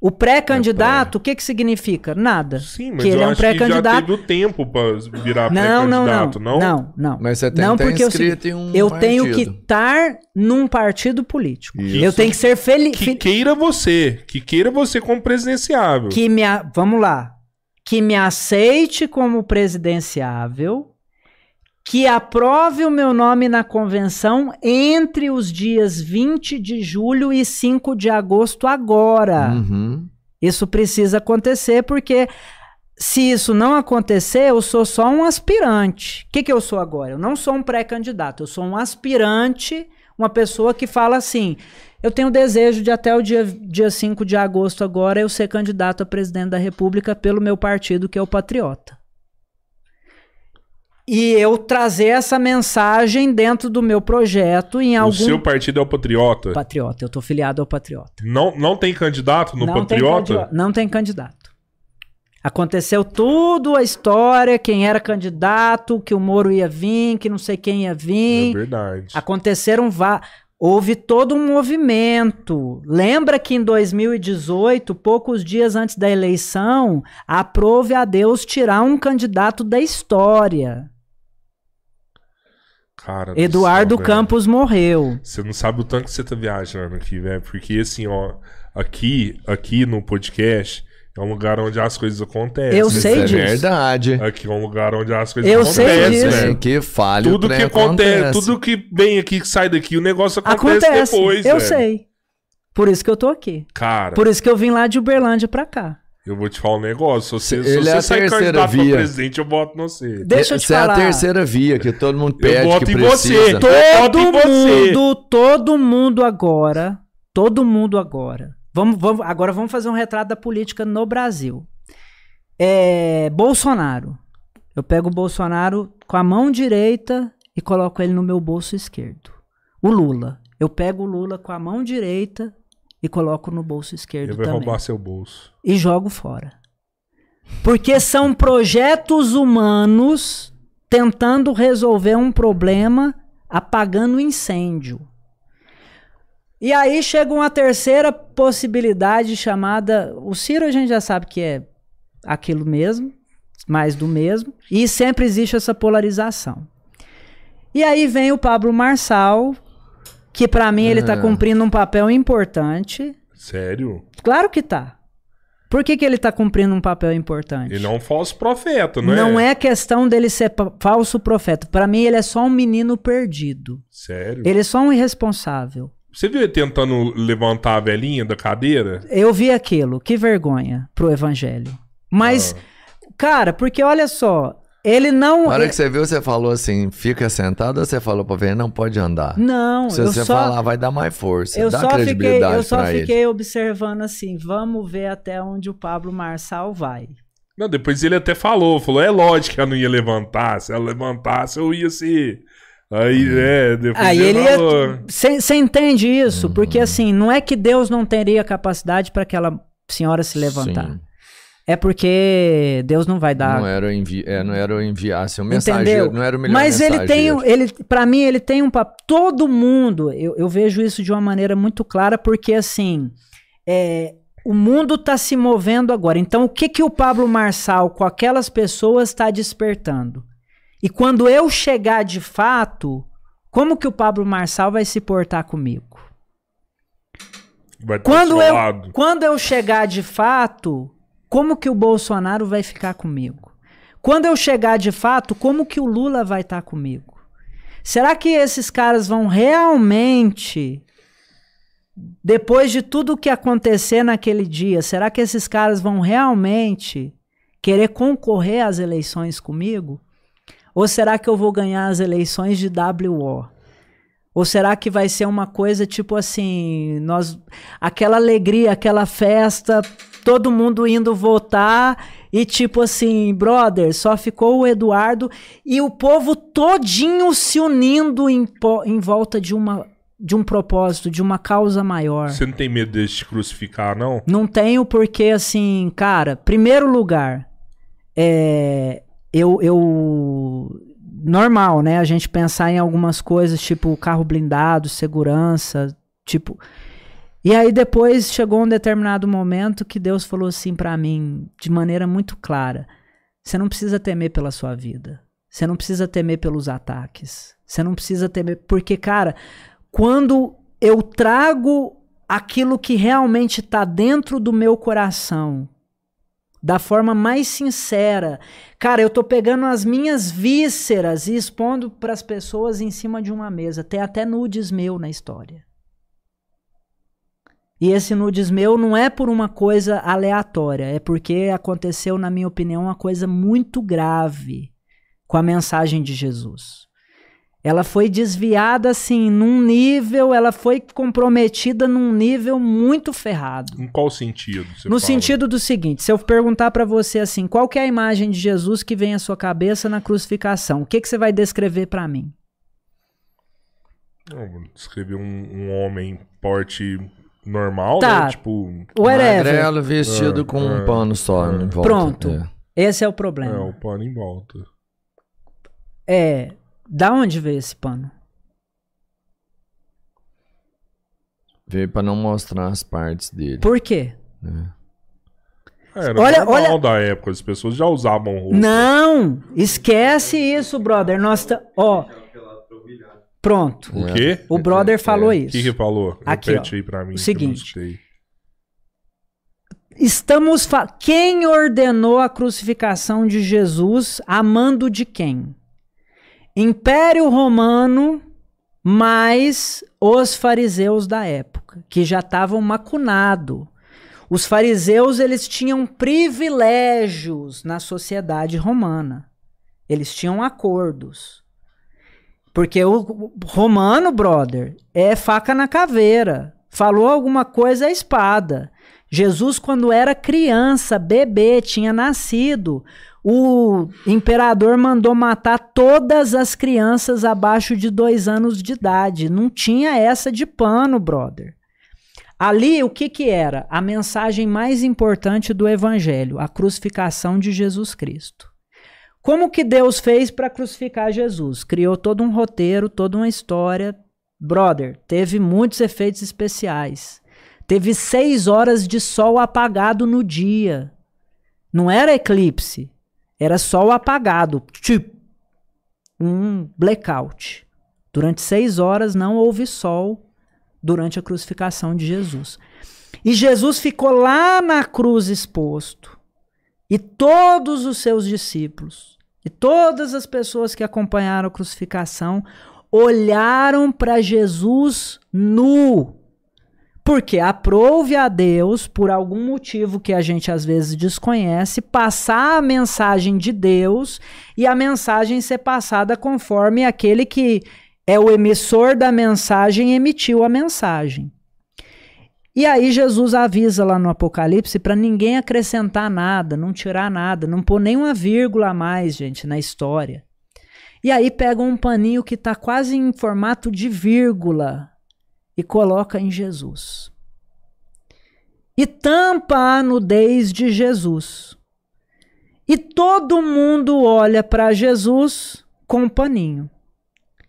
O pré-candidato, o que que significa? Nada. Sim, mas que ele eu é um acho que já pré-candidato. teve o tempo pra virar Não, não, não, pré-candidato, não. Não, não. Mas você tem Não, que porque eu, inscrito em um eu tenho que estar num partido político. Isso. Eu tenho que ser feliz. Que queira você. Que queira você como presidenciável. que me a- vamos lá, que me aceite como presidenciável, que aprove o meu nome na convenção entre os dias 20 de julho e 5 de agosto agora. Uhum. Isso precisa acontecer porque se isso não acontecer, eu sou só um aspirante. O que, que eu sou agora? Eu não sou um pré-candidato, eu sou um aspirante, uma pessoa que fala assim: eu tenho desejo de até o dia, dia 5 de agosto agora eu ser candidato a presidente da República pelo meu partido, que é o Patriota. E eu trazer essa mensagem dentro do meu projeto em O algum. seu partido é o Patriota. Patriota, eu tô filiado ao Patriota. Não, não tem candidato no não Patriota? Tem candidato, não tem candidato. Aconteceu tudo a história, quem era candidato, que o Moro ia vir, que não sei quem ia É vir. verdade. Aconteceram vá. Houve todo um movimento. Lembra que em 2018, poucos dias antes da eleição, aprove a Deus tirar um candidato da história. Cara do Eduardo céu, velho. Campos morreu. Você não sabe o tanto que você tá viajando aqui, velho. Porque assim, ó, aqui, aqui no podcast é um lugar onde as coisas acontecem. Eu sei é disso. verdade. Aqui é um lugar onde as coisas Eu sei acontecem, disso. Tem velho. que falha, Tudo o que trem acontece, tudo que vem aqui, que sai daqui, o negócio acontece, Acontece. depois, eu velho. sei. Por isso que eu tô aqui. Cara, Por isso que eu vim lá de Uberlândia pra cá. Eu vou te falar um negócio. Se você, se Ele você é a sair terceira candidato pra via. presidente, eu voto no você. Deixa eu te Essa é falar. a terceira via que todo mundo pede voto que em precisa. você. Eu Todo em você. mundo, todo mundo agora, todo mundo agora. Vamos, vamos, agora vamos fazer um retrato da política no Brasil. É, Bolsonaro. Eu pego o Bolsonaro com a mão direita e coloco ele no meu bolso esquerdo. O Lula. Eu pego o Lula com a mão direita e coloco no bolso esquerdo Ele vai também. roubar seu bolso. e jogo fora. Porque são projetos humanos tentando resolver um problema apagando incêndio. E aí chega uma terceira possibilidade chamada. O Ciro a gente já sabe que é aquilo mesmo, mais do mesmo, e sempre existe essa polarização. E aí vem o Pablo Marçal, que pra mim ele tá Ah. cumprindo um papel importante. Sério? Claro que tá. Por que, que ele tá cumprindo um papel importante? Ele é um falso profeta, não é? Não é questão dele ser falso profeta. Pra mim, ele é só um menino perdido. Sério? Ele é só um irresponsável. Você viu ele tentando levantar a velhinha da cadeira? Eu vi aquilo. Que vergonha pro evangelho. Mas, Ah. cara, porque olha só. Ele não. Na hora ele- que você viu, você falou assim, fica sentado ou você falou pra ver, não pode andar? Não, Se eu você só, falar, vai dar mais força. eu dá só fiquei, credibilidade eu só pra ele. fiquei observando assim, vamos ver até onde o Pablo Marçal vai. Não, depois ele até falou, falou, é lógico que ela não ia levantar, se ela levantasse eu ia se... Aí, né, depois Aí ele ia. Você entende isso? Uhum. Porque assim, não é que Deus não teria capacidade para aquela senhora se levantar. Sim. É porque Deus não vai dar. Não era o envi... é, não era o enviasse, o mensageiro, Entendeu? não era o melhor Mas ele tem, ele, para mim, ele tem um papel. Todo mundo, eu, eu vejo isso de uma maneira muito clara, porque assim, é, o mundo está se movendo agora. Então, o que que o Pablo Marçal com aquelas pessoas está despertando? E quando eu chegar de fato, como que o Pablo Marçal vai se portar comigo? Vai ter Quando seu eu, quando eu chegar de fato, como que o Bolsonaro vai ficar comigo? Quando eu chegar de fato, como que o Lula vai estar comigo? Será que esses caras vão realmente, depois de tudo que acontecer naquele dia, será que esses caras vão realmente querer concorrer às eleições comigo? Ou será que eu vou ganhar as eleições de WO? Ou será que vai ser uma coisa tipo assim, nós aquela alegria, aquela festa, todo mundo indo votar e tipo assim, brother, só ficou o Eduardo e o povo todinho se unindo em, em volta de uma de um propósito, de uma causa maior. Você não tem medo de te crucificar, não? Não tenho porque, assim, cara, primeiro lugar, é, eu, eu. Normal, né? A gente pensar em algumas coisas, tipo carro blindado, segurança, tipo. E aí depois chegou um determinado momento que Deus falou assim pra mim, de maneira muito clara: você não precisa temer pela sua vida. Você não precisa temer pelos ataques. Você não precisa temer. Porque, cara, quando eu trago aquilo que realmente está dentro do meu coração, da forma mais sincera, cara, eu tô pegando as minhas vísceras e expondo para as pessoas em cima de uma mesa. Tem até nudes meu na história. E esse nudes meu não é por uma coisa aleatória, é porque aconteceu, na minha opinião, uma coisa muito grave com a mensagem de Jesus. Ela foi desviada assim num nível, ela foi comprometida num nível muito ferrado. Em qual sentido? No fala? sentido do seguinte, se eu perguntar pra você assim, qual é a imagem de Jesus que vem à sua cabeça na crucificação? O que que você vai descrever pra mim? Não, vou descrever um, um homem porte normal, Tá. né? Tipo. Magrelo vestido É, com um é, pano só é. em volta. Pronto. É. Esse é o é, problema. o pano em volta. É, da onde veio esse pano? Veio pra não mostrar as partes dele. Por quê? É, Era Olha- normal olha- da época, as pessoas já usavam roupa. Não, esquece isso, brother. Nós tá, ó. Pronto. O quê? O brother falou O isso. que que falou? Aqui, Repete ó, aí pra mim. o seguinte. Estamos fa... quem ordenou a crucificação de Jesus amando de quem? Império Romano mais os fariseus da época, que já estavam macunados. Os fariseus eles tinham privilégios na sociedade romana. Eles tinham acordos. Porque o romano, brother, é faca na caveira. Falou alguma coisa é espada. Jesus, quando era criança, bebê, tinha nascido, o imperador mandou matar todas as crianças abaixo de dois anos de idade. Não tinha essa de pano, brother. Ali, o que que era? A mensagem mais importante do evangelho, a crucificação de Jesus Cristo. Como que Deus fez para crucificar Jesus? Criou todo um roteiro, toda uma história. Brother, teve muitos efeitos especiais. Teve seis horas de sol apagado no dia. Não era eclipse, era sol apagado. Tipo, um blackout. Durante seis horas não houve sol durante a crucificação de Jesus. E Jesus ficou lá na cruz exposto. E todos os seus discípulos e todas as pessoas que acompanharam a crucificação olharam para Jesus nu. Porque aprove a Deus, por algum motivo que a gente às vezes desconhece, passar a mensagem de Deus e a mensagem ser passada conforme aquele que é o emissor da mensagem emitiu a mensagem. E aí Jesus avisa lá no Apocalipse para ninguém acrescentar nada, não tirar nada, não pôr nenhuma vírgula a mais, gente, na história. E aí pega um paninho que está quase em formato de vírgula e coloca em Jesus. E tampa a nudez de Jesus. E todo mundo olha para Jesus com paninho.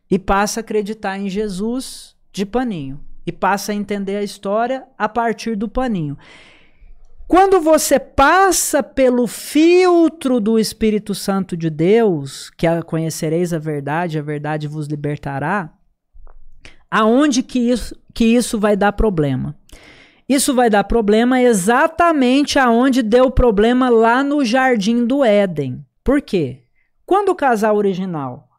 E passa a acreditar em Jesus de paninho. E passa a entender a história a partir do paninho. Quando você passa pelo filtro do Espírito Santo de Deus, que a conhecereis a verdade, a verdade vos libertará, aonde que isso, que isso vai dar problema? Isso vai dar problema exatamente aonde deu problema lá no jardim do Éden. Por quê? Quando o casal original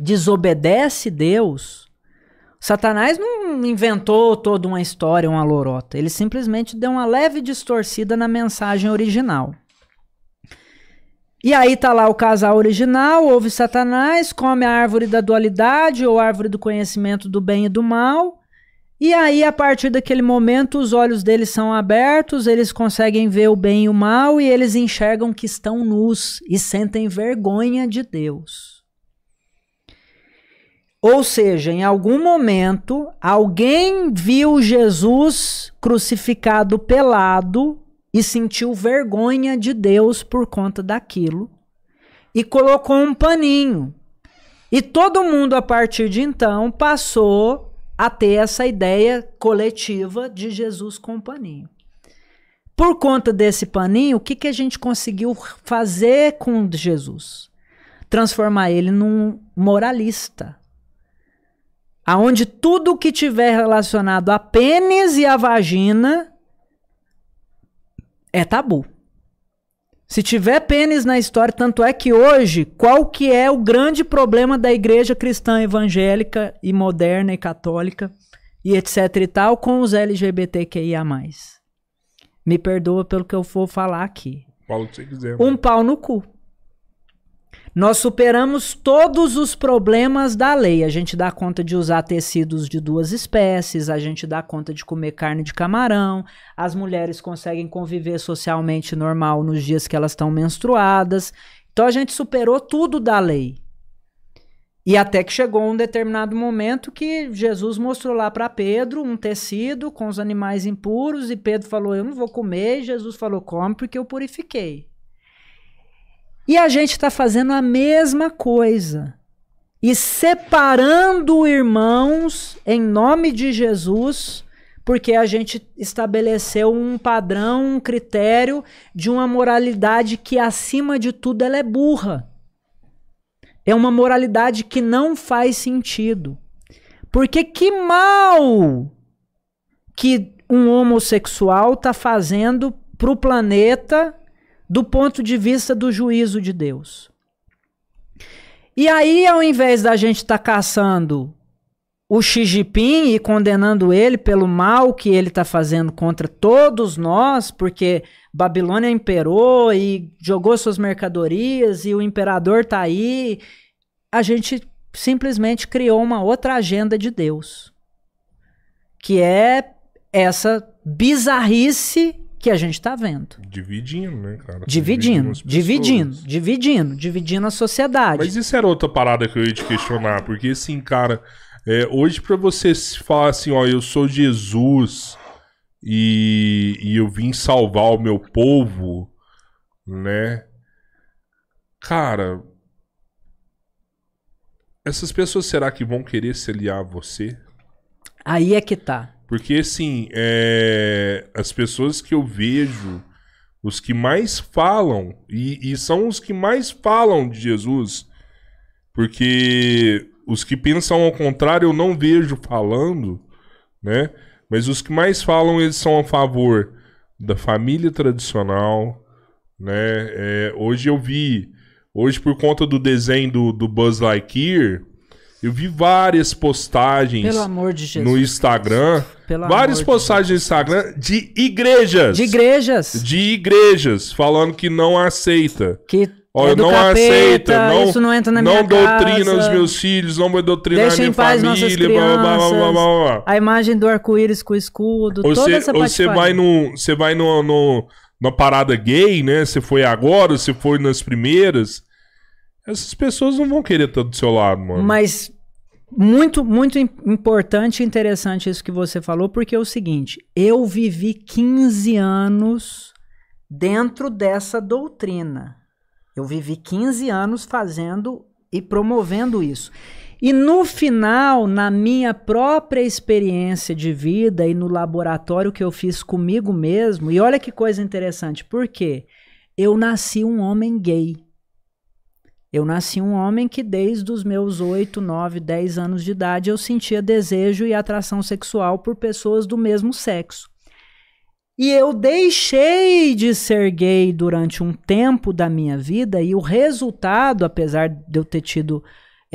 desobedece Deus, Satanás não inventou toda uma história, uma lorota. Ele simplesmente deu uma leve distorcida na mensagem original. E aí tá lá o casal original, ouve Satanás, come a árvore da dualidade ou árvore do conhecimento do bem e do mal. E aí, a partir daquele momento, os olhos deles são abertos, eles conseguem ver o bem e o mal e eles enxergam que estão nus e sentem vergonha de Deus. Ou seja, em algum momento, alguém viu Jesus crucificado pelado e sentiu vergonha de Deus por conta daquilo e colocou um paninho. E todo mundo, a partir de então, passou a ter essa ideia coletiva de Jesus com paninho. Por conta desse paninho, o que, que a gente conseguiu fazer com Jesus? Transformar ele num moralista aonde tudo que tiver relacionado a pênis e a vagina é tabu. Se tiver pênis na história, tanto é que hoje, qual que é o grande problema da igreja cristã evangélica e moderna e católica e etc e tal com os LGBTQIA+. Me perdoa pelo que eu for falar aqui. Fala o que você quiser. Um pau no cu. Nós superamos todos os problemas da lei. A gente dá conta de usar tecidos de duas espécies, a gente dá conta de comer carne de camarão, as mulheres conseguem conviver socialmente normal nos dias que elas estão menstruadas. Então a gente superou tudo da lei. E até que chegou um determinado momento que Jesus mostrou lá para Pedro um tecido com os animais impuros e Pedro falou: Eu não vou comer. E Jesus falou: Come porque eu purifiquei. E a gente está fazendo a mesma coisa. E separando irmãos em nome de Jesus, porque a gente estabeleceu um padrão, um critério de uma moralidade que, acima de tudo, ela é burra. É uma moralidade que não faz sentido. Porque que mal que um homossexual está fazendo para o planeta do ponto de vista do juízo de Deus. E aí, ao invés da gente estar tá caçando o Xi Jinping e condenando ele pelo mal que ele está fazendo contra todos nós, porque Babilônia imperou e jogou suas mercadorias e o imperador está aí, a gente simplesmente criou uma outra agenda de Deus, que é essa bizarrice que a gente está vendo. Dividindo, né, cara? Dividindo, dividindo, dividindo, dividindo a sociedade. Mas isso era outra parada que eu ia te questionar, porque assim, cara, é, hoje para você falar assim, ó, eu sou Jesus e, e eu vim salvar o meu povo, né? Cara, essas pessoas será que vão querer se aliar a você? Aí é que tá. Porque, assim, é... as pessoas que eu vejo, os que mais falam, e, e são os que mais falam de Jesus, porque os que pensam ao contrário eu não vejo falando, né? Mas os que mais falam, eles são a favor da família tradicional, né? É, hoje eu vi, hoje por conta do desenho do, do Buzz Lightyear, Eu vi várias postagens de no Instagram. Pelo várias postagens no Instagram de igrejas. De igrejas. De igrejas falando que não aceita. Que Ó, é não capeta, aceita, não, isso não entra na não minha doutrina casa. os meus filhos, não vou doutrinar Deixa minha família, blá, blá, blá, blá, blá. A imagem do arco-íris com o escudo, Ou toda você, essa ou você vai no, você vai no, no, na parada gay, né? Você foi agora, você foi nas primeiras. Essas pessoas não vão querer estar do seu lado, mano. Mas muito, muito im- importante e interessante isso que você falou, porque é o seguinte: eu vivi 15 anos dentro dessa doutrina. Eu vivi 15 anos fazendo e promovendo isso. E no final, na minha própria experiência de vida e no laboratório que eu fiz comigo mesmo, e olha que coisa interessante, por quê? Eu nasci um homem gay. Eu nasci um homem que desde os meus 8, 9, 10 anos de idade eu sentia desejo e atração sexual por pessoas do mesmo sexo. E eu deixei de ser gay durante um tempo da minha vida, e o resultado, apesar de eu ter tido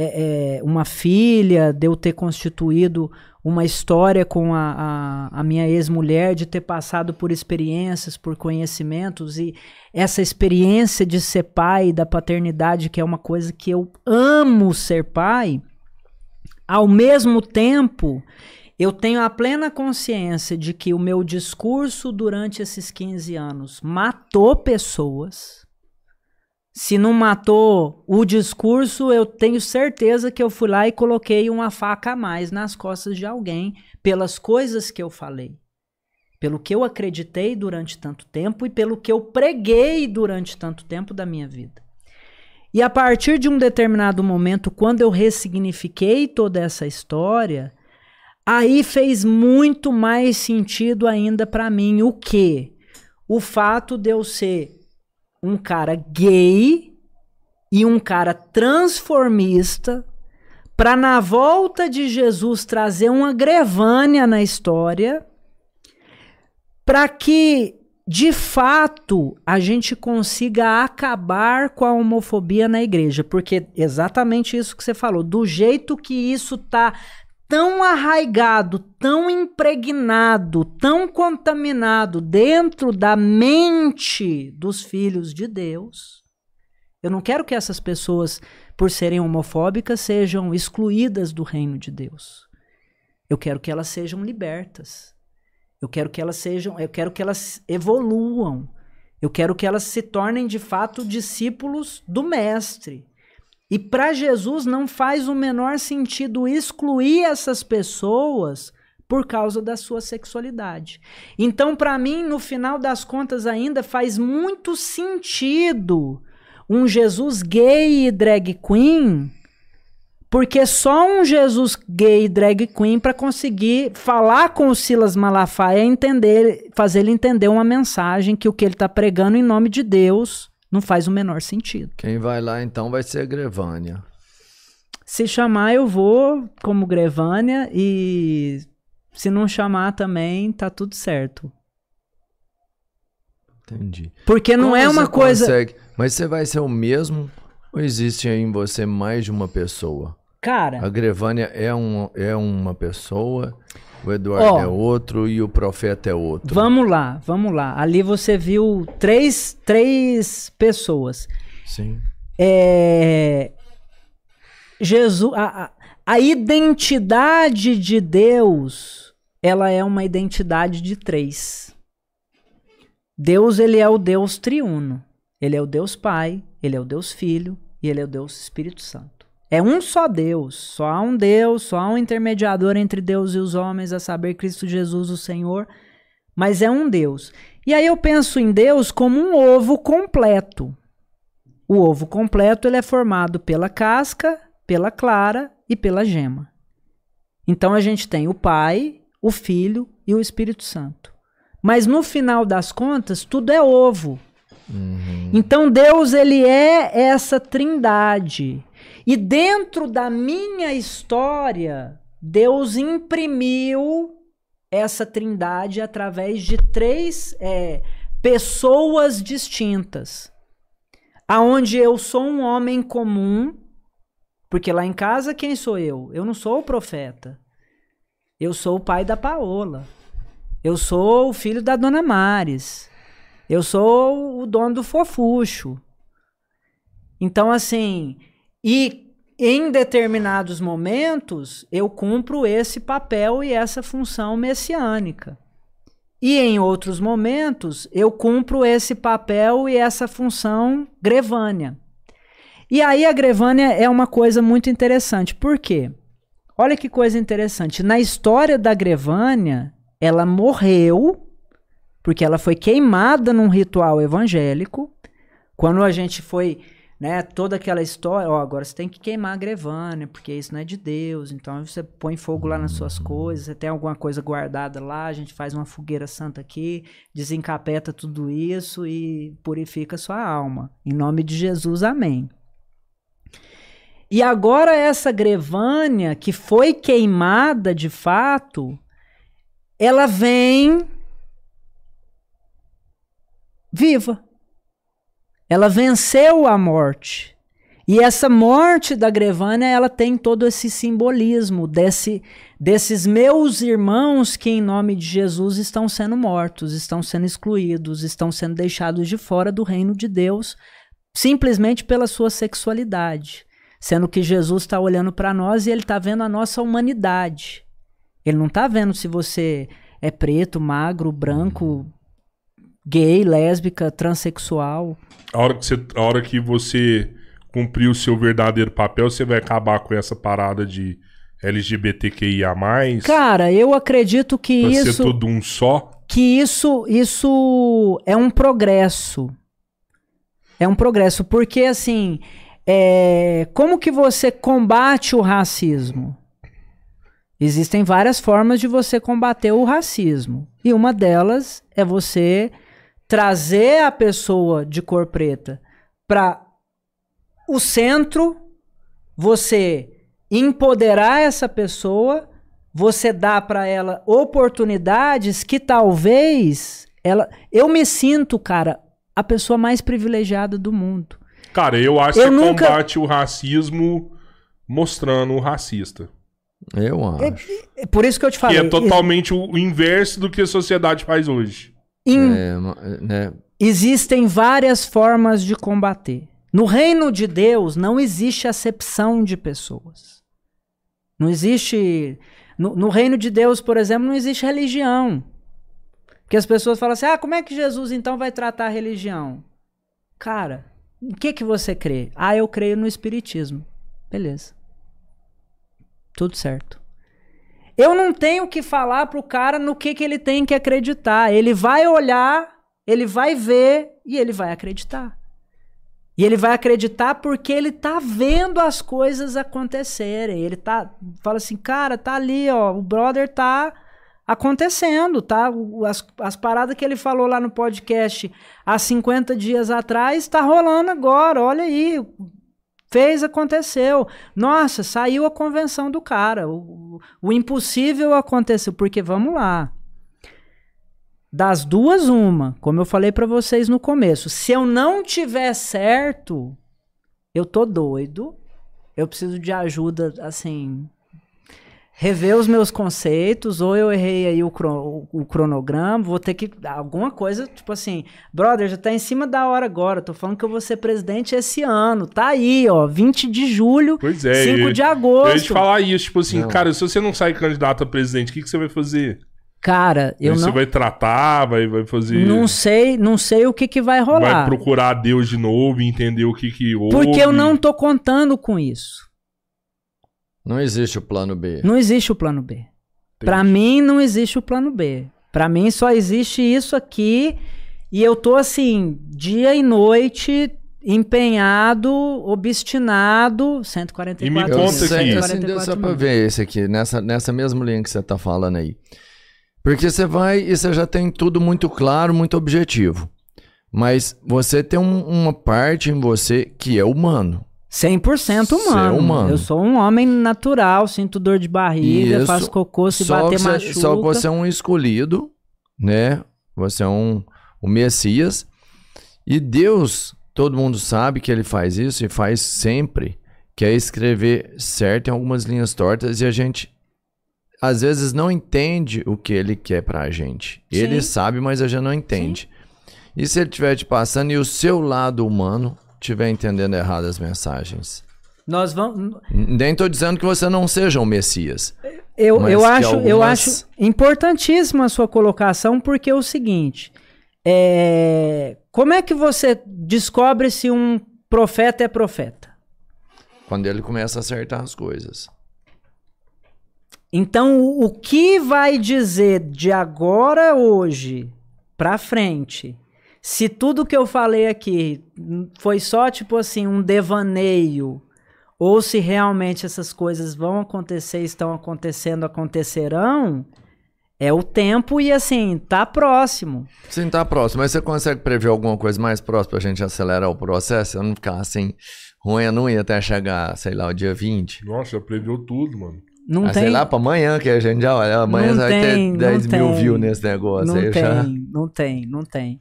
é, é, uma filha, de eu ter constituído uma história com a, a, a minha ex-mulher, de ter passado por experiências, por conhecimentos, e essa experiência de ser pai, da paternidade, que é uma coisa que eu amo ser pai, ao mesmo tempo, eu tenho a plena consciência de que o meu discurso durante esses 15 anos matou pessoas. Se não matou o discurso, eu tenho certeza que eu fui lá e coloquei uma faca a mais nas costas de alguém pelas coisas que eu falei, pelo que eu acreditei durante tanto tempo e pelo que eu preguei durante tanto tempo da minha vida. E a partir de um determinado momento, quando eu ressignifiquei toda essa história, aí fez muito mais sentido ainda para mim o que? O fato de eu ser um cara gay e um cara transformista para na volta de Jesus trazer uma grevânia na história para que de fato a gente consiga acabar com a homofobia na igreja, porque exatamente isso que você falou, do jeito que isso tá tão arraigado, tão impregnado, tão contaminado dentro da mente dos filhos de Deus. Eu não quero que essas pessoas, por serem homofóbicas, sejam excluídas do reino de Deus. Eu quero que elas sejam libertas. Eu quero que elas sejam, eu quero que elas evoluam. Eu quero que elas se tornem de fato discípulos do mestre. E para Jesus não faz o menor sentido excluir essas pessoas por causa da sua sexualidade. Então, para mim, no final das contas, ainda faz muito sentido um Jesus gay e drag queen, porque só um Jesus gay e drag queen para conseguir falar com o Silas Malafaia, entender, fazer ele entender uma mensagem que o que ele está pregando em nome de Deus não faz o menor sentido. Quem vai lá então vai ser a Grevânia. Se chamar, eu vou como Grevânia e se não chamar também, tá tudo certo. Entendi. Porque não Como é uma coisa. consegue- Mas você vai ser o mesmo ou existe aí em você mais de uma pessoa? Cara, A Grevânia é, um, é uma pessoa, o Eduardo Ó. é outro e o profeta é outro. vamos lá, vamos lá. Ali você viu três, três pessoas. Sim. É, Jesus, a, a- a identidade de Deus, ela é uma identidade de três. Deus, ele é o Deus triuno. Ele é o Deus Pai, ele é o Deus Filho e ele é o Deus Espírito Santo. É um só Deus, só há um Deus, só há um intermediador entre Deus e os homens, a saber, Cristo Jesus, o Senhor. Mas é um Deus. E aí eu penso em Deus como um ovo completo. O ovo completo ele é formado pela casca, pela clara e pela gema. Então a gente tem o Pai, o Filho e o Espírito Santo. Mas no final das contas, tudo é ovo. Então Deus ele é essa trindade. E dentro da minha história, Deus imprimiu essa trindade através de três é, pessoas distintas aonde eu sou um homem comum, Porque lá em casa, quem sou eu? Eu não sou o profeta. Eu sou o pai da Paola. Eu sou o filho da dona Mares. Eu sou o dono do fofucho. Então, assim, e em determinados momentos eu cumpro esse papel e essa função messiânica. E em outros momentos eu cumpro esse papel e essa função grevânia. E aí a grevânia é uma coisa muito interessante. Por quê? Olha que coisa interessante. Na história da grevânia, ela morreu porque ela foi queimada num ritual evangélico. Quando a gente foi né, toda aquela história, ó, agora você tem que queimar a grevânia, porque isso não é de Deus, então você põe fogo lá nas suas coisas, você tem alguma coisa guardada lá, a gente faz uma fogueira santa aqui, desencapeta tudo isso e purifica sua alma. Em nome de Jesus, amém. E agora essa grevânia que foi queimada de fato, ela vem viva. Ela venceu a morte. E essa morte da Grevânia, ela tem todo esse simbolismo desse, desses meus irmãos que em nome de Jesus estão sendo mortos, estão sendo excluídos, estão sendo deixados de fora do reino de Deus, simplesmente pela sua sexualidade. Sendo que Jesus está olhando para nós e ele está vendo a nossa humanidade. Ele não está vendo se você é preto, magro, branco, gay, lésbica, transexual. A hora que você, a hora que você cumprir o seu verdadeiro papel, você vai acabar com essa parada de LGBTQIA+. Cara, eu acredito que pra isso ser todo um só. que isso isso é um progresso. É um progresso porque assim, é, como que você combate o racismo? Existem várias formas de você combater o racismo. E uma delas é você trazer a pessoa de cor preta para o centro, você empoderar essa pessoa, você dá para ela oportunidades que talvez ela, eu me sinto, cara, a pessoa mais privilegiada do mundo. Cara, eu acho Eu que nunca- combate o racismo mostrando o racista. Eu acho. É por isso que eu te Que falei. é totalmente o inverso do que a sociedade faz hoje. Em- É, né? Existem várias formas de combater. No reino de Deus não existe acepção de pessoas. Não existe. No, no reino de Deus, por exemplo, não existe religião. Porque as pessoas falam assim: ah, como é que Jesus então vai tratar a religião? Cara, em que, que você crê? Ah, eu creio no Espiritismo. Beleza. Tudo certo. Eu não tenho que falar pro cara no que, que ele tem que acreditar. Ele vai olhar, ele vai ver e ele vai acreditar. E ele vai acreditar porque ele tá vendo as coisas acontecerem. Ele tá fala assim, cara, tá ali, ó, o brother tá acontecendo, tá? As, as paradas que ele falou lá no podcast há 50 dias atrás tá rolando agora. Olha aí, fez, aconteceu. Nossa, saiu a convenção do cara. O, o impossível aconteceu. Porque vamos lá. Das duas, uma. Como eu falei pra vocês no começo. Se eu não tiver certo, eu tô doido. Eu preciso de ajuda, assim. Rever os meus conceitos, ou eu errei aí o, cro- o cronograma, vou ter que. Alguma coisa, tipo assim, brother, já tá em cima da hora agora. Tô falando que eu vou ser presidente esse ano. Tá aí, ó, 20 de julho, Pois é. 5 eu- de Eu ia te agosto. falar isso, tipo assim, Não. cara, se você não sai candidato a presidente, o que, que você vai fazer? Cara, eu você não, vai tratar, vai, vai fazer. não sei, não sei o que, que vai vai rolar. procurar Deus de novo e entender o que que houve. Porque eu não tô contando com isso. Não existe o plano B. Não existe o plano B. Pra mim não existe o plano B. Pra mim só existe isso aqui e eu tô assim, dia e noite empenhado, obstinado, 144 E me conta aqui. assim, deu só pra ver esse aqui, nessa, nessa mesma linha que você tá falando aí. Porque você vai e você já tem tudo muito claro, muito objetivo. Mas você tem um- uma parte em você que é humano. 100% Ser humano. humano. Eu sou um homem natural, sinto dor de barriga, Isso. faço cocô, se só, bater que você, machuca. só que você é um escolhido, né? Você é um o Messias. E Deus, todo mundo sabe que ele faz isso e faz sempre quer escrever certo em algumas linhas tortas e a gente às vezes não entende o que ele quer pra gente. Sim. Ele sabe, mas a gente não entende. E se ele estiver te passando e o seu lado humano estiver entendendo errado as mensagens? Nós vamos. Nem tô dizendo que você não seja um Messias. Eu, eu, que acho, eu algumas- acho importantíssima a sua colocação, porque é o seguinte: é, como é que você descobre se um profeta é profeta? Quando ele começa a acertar as coisas. Então, o o que vai dizer de agora, hoje, pra frente, se tudo que eu falei aqui foi só, tipo assim, um devaneio, ou se realmente essas coisas vão acontecer, estão acontecendo, acontecerão, é o tempo e, assim, tá próximo. Sim, tá próximo. Mas você consegue prever alguma coisa mais próxima pra gente acelerar o processo? Eu não ficar assim, roendo unha até chegar, sei lá, o dia 20. Nossa, já previu tudo, mano. Não ah, tem. sei lá, pra amanhã que a gente já olha. Amanhã Não vai tem, ter 10 não mil tem. views nesse negócio. Não tem, já... não tem, não tem.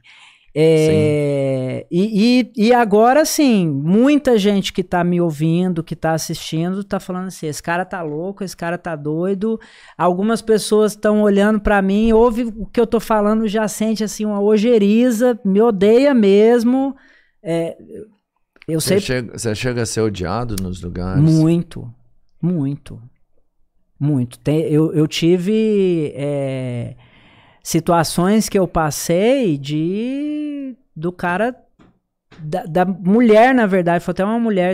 É, e, e, e agora sim, muita gente que tá me ouvindo, que tá assistindo, tá falando assim: esse cara tá louco, esse cara tá doido. Algumas pessoas estão olhando pra mim, ouve o que eu tô falando, já sente assim uma ojeriza, me odeia mesmo. É, eu Você, sei chega, você chega a ser odiado nos lugares. muito, muito, muito. Tem- eu, eu tive é, situações que eu passei de do cara da, da mulher, na verdade, foi até uma mulher.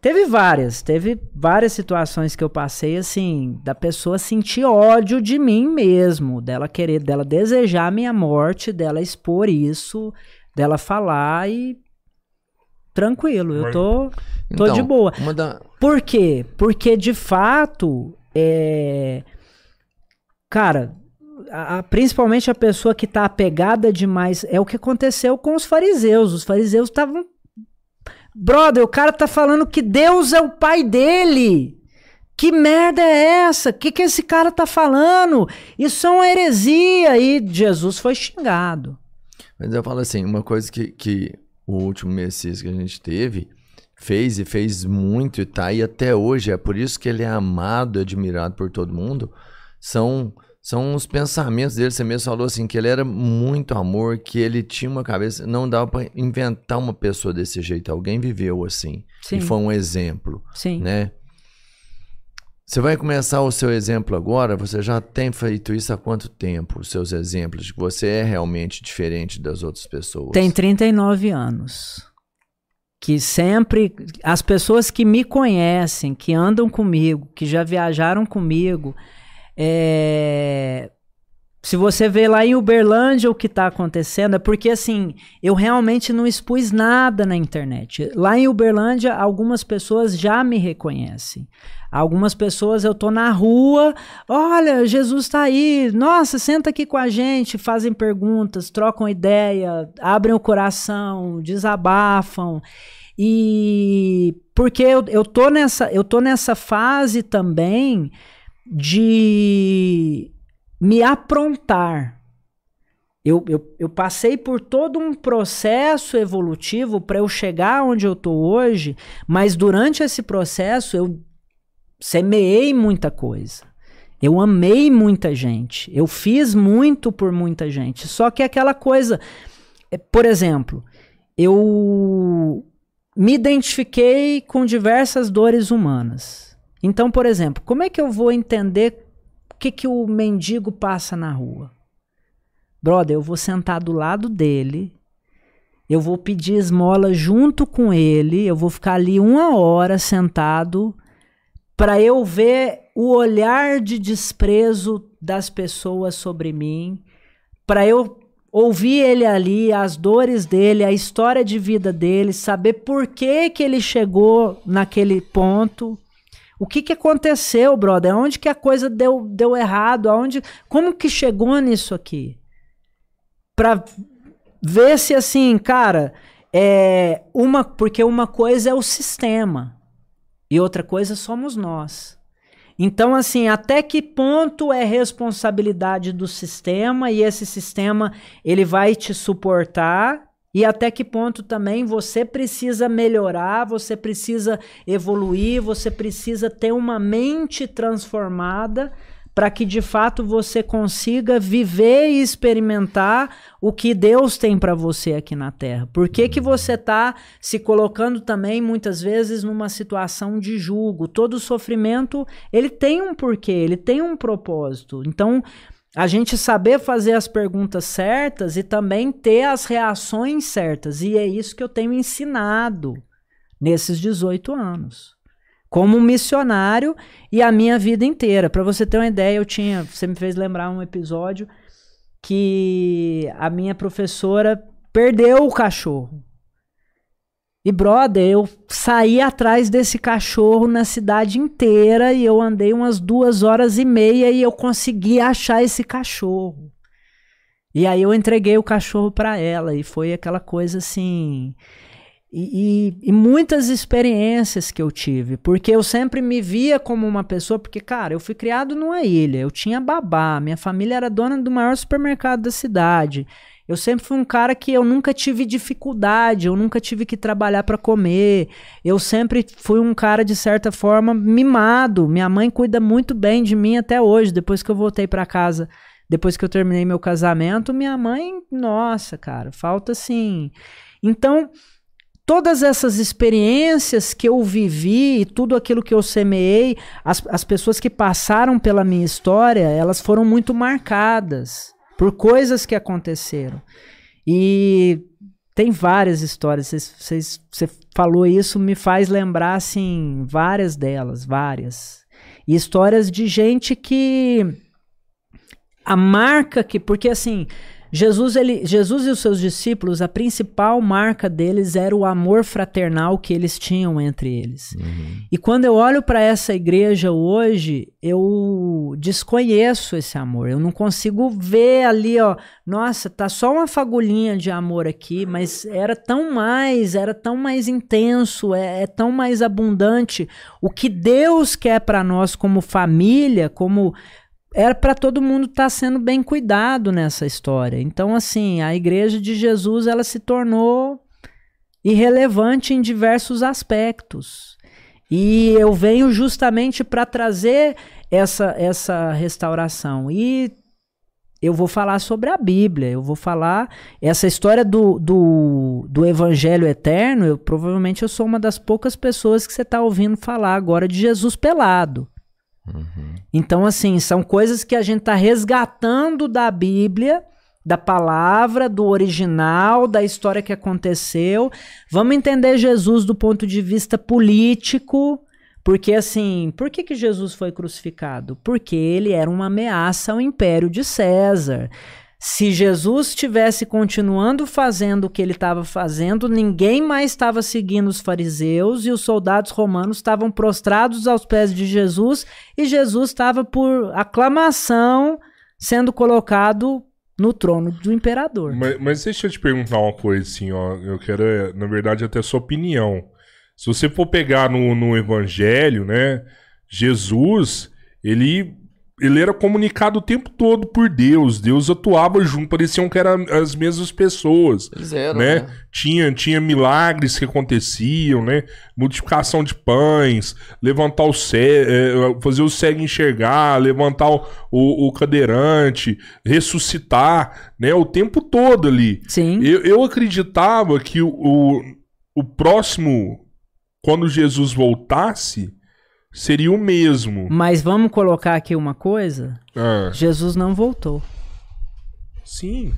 Teve várias, teve várias situações que eu passei assim, da pessoa sentir ódio de mim mesmo, dela querer, dela desejar a minha morte, dela expor isso, dela falar e tranquilo, eu tô Tô Então, de boa. Da... por quê? Porque de fato, é... cara, a- a- principalmente a pessoa que tá apegada demais, é o que aconteceu com os fariseus. Os fariseus estavam. Brother, o cara tá falando que Deus é o pai dele. Que merda é essa? O que, que esse cara tá falando? Isso é uma heresia. E Jesus foi xingado. Mas eu falo assim, uma coisa que, que o último Messias que a gente teve fez e fez muito e tá aí até hoje, é por isso que ele é amado e admirado por todo mundo, são, são os pensamentos dele. Você mesmo falou assim, que ele era muito amor, que ele tinha uma cabeça, não dava pra inventar uma pessoa desse jeito, alguém viveu assim, Sim. e foi um exemplo, Sim. né? Você vai começar o seu exemplo agora? Você já tem feito isso há quanto tempo? Os seus exemplos de que você é realmente diferente das outras pessoas? Tem 39 anos. Que sempre. As pessoas que me conhecem, que andam comigo, que já viajaram comigo. É, Se você vê lá em Uberlândia o que está acontecendo, é porque assim, eu realmente não expus nada na internet. Lá em Uberlândia, algumas pessoas já me reconhecem. Algumas pessoas eu tô na rua, olha, Jesus tá aí, nossa, senta aqui com a gente, fazem perguntas, trocam ideia, abrem o coração, desabafam. E porque eu, eu tô nessa, eu tô nessa fase também de me aprontar. Eu, eu, eu passei por todo um processo evolutivo para eu chegar onde eu tô hoje, mas durante esse processo eu semeei muita coisa. Eu amei muita gente. Eu fiz muito por muita gente. Só que aquela coisa, é, por exemplo, eu me identifiquei com diversas dores humanas. Então, por exemplo, como é que eu vou entender o que, que o mendigo passa na rua? Brother, eu vou sentar do lado dele, eu vou pedir esmola junto com ele, eu vou ficar ali uma hora sentado para eu ver o olhar de desprezo das pessoas sobre mim, para eu ouvir ele ali, as dores dele, a história de vida dele, saber por que que ele chegou naquele ponto. O que que aconteceu, brother? Onde que a coisa deu, deu errado? Aonde, como que chegou nisso aqui? Pra ver se assim, cara, é uma porque uma coisa é o sistema e outra coisa somos nós. Então, assim, até que ponto é responsabilidade do sistema e esse sistema ele vai te suportar E até que ponto também você precisa melhorar, você precisa evoluir, você precisa ter uma mente transformada para que de fato você consiga viver e experimentar o que Deus tem para você aqui na Terra. Por que, que você está se colocando também muitas vezes numa situação de julgo? Todo sofrimento ele tem um porquê, ele tem um propósito. Então a gente saber fazer as perguntas certas e também ter as reações certas. E é isso que eu tenho ensinado nesses 18 anos. Como missionário e a minha vida inteira. Para você ter uma ideia, eu tinha. Você me fez lembrar um episódio que a minha professora perdeu o cachorro. E, brother, eu saí atrás desse cachorro na cidade inteira e eu andei umas duas horas e meia e eu consegui achar esse cachorro. E aí eu entreguei o cachorro para ela e foi aquela coisa assim. E, e, e, muitas experiências que eu tive, porque eu sempre me via como uma pessoa, porque, cara, eu fui criado numa ilha, eu tinha babá, minha família era dona do maior supermercado da cidade. Eu sempre fui um cara que eu nunca tive dificuldade, eu nunca tive que trabalhar para comer. Eu sempre fui um cara de certa forma mimado. Minha mãe cuida muito bem de mim até hoje, depois que eu voltei para casa, depois que eu terminei meu casamento, minha mãe, nossa, cara, falta assim. Então, todas essas experiências que eu vivi, tudo aquilo que eu semeei, as, as pessoas que passaram pela minha história, elas foram muito marcadas por coisas que aconteceram. E tem várias histórias. Você falou isso, me faz lembrar, assim, várias delas, várias. E histórias de gente que. A marca que. Porque, assim, Jesus, ele, Jesus e os seus discípulos, a principal marca deles era o amor fraternal que eles tinham entre eles. Uhum. E quando eu olho para essa igreja hoje, eu desconheço esse amor. Eu não consigo ver ali, ó, nossa, tá só uma fagulhinha de amor aqui, mas era tão mais, era tão mais intenso, é, é tão mais abundante. O que Deus quer para nós como família, como era para todo mundo estar tá sendo bem cuidado nessa história. Então, assim, a igreja de Jesus ela se tornou irrelevante em diversos aspectos. E eu venho justamente para trazer essa, essa restauração. E eu vou falar sobre a Bíblia, eu vou falar essa história do, do, do Evangelho Eterno. Eu, provavelmente eu sou uma das poucas pessoas que você está ouvindo falar agora de Jesus pelado. Então, assim, são coisas que a gente está resgatando da Bíblia, da palavra, do original, da história que aconteceu. Vamos entender Jesus do ponto de vista político. Porque assim, por que, que Jesus foi crucificado? Porque ele era uma ameaça ao império de César. Se Jesus estivesse continuando fazendo o que ele estava fazendo, ninguém mais estava seguindo os fariseus e os soldados romanos estavam prostrados aos pés de Jesus e Jesus estava por aclamação sendo colocado no trono do imperador. Mas, mas, deixa eu te perguntar uma coisa assim, ó. Eu quero, é, na verdade, até a sua opinião. Se você for pegar no, no Evangelho, né, Jesus, ele ele era comunicado o tempo todo por Deus. Deus atuava junto, pareciam que eram as mesmas pessoas. Eles eram, né? né? Tinha, tinha milagres que aconteciam, né? Multiplicação de pães, levantar o cego, é, fazer o cego enxergar, levantar o, o, o, cadeirante, ressuscitar, né? O tempo todo ali. Sim. Eu, eu acreditava que o, o, o próximo, quando Jesus voltasse seria o mesmo. Mas vamos colocar aqui uma coisa? Ah. Jesus não voltou. Sim.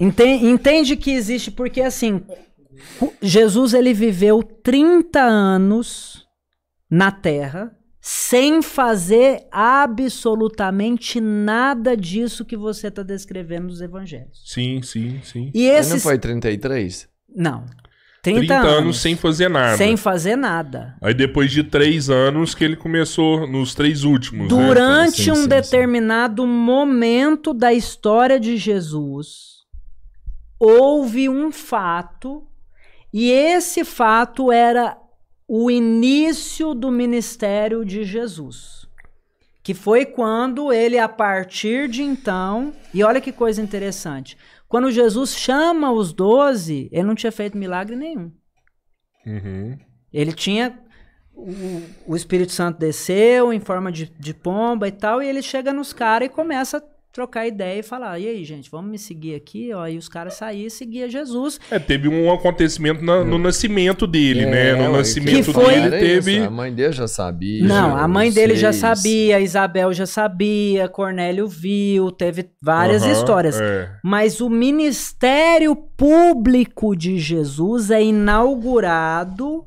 Entende, entende que existe, porque assim, Jesus ele viveu 30 anos na terra sem fazer absolutamente nada disso que você está descrevendo nos evangelhos. Sim, sim, sim. E esses... não foi 33? Não. 30, 30 anos, anos, sem fazer nada. Sem fazer nada. Aí depois de três anos que ele começou, nos três últimos. Né? Durante né? sim, um sim, determinado sim. momento da história de Jesus, houve um fato, e esse fato era o início do ministério de Jesus. Que foi quando ele, a partir de então, e olha que coisa interessante, Quando Jesus chama os doze, ele não tinha feito milagre nenhum. Uhum. Ele tinha. O, o Espírito Santo desceu em forma de, de pomba e tal, e ele chega nos caras e começa a trocar ideia e falar: e aí, gente, vamos me seguir aqui? Ó, e os caras saíam e seguiam Jesus. É, teve um acontecimento na- no nascimento dele, É, né? No ué, nascimento que foi- dele teve. isso, A mãe dele já sabia. Não, a mãe dele já sabia, Isabel já sabia, Cornélio viu, teve várias Aham, histórias. é. Mas o ministério público de Jesus é inaugurado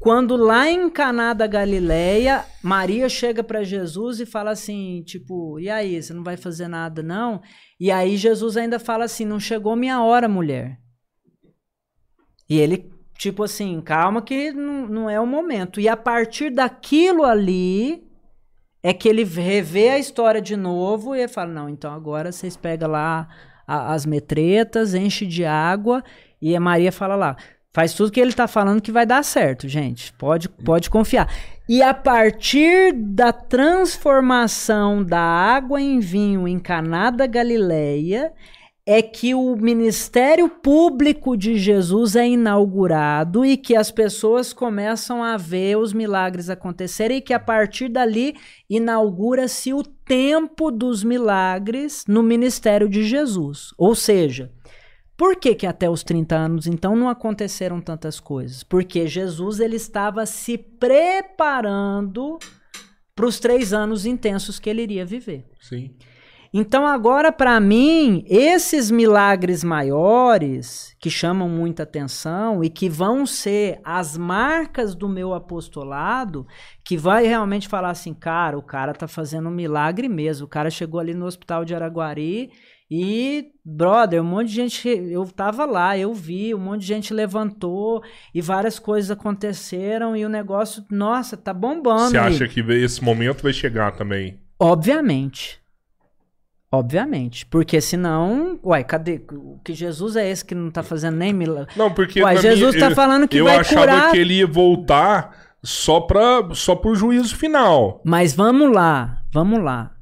quando lá em Caná da Galileia, Maria chega para Jesus e fala assim, tipo, e aí, você não vai fazer nada não? E aí Jesus ainda fala assim, não chegou minha hora, mulher. E ele, tipo assim, calma que não, não é o momento. E a partir daquilo ali é que ele revê a história de novo e ele fala, não, então agora vocês pegam lá as metretas, enche de água e a Maria fala lá, faz tudo que ele tá falando que vai dar certo, gente. Pode, pode confiar. E a partir da transformação da água em vinho em Caná da Galileia, é que o ministério público de Jesus é inaugurado e que as pessoas começam a ver os milagres acontecerem e que a partir dali inaugura-se o tempo dos milagres no ministério de Jesus. Ou seja, por que, que até os 30 anos então não aconteceram tantas coisas? Porque Jesus ele estava se preparando para os três anos intensos que ele iria viver. Sim. Então, agora, para mim, esses milagres maiores, que chamam muita atenção e que vão ser as marcas do meu apostolado, que vai realmente falar assim, cara, o cara tá fazendo um milagre mesmo. O cara chegou ali no hospital de Araguari e, brother, um monte de gente. Eu tava lá, eu vi, um monte de gente levantou e várias coisas aconteceram e o negócio, nossa, tá bombando. Você acha que esse momento vai chegar também? Obviamente. Obviamente. Porque senão, uai, cadê? O que Jesus é esse que não tá fazendo nem milagre? Não, porque. Uai, Jesus minha- tá falando que eu vai achava curar. que ele ia voltar só, pra, só pro juízo final. Mas vamos lá, vamos lá.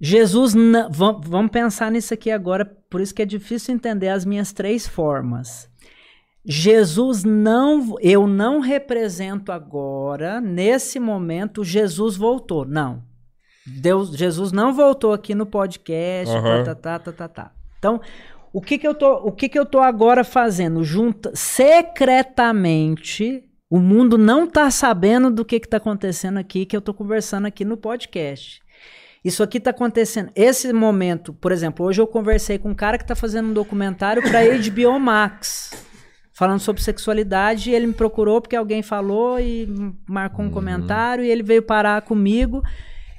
Jesus, não, vamos pensar nisso aqui agora, por isso que é difícil entender as minhas três formas. Jesus não, eu não represento agora, nesse momento, Jesus voltou. Não. Deus, Jesus não voltou aqui no podcast, Aham. tá, tá, tá, tá, tá. Então, o que que eu tô, o que que eu tô agora fazendo? Junta, secretamente, o mundo não tá sabendo do que que tá acontecendo aqui, que eu tô conversando aqui no podcast. Isso aqui tá acontecendo. Esse momento, por exemplo, hoje eu conversei com um cara que tá fazendo um documentário pra HBO Max, falando sobre sexualidade, e ele me procurou porque alguém falou e marcou um comentário, e ele veio parar comigo.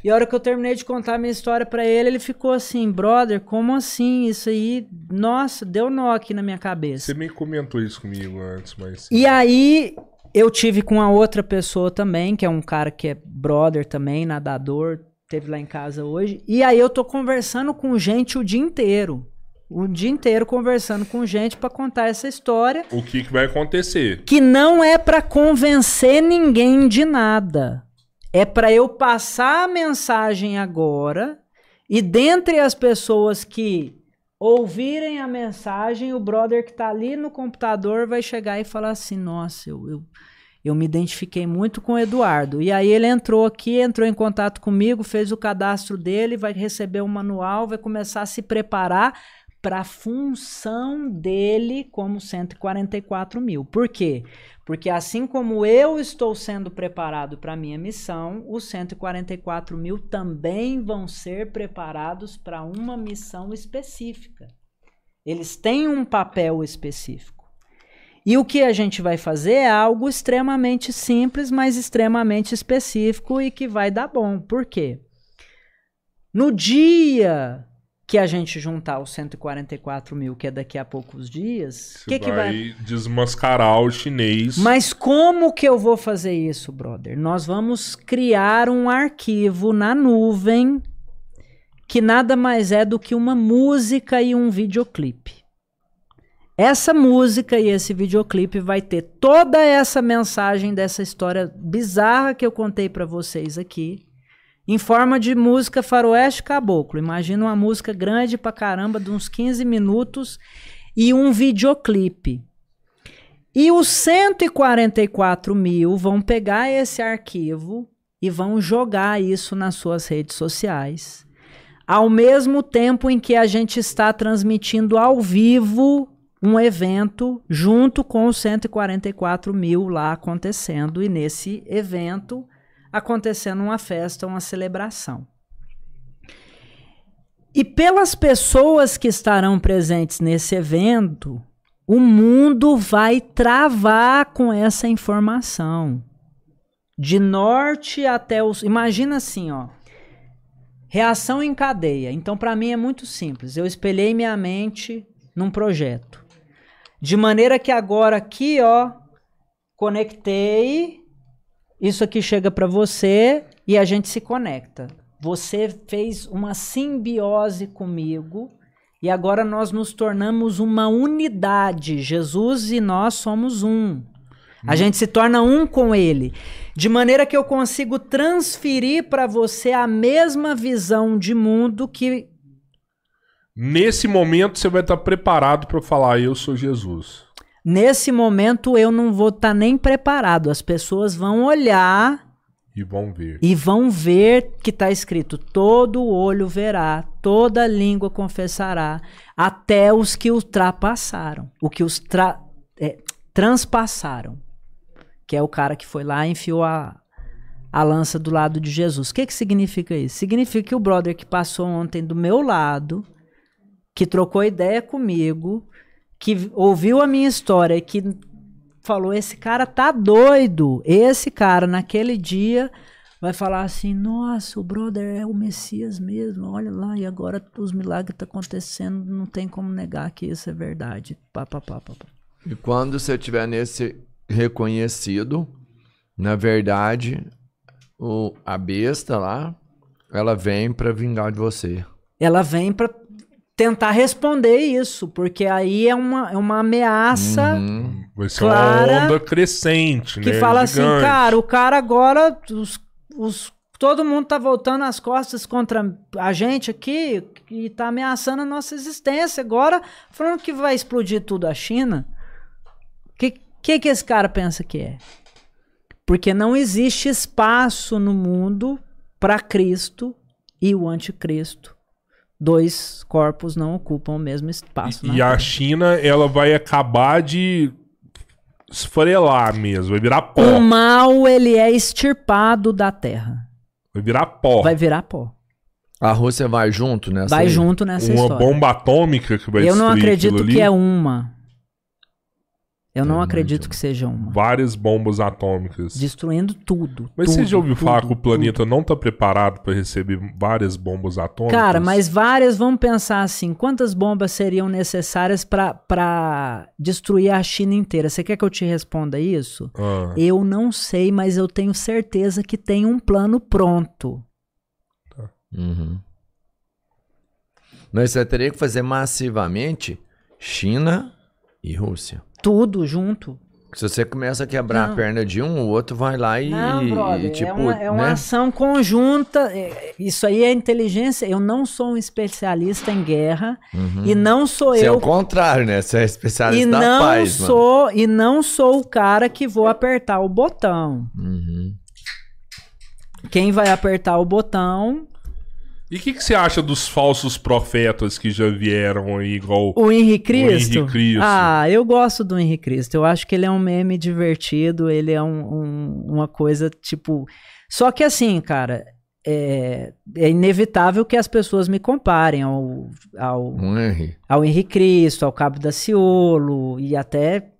E a hora que eu terminei de contar a minha história pra ele, ele ficou assim, brother, como assim? Isso aí, nossa, deu nó aqui na minha cabeça. Você me comentou isso comigo antes, mas. E aí eu tive com a outra pessoa também, que é um cara que é brother também, nadador, teve lá em casa hoje. E aí eu tô conversando com gente o dia inteiro. O dia inteiro conversando com gente pra contar essa história, O que, que vai acontecer? que não é pra convencer ninguém de nada. É pra eu passar a mensagem agora e dentre as pessoas que ouvirem a mensagem, o brother que tá ali no computador vai chegar e falar assim: Nossa, eu, eu, eu me identifiquei muito com o Eduardo. E aí ele entrou aqui, entrou em contato comigo, fez o cadastro dele, vai receber o manual, vai começar a se preparar para a função dele como 144 mil. Por quê? Porque assim como eu estou sendo preparado para a minha missão, os 144 mil também vão ser preparados para uma missão específica. Eles têm um papel específico. E o que a gente vai fazer é algo extremamente simples, mas extremamente específico e que vai dar bom. Por quê? No dia que a gente juntar os 144 mil, que é daqui a poucos dias, o que, que vai desmascarar o chinês. mas como que eu vou fazer isso, brother? Nós vamos criar um arquivo na nuvem que nada mais é do que uma música e um videoclipe. Essa música e esse videoclipe vai ter toda essa mensagem dessa história bizarra que eu contei pra vocês aqui, em forma de música faroeste caboclo. Imagina uma música grande pra caramba, de uns 15 minutos e um videoclipe. E os 144 mil vão pegar esse arquivo e vão jogar isso nas suas redes sociais. Ao mesmo tempo em que a gente está transmitindo ao vivo um evento junto com os 144 mil lá acontecendo, e nesse evento acontecendo uma festa, uma celebração. E pelas pessoas que estarão presentes nesse evento, o mundo vai travar com essa informação. De norte até os. Imagina assim, ó. Reação em cadeia. Então, para mim é muito simples. Eu espelhei minha mente num projeto. De maneira que agora aqui, ó, conectei. Isso aqui chega para você e a gente se conecta. Você fez uma simbiose comigo e agora nós nos tornamos uma unidade. Jesus e nós somos um. A gente se torna um com ele. De maneira que eu consigo transferir para você a mesma visão de mundo que. Nesse momento você vai estar preparado para falar: Eu sou Jesus. Nesse momento eu não vou estar tá nem preparado. As pessoas vão olhar e vão ver. E vão ver que está escrito: todo olho verá, toda língua confessará, até os que ultrapassaram, o que os tra é, transpassaram. Que é o cara que foi lá e enfiou a, a lança do lado de Jesus. O que, que significa isso? Significa que o brother que passou ontem do meu lado, que trocou ideia comigo, que ouviu a minha história e que falou: esse cara tá doido. Esse cara, naquele dia, vai falar assim: nossa, o brother é o Messias mesmo. Olha lá, e agora os milagres estão tá acontecendo. Não tem como negar que isso é verdade. Pá, pá, pá, pá, pá. E quando você tiver nesse reconhecido, na verdade, o, a besta lá, ela vem para vingar de você. Ela vem para tentar responder isso, porque aí é uma, é uma ameaça. Uhum. Vai ser clara, uma onda crescente, que né? fala assim, Gigante. assim, cara, o cara agora. Os, os, todo mundo tá voltando as costas contra a gente aqui e tá ameaçando a nossa existência. Agora, falando que vai explodir tudo a China. O que, que, que esse cara pensa que é? Porque não existe espaço no mundo para Cristo e o anticristo dois corpos não ocupam o mesmo espaço. E, e a China, ela vai acabar de esfarelar mesmo, vai virar pó. O mal, ele é extirpado da terra. Vai virar pó. Vai virar pó. A Rússia vai junto nessa Vai aí. junto nessa uma história. Uma bomba atômica que vai Eu não acredito que é uma. Eu não acredito que seja uma. Várias bombas atômicas. Destruindo tudo. Mas tudo, você já ouviu tudo, falar que o planeta tudo. não está preparado para receber várias bombas atômicas? Cara, mas várias, vamos pensar assim: quantas bombas seriam necessárias para destruir a China inteira? Você quer que eu te responda isso? Ah. Eu não sei, mas eu tenho certeza que tem um plano pronto. Tá. Uhum. Mas você teria que fazer massivamente China e Rússia. Tudo junto. Se você começa a quebrar não. a perna de um, o outro vai lá e. Não, brother, e, tipo, é uma, é uma né? ação conjunta. É, isso aí é inteligência. Eu não sou um especialista em guerra. Uhum. E não sou você eu. É o contrário, né? Você é especialista e da não paz. Sou, mano. E não sou o cara que vou apertar o botão. Uhum. Quem vai apertar o botão e o que, que, você acha dos falsos profetas que já vieram aí, igual o Henrique Cristo? O Henrique Cristo. Ah, eu gosto do Henrique Cristo. Eu acho que ele é um meme divertido, ele é um, um, uma coisa tipo. Só que assim, cara, é, é, inevitável que as pessoas me comparem ao, ao, Henry. ao Henrique Cristo, ao Cabo da Ciolo e até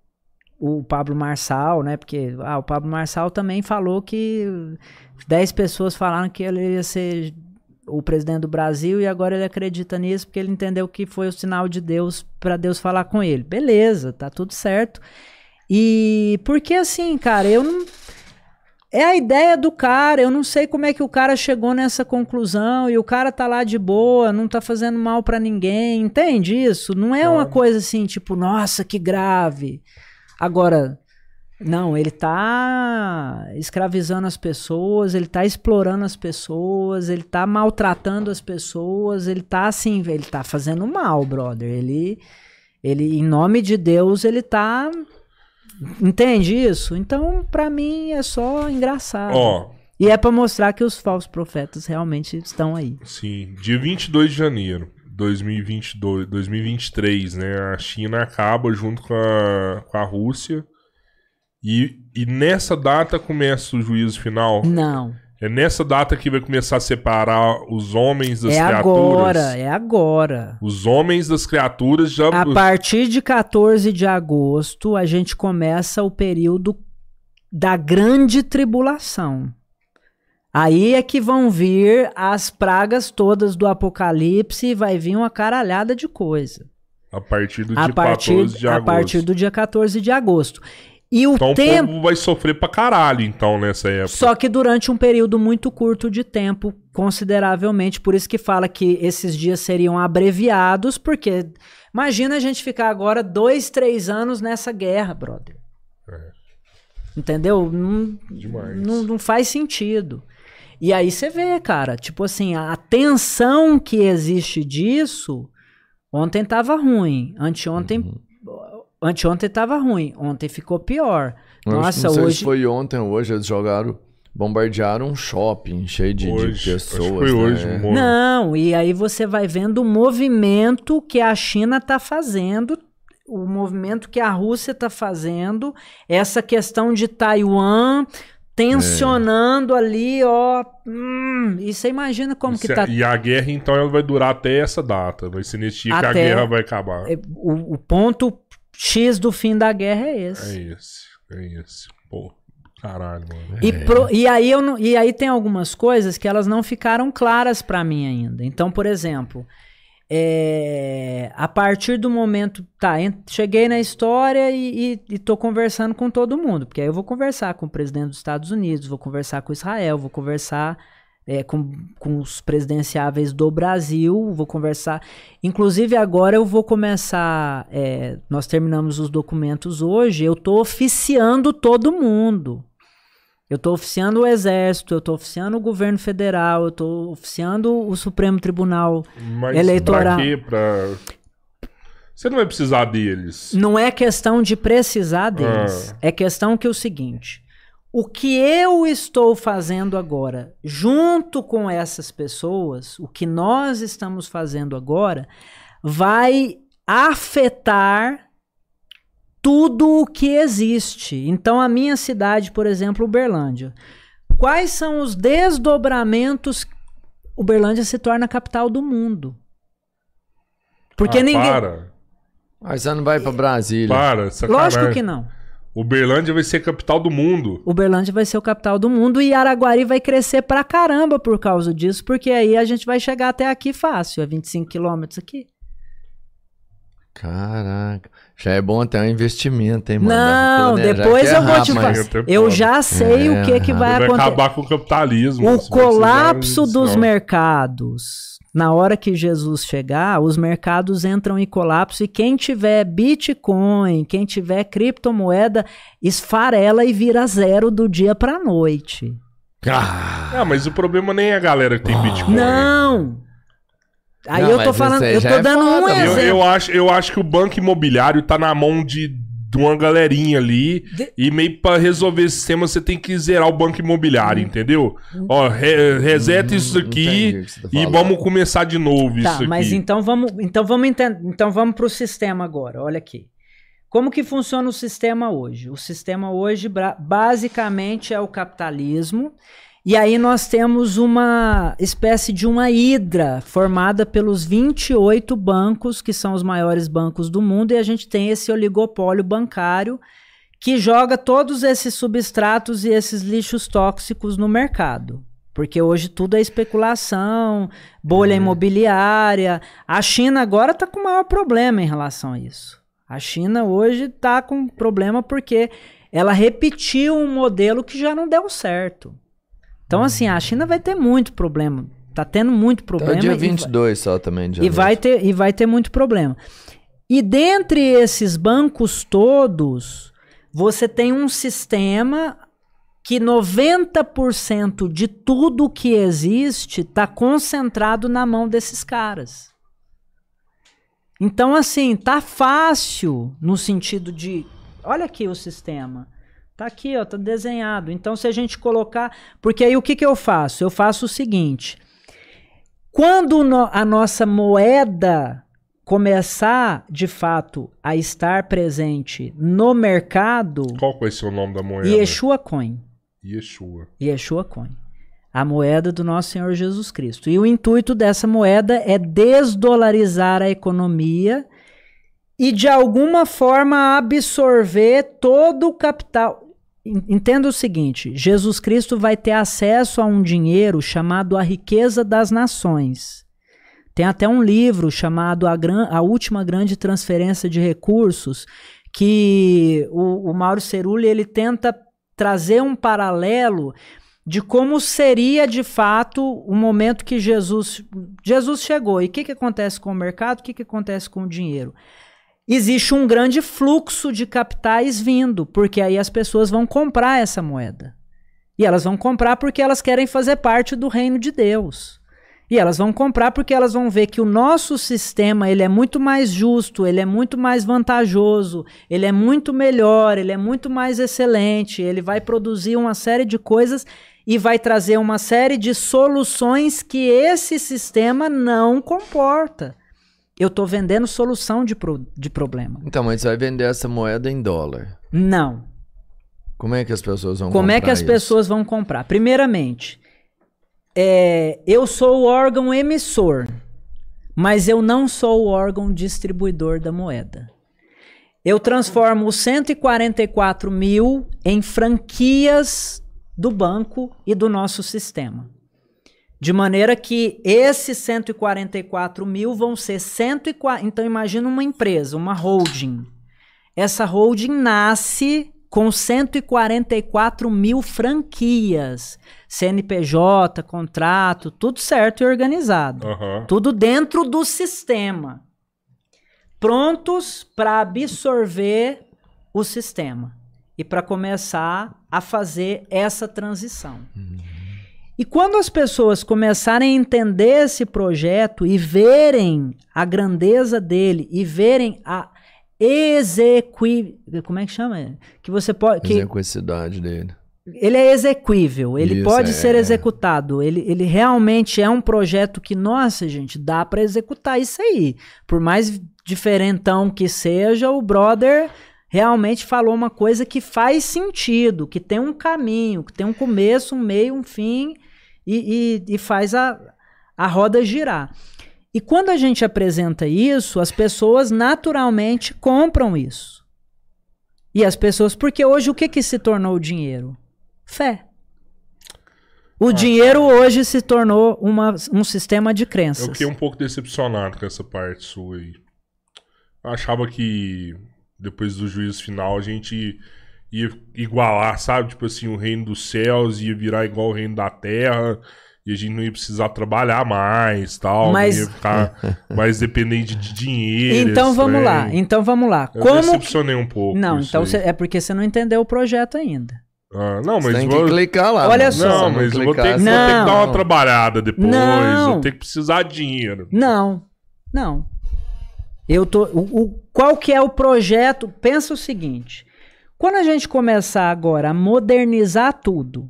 o Pablo Marçal, né? Porque ah, o Pablo Marçal também falou que 10 pessoas falaram que ele ia ser o presidente do Brasil e agora ele acredita nisso porque ele entendeu que foi o sinal de Deus para Deus falar com ele. Beleza, tá tudo certo. E porque assim, cara, eu não é a ideia do cara, eu não sei como é que o cara chegou nessa conclusão e o cara tá lá de boa, não tá fazendo mal para ninguém, entende isso? Não é uma coisa assim, tipo, nossa, que grave. Agora, Não, ele tá escravizando as pessoas, ele tá explorando as pessoas, ele tá maltratando as pessoas, ele tá assim, ele tá fazendo mal, brother. Ele, ele em nome de Deus, ele tá. Entende isso? Então, pra mim, é só engraçado. Ó, E é pra mostrar que os falsos profetas realmente estão aí. sim, dia 22 de janeiro de 2022, 2023, né? A China acaba junto com a, com a Rússia. E, e nessa data começa o juízo final. Não. É nessa data que vai começar a separar os homens das é criaturas. agora, é agora. Os homens das criaturas já. A partir de 14 de agosto, a gente começa o período da grande tribulação. Aí é que vão vir as pragas todas do Apocalipse e vai vir uma caralhada de coisa. A partir do A dia partir, 14 de a agosto. partir do dia 14 de agosto. E o Então tempo. o povo vai sofrer pra caralho, então, nessa época. Só que durante um período muito curto de tempo, consideravelmente. Por isso que fala que esses dias seriam abreviados, porque imagina a gente ficar agora dois, três anos nessa guerra, brother. Entendeu? Não, não, não faz sentido. E aí você vê, cara, tipo assim, a tensão que existe disso. Ontem tava ruim, anteontem. Uhum. Anteontem tava ruim, ontem ficou pior. Nossa, não sei hoje. se foi ontem ou hoje, eles jogaram, bombardearam um shopping cheio de, de Hoje, acho que pessoas. foi né? hoje, amor. Não, e aí você vai vendo o movimento que a China está fazendo, o movimento que a Rússia está fazendo, essa questão de Taiwan tensionando ali, ó. hum, e você imagina como que tá. E a guerra, então, ela vai durar até essa data. Vai ser nesse dia que a Até- guerra vai acabar. é, O, o ponto X do fim da guerra é É esse. esse. É esse. Pô, caralho, mano. E, pro- e aí eu não- e aí tem algumas coisas que elas não ficaram claras para mim ainda. Então, por exemplo, é, a partir do momento, tá, cheguei na história e, e, e tô conversando com todo mundo, porque aí eu vou conversar com o presidente dos Estados Unidos, vou conversar com Israel, vou conversar é, com, com os presidenciáveis do Brasil, vou conversar. Inclusive agora eu vou começar. é, nós terminamos os documentos hoje, eu tô oficiando todo mundo. Eu tô oficiando o Exército, eu tô oficiando o governo federal, eu tô oficiando o Supremo Tribunal. Mas Eleitoral. pra quê? Pra... Você não vai precisar deles. Não é questão de precisar deles. Ah. É questão que é o seguinte: o que eu estou fazendo agora, junto com essas pessoas, o que nós estamos fazendo agora, vai afetar tudo o que existe. Então, a minha cidade, por exemplo, Uberlândia. Quais são os desdobramentos? Uberlândia se torna a capital do mundo. Porque Ah, ninguém. Para, Aí você não vai pra Brasília. para, sacanagem. Lógico que não. Uberlândia vai ser capital do mundo. Uberlândia vai ser o capital do mundo e Araguari vai crescer pra caramba por causa disso, porque aí a gente vai chegar até aqui fácil, é 25 quilômetros aqui. Caraca. Já é bom até um investimento, hein, mano? Não, depois é eu vou te falar. Eu já sei o que, que É, vai Vai acontecer. acabar com o capitalismo. O vai colapso dos mercados. Na hora que Jesus chegar, os mercados entram em colapso e quem tiver Bitcoin, quem tiver criptomoeda, esfarela e vira zero do dia pra noite. Ah, Ah, mas o problema nem é a galera que tem Bitcoin. Não! Aí Não, eu tô falando, eu tô é dando um foda, Eu, exemplo. eu acho, eu acho que o banco imobiliário tá na mão de, de uma galerinha ali. De- E meio pra resolver esse sistema, você tem que zerar o banco imobiliário, Hum. entendeu? Ó, re- reseta isso entendi aqui tá e vamos começar de novo Tá, isso aqui. mas então vamos, então vamos entender, então vamos pro sistema agora. Olha aqui. Como que funciona o sistema hoje? O sistema hoje basicamente é o capitalismo. E aí nós temos uma espécie de uma hidra formada pelos 28 bancos, que são os maiores bancos do mundo, e a gente tem esse oligopólio bancário que joga todos esses substratos e esses lixos tóxicos no mercado. Porque hoje tudo é especulação, bolha imobiliária. A China agora está com o maior problema em relação a isso. A China hoje está com problema porque ela repetiu um modelo que já não deu certo. Então, assim, a China vai ter muito problema. Tá tendo muito problema. o dia e vai- 22 só também. de e vai, ter, e vai ter muito problema. E dentre esses bancos todos, você tem um sistema que 90% de tudo que existe está concentrado na mão desses caras. Então, assim, tá fácil no sentido de. Olha aqui o sistema. Tá aqui, ó, tá desenhado. Então, se a gente colocar. Porque aí o que, que eu faço? Eu faço o seguinte: quando no, a nossa moeda começar de fato a estar presente no mercado. Qual vai ser o nome da moeda? Yeshua Coin. Yeshua. Yeshua Coin. A moeda do nosso Senhor Jesus Cristo. E o intuito dessa moeda é desdolarizar a economia e de alguma forma absorver todo o capital. Entenda o seguinte: Jesus Cristo vai ter acesso a um dinheiro chamado a riqueza das nações. Tem até um livro chamado A, Gran, a Última Grande Transferência de Recursos, que o, o Mauro Cerulli ele tenta trazer um paralelo de como seria de fato o momento que Jesus Jesus chegou. E o que, que acontece com o mercado? O que, que acontece com o dinheiro? Existe um grande fluxo de capitais vindo, porque aí as pessoas vão comprar essa moeda. E elas vão comprar porque elas querem fazer parte do reino de Deus. E elas vão comprar porque elas vão ver que o nosso sistema ele é muito mais justo, ele é muito mais vantajoso, ele é muito melhor, ele é muito mais excelente, ele vai produzir uma série de coisas e vai trazer uma série de soluções que esse sistema não comporta. Eu estou vendendo solução de, pro, de problema. Então, mas você vai vender essa moeda em dólar? Não. Como é que as pessoas vão Como comprar é que as isso? pessoas vão comprar? Primeiramente, é, eu sou o órgão emissor, mas eu não sou o órgão distribuidor da moeda. Eu transformo os 144 mil em franquias do banco e do nosso sistema. De maneira que esses 144 mil vão ser 140. Então, imagina uma empresa, uma holding. Essa holding nasce com 144 mil franquias. CNPJ, contrato, tudo certo e organizado. Aham. Tudo dentro do sistema. Prontos para absorver o sistema e para começar a fazer essa transição. E quando as pessoas começarem a entender esse projeto e verem a grandeza dele e verem a exequi... como é que chama? Que você pode que Execuicidade dele. ele é exequível, ele Isso, pode é. ser executado. Ele, ele realmente é um projeto que, nossa, gente, dá para executar isso aí. Por mais diferentão que seja, o brother realmente falou uma coisa que faz sentido, que tem um caminho, que tem um começo, um meio, um fim e, e, e faz a, a roda girar. E quando a gente apresenta isso, as pessoas naturalmente compram isso. E as pessoas, porque hoje o que, que se tornou o dinheiro? Fé. O Ah, dinheiro hoje se tornou uma, um sistema de Eu crenças. fiquei um pouco decepcionado com essa parte sua aí. Eu achava que depois do juízo final a gente ia igualar, sabe? Tipo assim, o reino dos céus ia virar igual o reino da terra. E a gente não ia precisar trabalhar mais, tal. Mas- Não ia ficar mais dependente de dinheiro. Então vamos trem. lá, então vamos lá. Eu Como decepcionei um pouco. Não, então cê- é porque você não entendeu o projeto ainda. Ah, não, mas tem vou... que clicar lá. Olha mano. só. Não, mas eu vou ter, clicar, que, vou ter que dar uma trabalhada depois. Não. Eu tenho que precisar de dinheiro. Não, não. Eu tô. O, o- qual que é o projeto? Pensa o seguinte: quando a gente começar agora a modernizar tudo,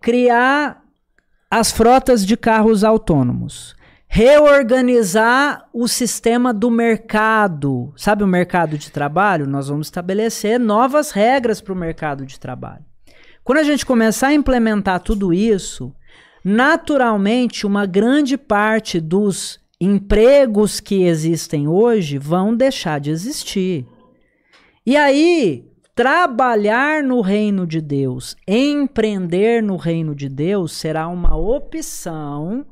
criar as frotas de carros autônomos, reorganizar o sistema do mercado, sabe o mercado de trabalho? Nós vamos estabelecer novas regras para o mercado de trabalho. Quando a gente começar a implementar tudo isso, naturalmente uma grande parte dos empregos que existem hoje vão deixar de existir. E aí, trabalhar no reino de Deus, empreender no reino de Deus será uma opção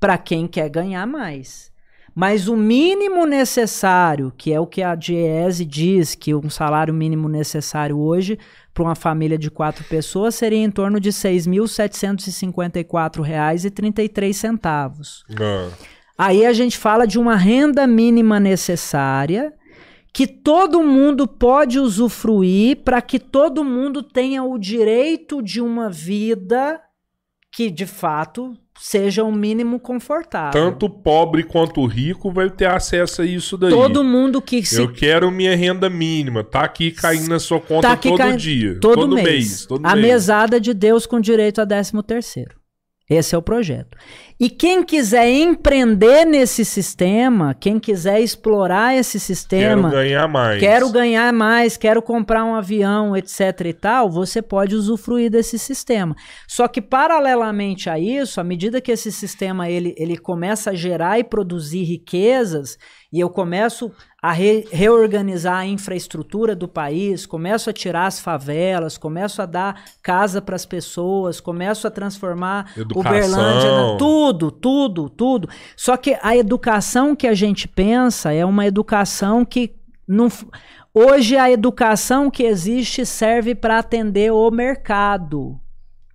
para quem quer ganhar mais. Mas o mínimo necessário, que é o que a Diese diz, que um salário mínimo necessário hoje para uma família de quatro pessoas seria em torno de R$ 6.754,33. Ah, Aí a gente fala de uma renda mínima necessária que todo mundo pode usufruir para que todo mundo tenha o direito de uma vida que de fato seja o um mínimo confortável. Tanto pobre quanto rico vai ter acesso a isso daí. Todo mundo que se... Eu quero minha renda mínima. Tá aqui caindo na sua conta tá todo cai... dia. Todo, todo mês. mês todo a mês. mesada de Deus com direito a décimo terceiro. Esse é o projeto. E quem quiser empreender nesse sistema, quem quiser explorar esse sistema. Quero ganhar mais. Quero ganhar mais, quero comprar um avião, etc e tal, você pode usufruir desse sistema. Só que, paralelamente a isso, à medida que esse sistema ele, ele começa a gerar e produzir riquezas, e eu começo a re reorganizar a infraestrutura do país, começo a tirar as favelas, começo a dar casa para as pessoas, começo a transformar Educação. Uberlândia, tudo, tudo, tudo. Só que a educação que a gente pensa é uma educação que não Hoje a educação que existe serve para atender o mercado.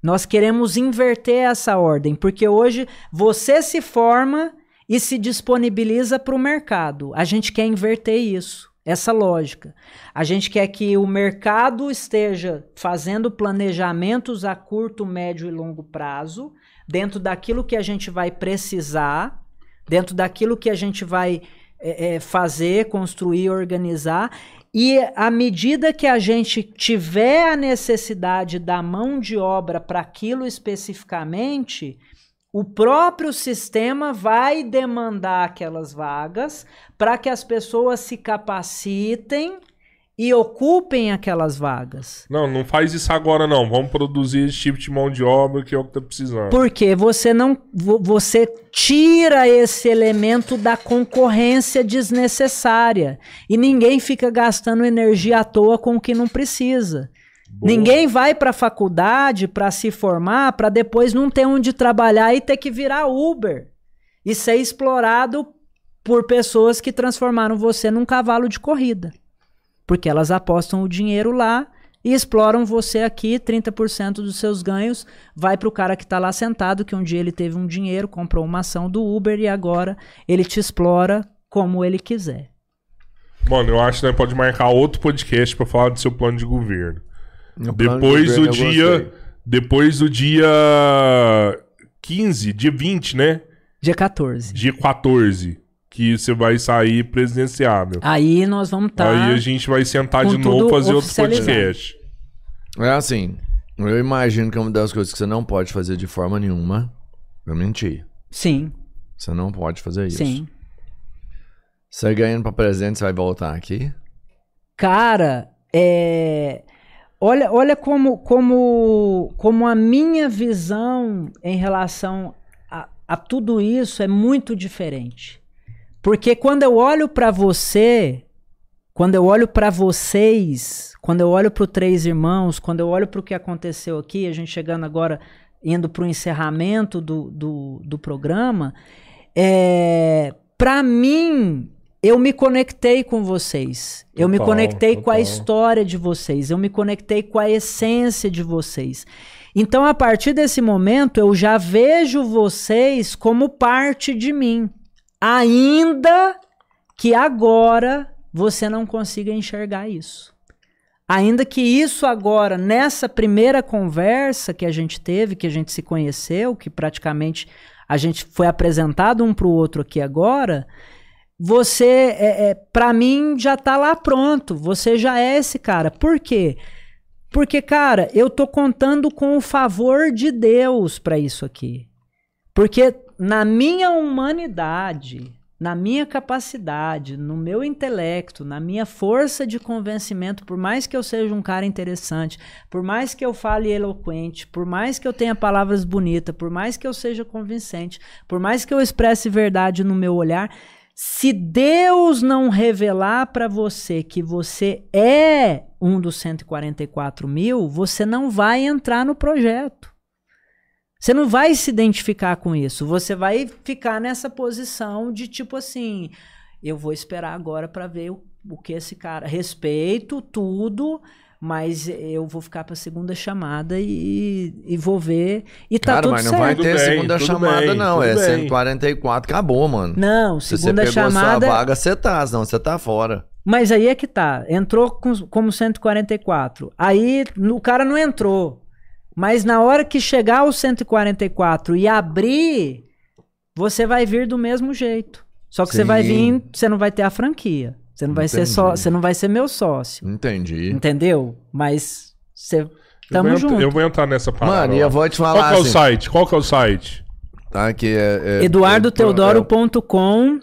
Nós queremos inverter essa ordem, porque hoje você se forma e se disponibiliza para o mercado. A gente quer inverter isso, essa lógica. A gente quer que o mercado esteja fazendo planejamentos a curto, médio e longo prazo, dentro daquilo que a gente vai precisar, dentro daquilo que a gente vai é, é, fazer, construir, organizar. E à medida que a gente tiver a necessidade da mão de obra para aquilo especificamente, o próprio sistema vai demandar aquelas vagas para que as pessoas se capacitem e ocupem aquelas vagas. Não, não faz isso agora não. Vamos produzir esse tipo de mão de obra que é o que tá precisando. Porque você não você tira esse elemento da concorrência desnecessária e ninguém fica gastando energia à toa com o que não precisa. Boa. Ninguém vai para a faculdade para se formar para depois não ter onde trabalhar e ter que virar Uber e ser explorado por pessoas que transformaram você num cavalo de corrida. Porque elas apostam o dinheiro lá e exploram você aqui, 30% dos seus ganhos vai para o cara que está lá sentado, que um dia ele teve um dinheiro, comprou uma ação do Uber e agora ele te explora como ele quiser. Mano, eu acho que pode marcar outro podcast para falar do seu plano de governo. Depois do dia. Depois do dia 15, dia 20, né? Dia 14. Dia 14. Que você vai sair presidenciável. Aí nós vamos estar. Tá Aí a gente vai sentar de novo fazer outro podcast. É assim. Eu imagino que é uma das coisas que você não pode fazer de forma nenhuma é mentir. Sim. Você não pode fazer isso. Sim. Você ganhando pra presente, você vai voltar aqui? Cara, é. Olha, olha como, como, como a minha visão em relação a, a tudo isso é muito diferente. Porque quando eu olho para você, quando eu olho para vocês, quando eu olho para os três irmãos, quando eu olho para o que aconteceu aqui, a gente chegando agora, indo para o encerramento do, do, do programa, é, para mim eu me conectei com vocês. Total, eu me conectei total. com a história de vocês. Eu me conectei com a essência de vocês. Então, a partir desse momento, eu já vejo vocês como parte de mim. Ainda que agora você não consiga enxergar isso. Ainda que isso agora, nessa primeira conversa que a gente teve, que a gente se conheceu, que praticamente a gente foi apresentado um para o outro aqui agora, você, é, é para mim, já tá lá pronto. Você já é esse cara. Por quê? Porque, cara, eu tô contando com o favor de Deus para isso aqui. Porque na minha humanidade, na minha capacidade, no meu intelecto, na minha força de convencimento, por mais que eu seja um cara interessante, por mais que eu fale eloquente, por mais que eu tenha palavras bonitas, por mais que eu seja convincente, por mais que eu expresse verdade no meu olhar, se Deus não revelar para você que você é um dos 144 mil, você não vai entrar no projeto. Você não vai se identificar com isso. Você vai ficar nessa posição de tipo assim: eu vou esperar agora para ver o, o que esse cara. Respeito tudo, mas eu vou ficar para segunda chamada e, e vou ver. E tá Cara, tudo mas não certo. vai ter bem, segunda chamada, bem, não. É bem. 144, acabou, mano. Não, segunda chamada. Se você pegou chamada... sua vaga, você tá, senão você tá fora. Mas aí é que tá. Entrou com, como 144. Aí no- o cara não entrou. Mas na hora que chegar o 144 e abrir, você vai vir do mesmo jeito. Só que você vai Sim. vir, você não vai ter a franquia. Você não vai ser só, Entendi. você não vai ser meu sócio. Entendi. Entendeu? Mas você eu, tamo vou, junto. eu vou entrar nessa parada. Mano, e eu vou te Qual falar que é o assim, site? Qual que é o site? tá? Que é, é, eduardoteodoro.com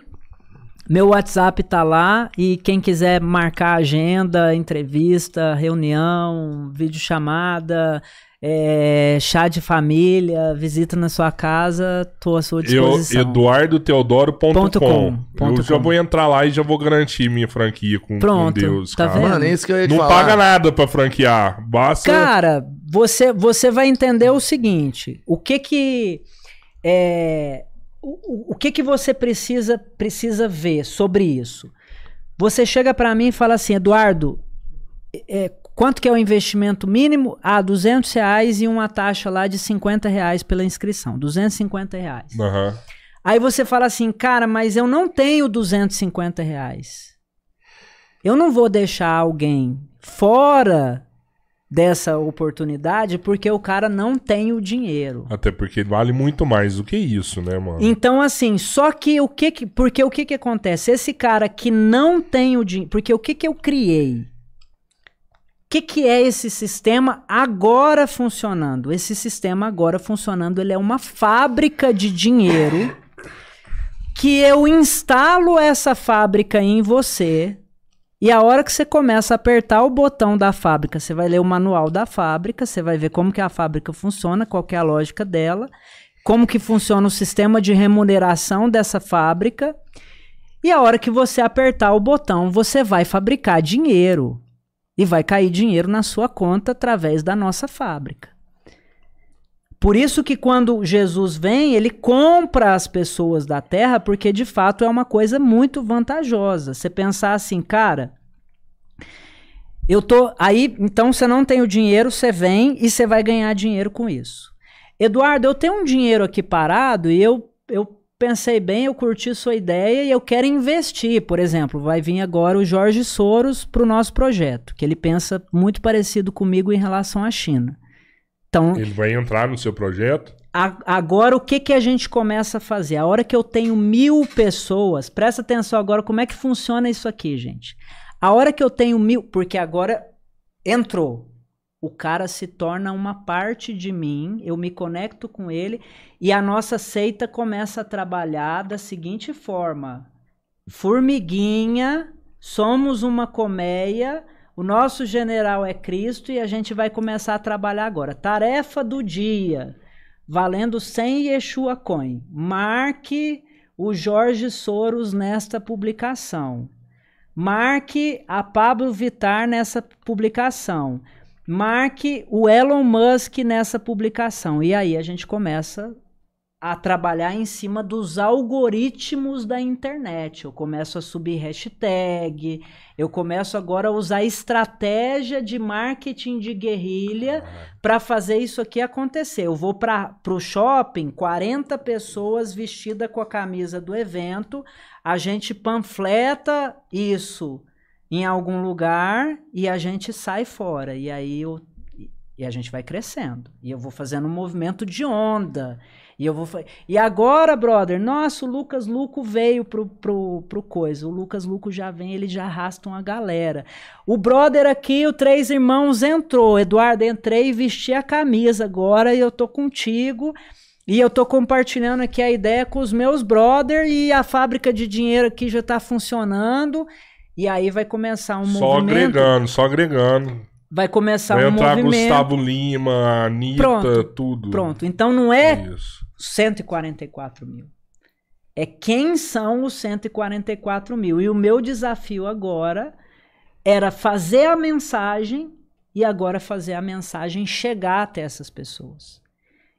Meu WhatsApp tá lá e quem quiser marcar agenda, entrevista, reunião, videochamada, é, chá de família, visita na sua casa, tô à sua Eu, disposição. eduardoteodoro.com. Ponto com, Eu ponto já com. vou entrar lá e já vou garantir minha franquia com, com Pronto, Deus, tá cara. vendo? Mano, é isso que eu ia te Não falar. paga nada pra franquear. Basta. Cara, você, você vai entender o seguinte: o que que é, o, o- que que você precisa precisa ver sobre isso? Você chega pra mim e fala assim, Eduardo, é, quanto que é o investimento mínimo? Ah, 200 reais e uma taxa lá de 50 reais pela inscrição, 250 reais. Aham. Aí você fala assim, cara, mas eu não tenho 250 reais. Eu não vou deixar alguém fora dessa oportunidade porque o cara não tem o dinheiro. Até porque vale muito mais do que isso, né, mano? Então, assim, só que o que que. Porque o que que acontece? Esse cara que não tem o dinheiro. Porque o que que eu criei? Que que é esse sistema agora funcionando? Esse sistema agora funcionando, ele é uma fábrica de dinheiro que eu instalo essa fábrica em você. E a hora que você começa a apertar o botão da fábrica, você vai ler o manual da fábrica, você vai ver como que a fábrica funciona, qual é a lógica dela, como que funciona o sistema de remuneração dessa fábrica. E a hora que você apertar o botão, você vai fabricar dinheiro. E vai cair dinheiro na sua conta através da nossa fábrica. Por isso que quando Jesus vem, ele compra as pessoas da terra, porque de fato é uma coisa muito vantajosa. Você pensar assim, cara, eu tô aí, então você não tem o dinheiro, você vem e você vai ganhar dinheiro com isso. Eduardo, eu tenho um dinheiro aqui parado e eu, eu pensei bem, eu curti sua ideia e eu quero investir. Por exemplo, vai vir agora o Jorge Soros para o nosso projeto, que ele pensa muito parecido comigo em relação à China. Então, Ele vai entrar no seu projeto? a- agora o que, que a gente começa a fazer? A hora que eu tenho mil pessoas, presta atenção agora como é que funciona isso aqui, gente. A hora que eu tenho mil, porque agora entrou, o cara se torna uma parte de mim, eu me conecto com ele e a nossa seita começa a trabalhar da seguinte forma: formiguinha, somos uma colmeia, o nosso general é Cristo e a gente vai começar a trabalhar agora. Tarefa do dia valendo 100 Yeshua Coin. Marque o Jorge Soros nesta publicação. Marque a Pablo Vittar nessa publicação. Marque o Elon Musk nessa publicação. E aí a gente começa a trabalhar em cima dos algoritmos da internet. Eu começo a subir hashtag, eu começo agora a usar estratégia de marketing de guerrilha para fazer isso aqui acontecer. Eu vou para o shopping, 40 pessoas vestidas com a camisa do evento, a gente panfleta isso em algum lugar e a gente sai fora. E aí eu, e a gente vai crescendo. E eu vou fazendo um movimento de onda. E eu vou E agora, brother, nossa, o Lucas Luco veio pro, pro, pro coisa. O Lucas Luco já vem, ele já arrasta uma galera. O brother aqui, o Três Irmãos, entrou. Eduardo, entrei e vesti a camisa agora e eu tô contigo. E eu tô compartilhando aqui a ideia com os meus brother e a fábrica de dinheiro aqui já tá funcionando. E aí vai começar um Só movimento. agregando, só agregando. Vai começar Vai um entrar movimento. Gustavo Lima, Anitta, Pronto, tudo. Pronto. Então não é Isso. 144 mil. É quem são os 144 mil. E o meu desafio agora era fazer a mensagem e agora fazer a mensagem chegar até essas pessoas.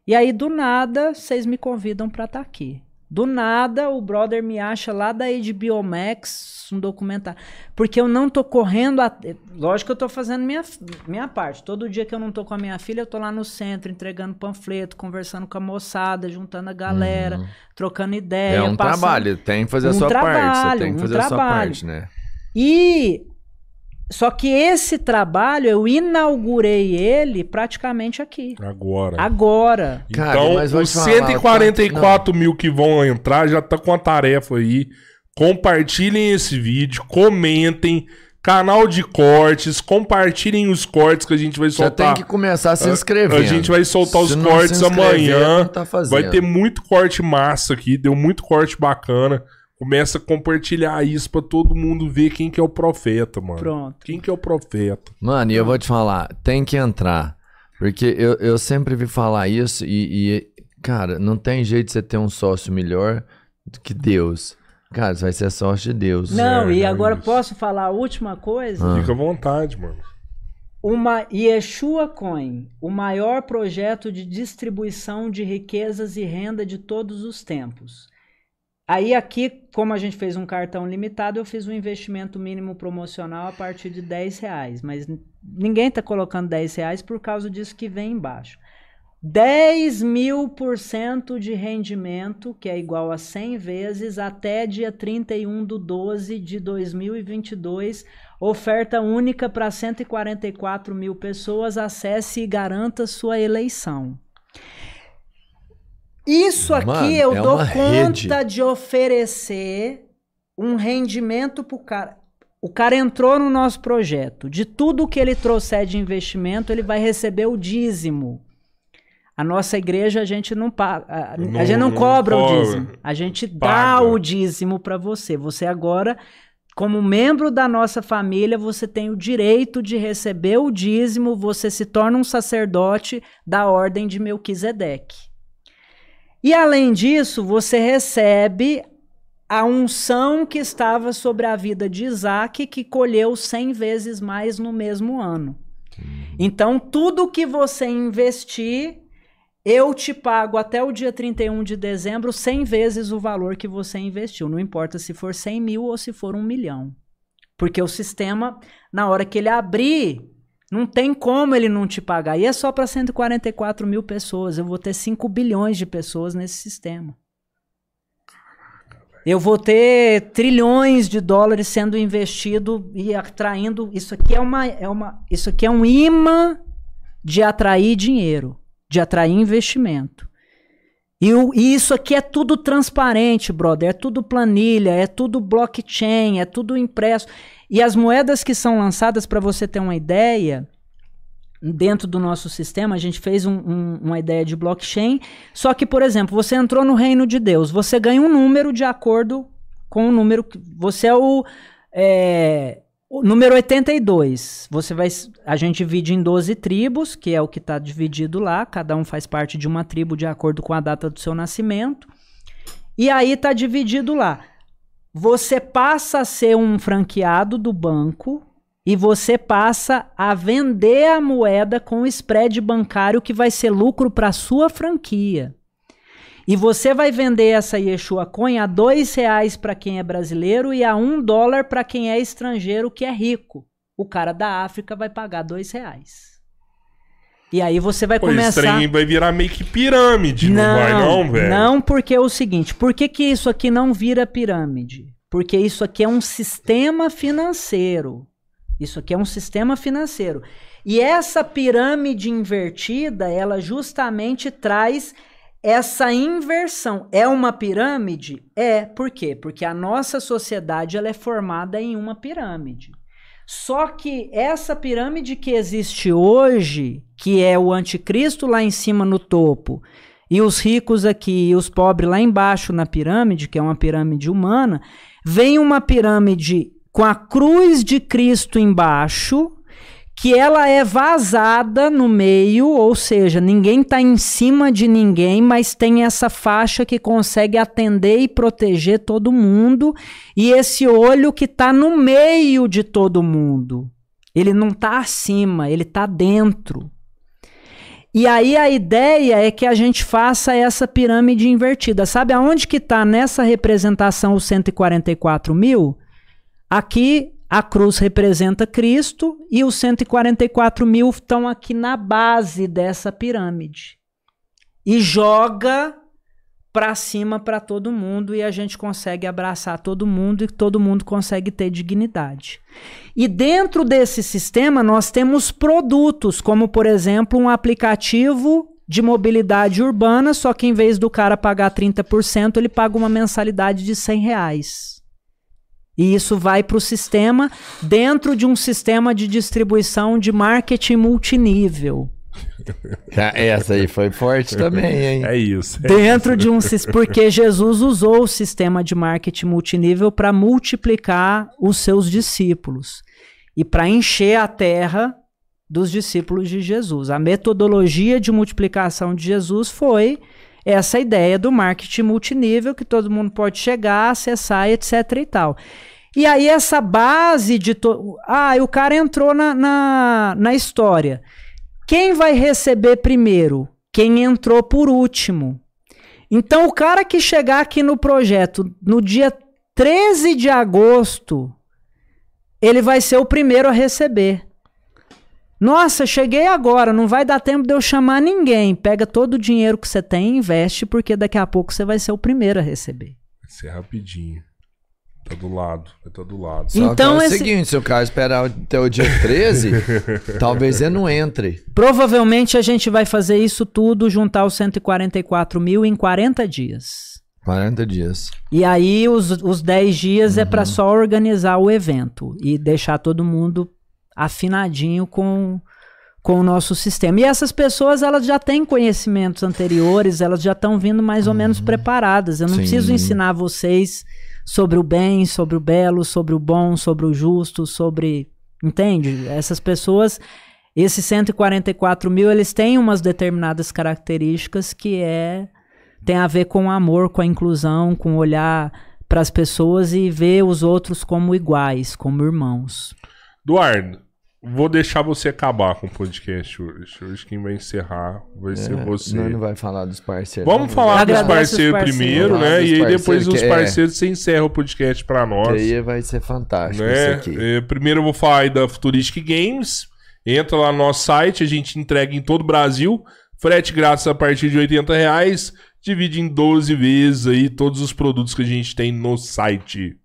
E aí, do nada, vocês me convidam para estar aqui. Do nada, o brother me acha lá da HBO Max um documentário. Porque eu não tô correndo. A... Lógico que eu tô fazendo minha, minha parte. Todo dia que eu não tô com a minha filha, eu tô lá no centro entregando panfleto, conversando com a moçada, juntando a galera, trocando ideia. É um passando- trabalho, tem que fazer a Um sua parte. Você trabalho, tem que um fazer a sua trabalho. parte, né? E só que esse trabalho eu inaugurei ele praticamente aqui. Agora. Agora. Cara, então, os te falar, 144 mil que vão entrar já tá com a tarefa aí. Compartilhem esse vídeo, comentem. Canal de cortes, compartilhem os cortes que a gente vai Já soltar. tem que começar se inscrevendo. A gente vai soltar os Se não cortes se inscrever, amanhã. não tá fazendo. Vai ter muito corte massa aqui, deu muito corte bacana. Começa a compartilhar isso pra todo mundo ver quem que é o profeta, mano. Pronto. Quem que é o profeta? Mano, e eu vou te falar, tem que entrar. Porque eu, eu sempre vi falar isso e, e, cara, não tem jeito de você ter um sócio melhor do que Deus. Cara, você vai ser sócio de Deus. Não, É, e é agora isso. posso falar a última coisa? Ah. Fica à vontade, mano. Uma Yeshua Coin, o maior projeto de distribuição de riquezas e renda de todos os tempos. Aí aqui, como a gente fez um cartão limitado, eu fiz um investimento mínimo promocional a partir de 10 reais. Mas ninguém está colocando 10 reais por causa disso que vem embaixo. 10 mil por cento de rendimento, que é igual a 100 vezes, até dia 31 do 12 de 2022. Oferta única para 144 mil pessoas. Acesse e garanta sua eleição. Isso aqui Mano, eu é dou conta rede. de oferecer um rendimento pro cara. O cara entrou no nosso projeto. De tudo que ele trouxer de investimento, ele vai receber o dízimo. A nossa igreja a gente não paga, a, a Não- gente não, não cobra o cobra. dízimo. A gente dá Paga. o dízimo para você. Você agora, como membro da nossa família, você tem o direito de receber o dízimo. Você se torna um sacerdote da ordem de Melquisedeque. E além disso, você recebe a unção que estava sobre a vida de Isaac, que colheu 100 vezes mais no mesmo ano. Então, tudo que você investir, eu te pago até o dia 31 de dezembro 100 vezes o valor que você investiu. Não importa se for 100 mil ou se for um milhão. Porque o sistema, na hora que ele abrir, não tem como ele não te pagar. E é só para 144 mil pessoas. Eu vou ter 5 bilhões de pessoas nesse sistema. Eu vou ter trilhões de dólares sendo investido e atraindo. Isso aqui é uma, é uma, isso aqui é um imã de atrair dinheiro, de atrair investimento. E, isso aqui é tudo transparente, brother. É tudo planilha, é tudo blockchain, é tudo impresso. E as moedas que são lançadas, para você ter uma ideia, dentro do nosso sistema, a gente fez um- um- uma ideia de blockchain. Só que, por exemplo, você entrou no reino de Deus, você ganha um número de acordo com o número que. Você é o. é, o número 82. Você vai. A gente divide em 12 tribos, que é o que está dividido lá. Cada um faz parte de uma tribo de acordo com a data do seu nascimento. E aí está dividido lá. Você passa a ser um franqueado do banco e você passa a vender a moeda com spread bancário que vai ser lucro para sua franquia. E você vai vender essa Yeshua Coin a dois reais para quem é brasileiro e a um dólar para quem é estrangeiro que é rico. O cara da África vai pagar dois reais. E aí você vai Pô, esse começar. trem vai virar meio que pirâmide, não, vai não, velho? Não, porque é o seguinte, por que, que isso aqui não vira pirâmide? Porque isso aqui é um sistema financeiro. Isso aqui é um sistema financeiro. E essa pirâmide invertida, ela justamente traz essa inversão. É uma pirâmide? É. Por quê? Porque a nossa sociedade ela é formada em uma pirâmide. Só que essa pirâmide que existe hoje, que é o anticristo lá em cima no topo, e os ricos aqui e os pobres lá embaixo na pirâmide, que é uma pirâmide humana, vem uma pirâmide com a cruz de Cristo embaixo, que ela é vazada no meio, ou seja, ninguém está em cima de ninguém, mas tem essa faixa que consegue atender e proteger todo mundo, e esse olho que está no meio de todo mundo. Ele não está acima, ele está dentro. E aí a ideia é que a gente faça essa pirâmide invertida. Sabe aonde que está nessa representação os 144 mil? Aqui a cruz representa Cristo e os 144 mil estão aqui na base dessa pirâmide. E joga para cima para todo mundo e a gente consegue abraçar todo mundo e todo mundo consegue ter dignidade. E dentro desse sistema nós temos produtos, como por exemplo um aplicativo de mobilidade urbana, só que em vez do cara pagar 30%, ele paga uma mensalidade de 100 reais. E isso vai para o sistema dentro de um sistema de distribuição de marketing multinível. Essa aí foi forte também, hein? É isso. É Dentro isso. de um porque Jesus usou o sistema de marketing multinível para multiplicar os seus discípulos e para encher a terra dos discípulos de Jesus. A metodologia de multiplicação de Jesus foi essa ideia do marketing multinível que todo mundo pode chegar, acessar, etc e tal. E aí essa base de... To... Ah, o cara entrou na, na, na história. Quem vai receber primeiro? Quem entrou por último. Então, o cara que chegar aqui no projeto no dia 13 de agosto, ele vai ser o primeiro a receber. Nossa, cheguei agora, não vai dar tempo de eu chamar ninguém. Pega todo o dinheiro que você tem e investe, porque daqui a pouco você vai ser o primeiro a receber. Vai ser rapidinho. Tá do lado, vai tá do lado. Só então, é o esse... seguinte, se o cara esperar até o dia 13, talvez ele não entre. Provavelmente a gente vai fazer isso tudo, juntar os 144 mil em 40 dias. 40 dias. E aí os, os 10 dias uhum. é para só organizar o evento e deixar todo mundo afinadinho com, com o nosso sistema. E essas pessoas, elas já têm conhecimentos anteriores, elas já estão vindo mais ou uhum. menos preparadas. Eu não Sim. preciso ensinar vocês sobre o bem, sobre o belo, sobre o bom, sobre o justo, sobre. Entende? Essas pessoas, esses 144 mil, eles têm umas determinadas características que é tem a ver com o amor, com a inclusão, com olhar para as pessoas e ver os outros como iguais, como irmãos. Eduardo, Vou deixar você acabar com o podcast hoje. Hoje quem vai encerrar vai é, ser você. Não, não vai falar dos parceiros. Vamos falar dos parceiros, parceiros primeiro, né? E aí depois os parceiros é. você encerra o podcast para nós. Que aí vai ser fantástico né? É, primeiro eu vou falar aí da Futuristic Games. Entra lá no nosso site, a gente entrega em todo o Brasil. Frete grátis a partir de 80 reais. Divide em 12 vezes aí todos os produtos que a gente tem no site.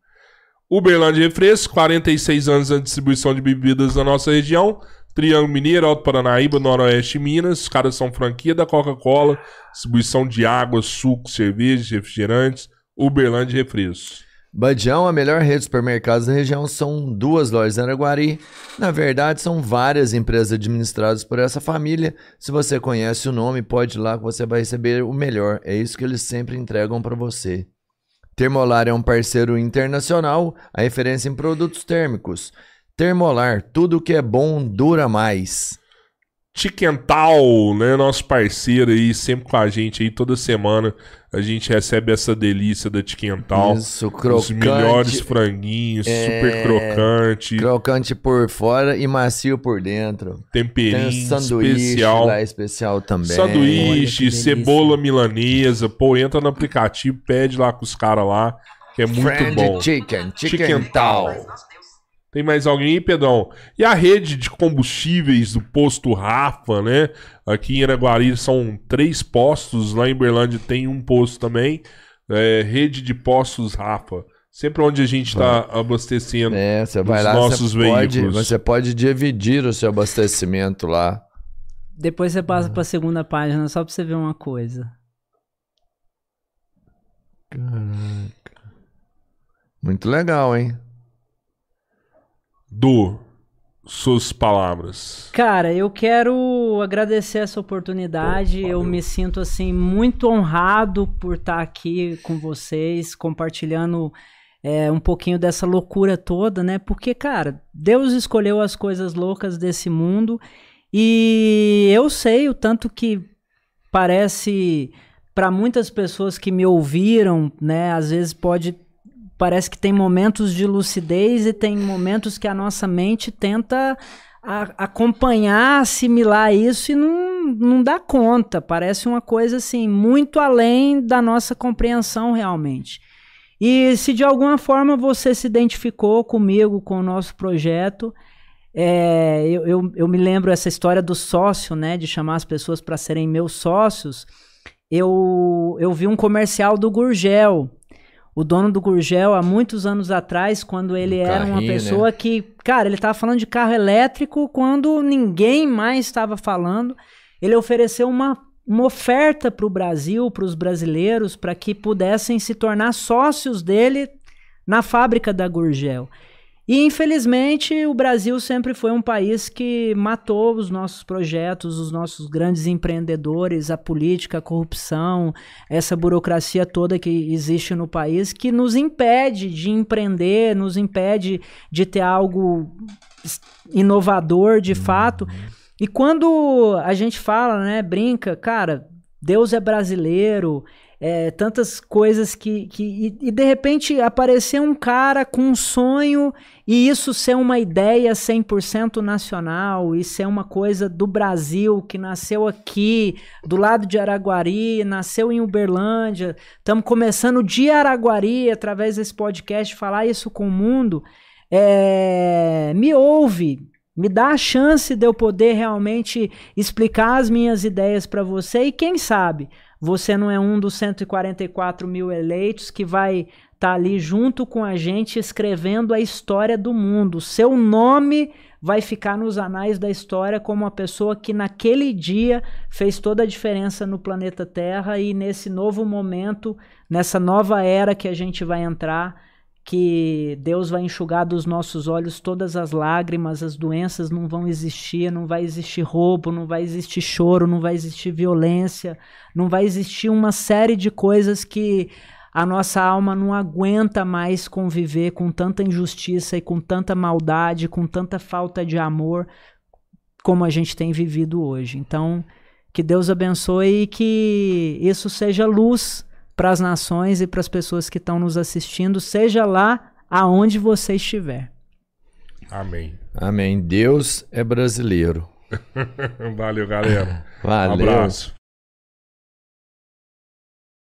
Uberlândia Refresco, 46 anos na distribuição de bebidas na nossa região. Triângulo Mineiro, Alto Paranaíba, Noroeste Minas. Os caras são franquia da Coca-Cola. Distribuição de água, suco, cerveja, refrigerantes. Uberlândia Refresco. Badião, a melhor rede de supermercados da região, são duas lojas em Araguari. Na verdade, são várias empresas administradas por essa família. Se você conhece o nome, pode ir lá que você vai receber o melhor. É isso que eles sempre entregam para você. Termolar é um parceiro internacional, a referência em produtos térmicos. Termolar, tudo que é bom dura mais. Tiquental, né, nosso parceiro aí, sempre com a gente aí, toda semana a gente recebe essa delícia da Tiquental. Isso, crocante. Os melhores franguinhos, é... super crocante. Crocante por fora e macio por dentro. Temperinho Tem sanduíche especial. lá especial também. Sanduíche, cebola milanesa. Pô, entra no aplicativo, pede lá com os caras lá, que é muito Friend bom. Chicken, Tiquental. Tem mais alguém aí, Pedrão? E a rede de combustíveis do posto Rafa, né? Aqui em Araguari são três postos, lá em Berlândia tem um posto também. É, rede de postos Rafa. Sempre onde a gente está abastecendo é, lá, nossos você veículos. Pode, você pode dividir o seu abastecimento lá. Depois você passa para a segunda página só para você ver uma coisa. Caraca. Muito legal, hein? Do suas palavras. Cara, eu quero agradecer essa oportunidade. eu me sinto assim muito honrado por estar aqui com vocês, compartilhando é, um pouquinho dessa loucura toda, né? Porque, cara, Deus escolheu as coisas loucas desse mundo e eu sei o tanto que parece para muitas pessoas que me ouviram, né? Às vezes pode parece que tem momentos de lucidez e tem momentos que a nossa mente tenta a, acompanhar, assimilar isso e não, não dá conta. Parece uma coisa assim, muito além da nossa compreensão realmente. E se de alguma forma você se identificou comigo, com o nosso projeto, é, eu, eu, eu, me lembro essa história do sócio, né, de chamar as pessoas para serem meus sócios. eu, eu vi um comercial do Gurgel. O dono do Gurgel, há muitos anos atrás, quando ele Um era uma carrinho, pessoa né? que, cara, ele estava falando de carro elétrico quando ninguém mais estava falando. Ele ofereceu uma, uma oferta para o Brasil, para os brasileiros, para que pudessem se tornar sócios dele na fábrica da Gurgel. E infelizmente o Brasil sempre foi um país que matou os nossos projetos, os nossos grandes empreendedores, a política, a corrupção, essa burocracia toda que existe no país, que nos impede de empreender, nos impede de ter algo inovador de fato. E quando a gente fala, né, brinca, cara, Deus é brasileiro, é, tantas coisas que. que e, e de repente aparecer um cara com um sonho e isso ser uma ideia 100% nacional e ser uma coisa do Brasil que nasceu aqui, do lado de Araguari, nasceu em Uberlândia. Estamos começando de Araguari, através desse podcast, falar isso com o mundo. É, me ouve, me dá a chance de eu poder realmente explicar as minhas ideias para você e quem sabe você não é um dos 144 mil eleitos que vai estar ali junto com a gente escrevendo a história do mundo. Seu nome vai ficar nos anais da história como uma pessoa que naquele dia fez toda a diferença no planeta Terra e nesse novo momento, nessa nova era que a gente vai entrar, que Deus vai enxugar dos nossos olhos todas as lágrimas, as doenças não vão existir, não vai existir roubo, não vai existir choro, não vai existir violência, não vai existir uma série de coisas que a nossa alma não aguenta mais conviver com tanta injustiça e com tanta maldade, com tanta falta de amor como a gente tem vivido hoje. Então, que Deus abençoe e que isso seja luz para as nações e para as pessoas que estão nos assistindo, seja lá aonde você estiver. Amém. Amém. Deus é brasileiro. Valeu, galera. Valeu. Um abraço.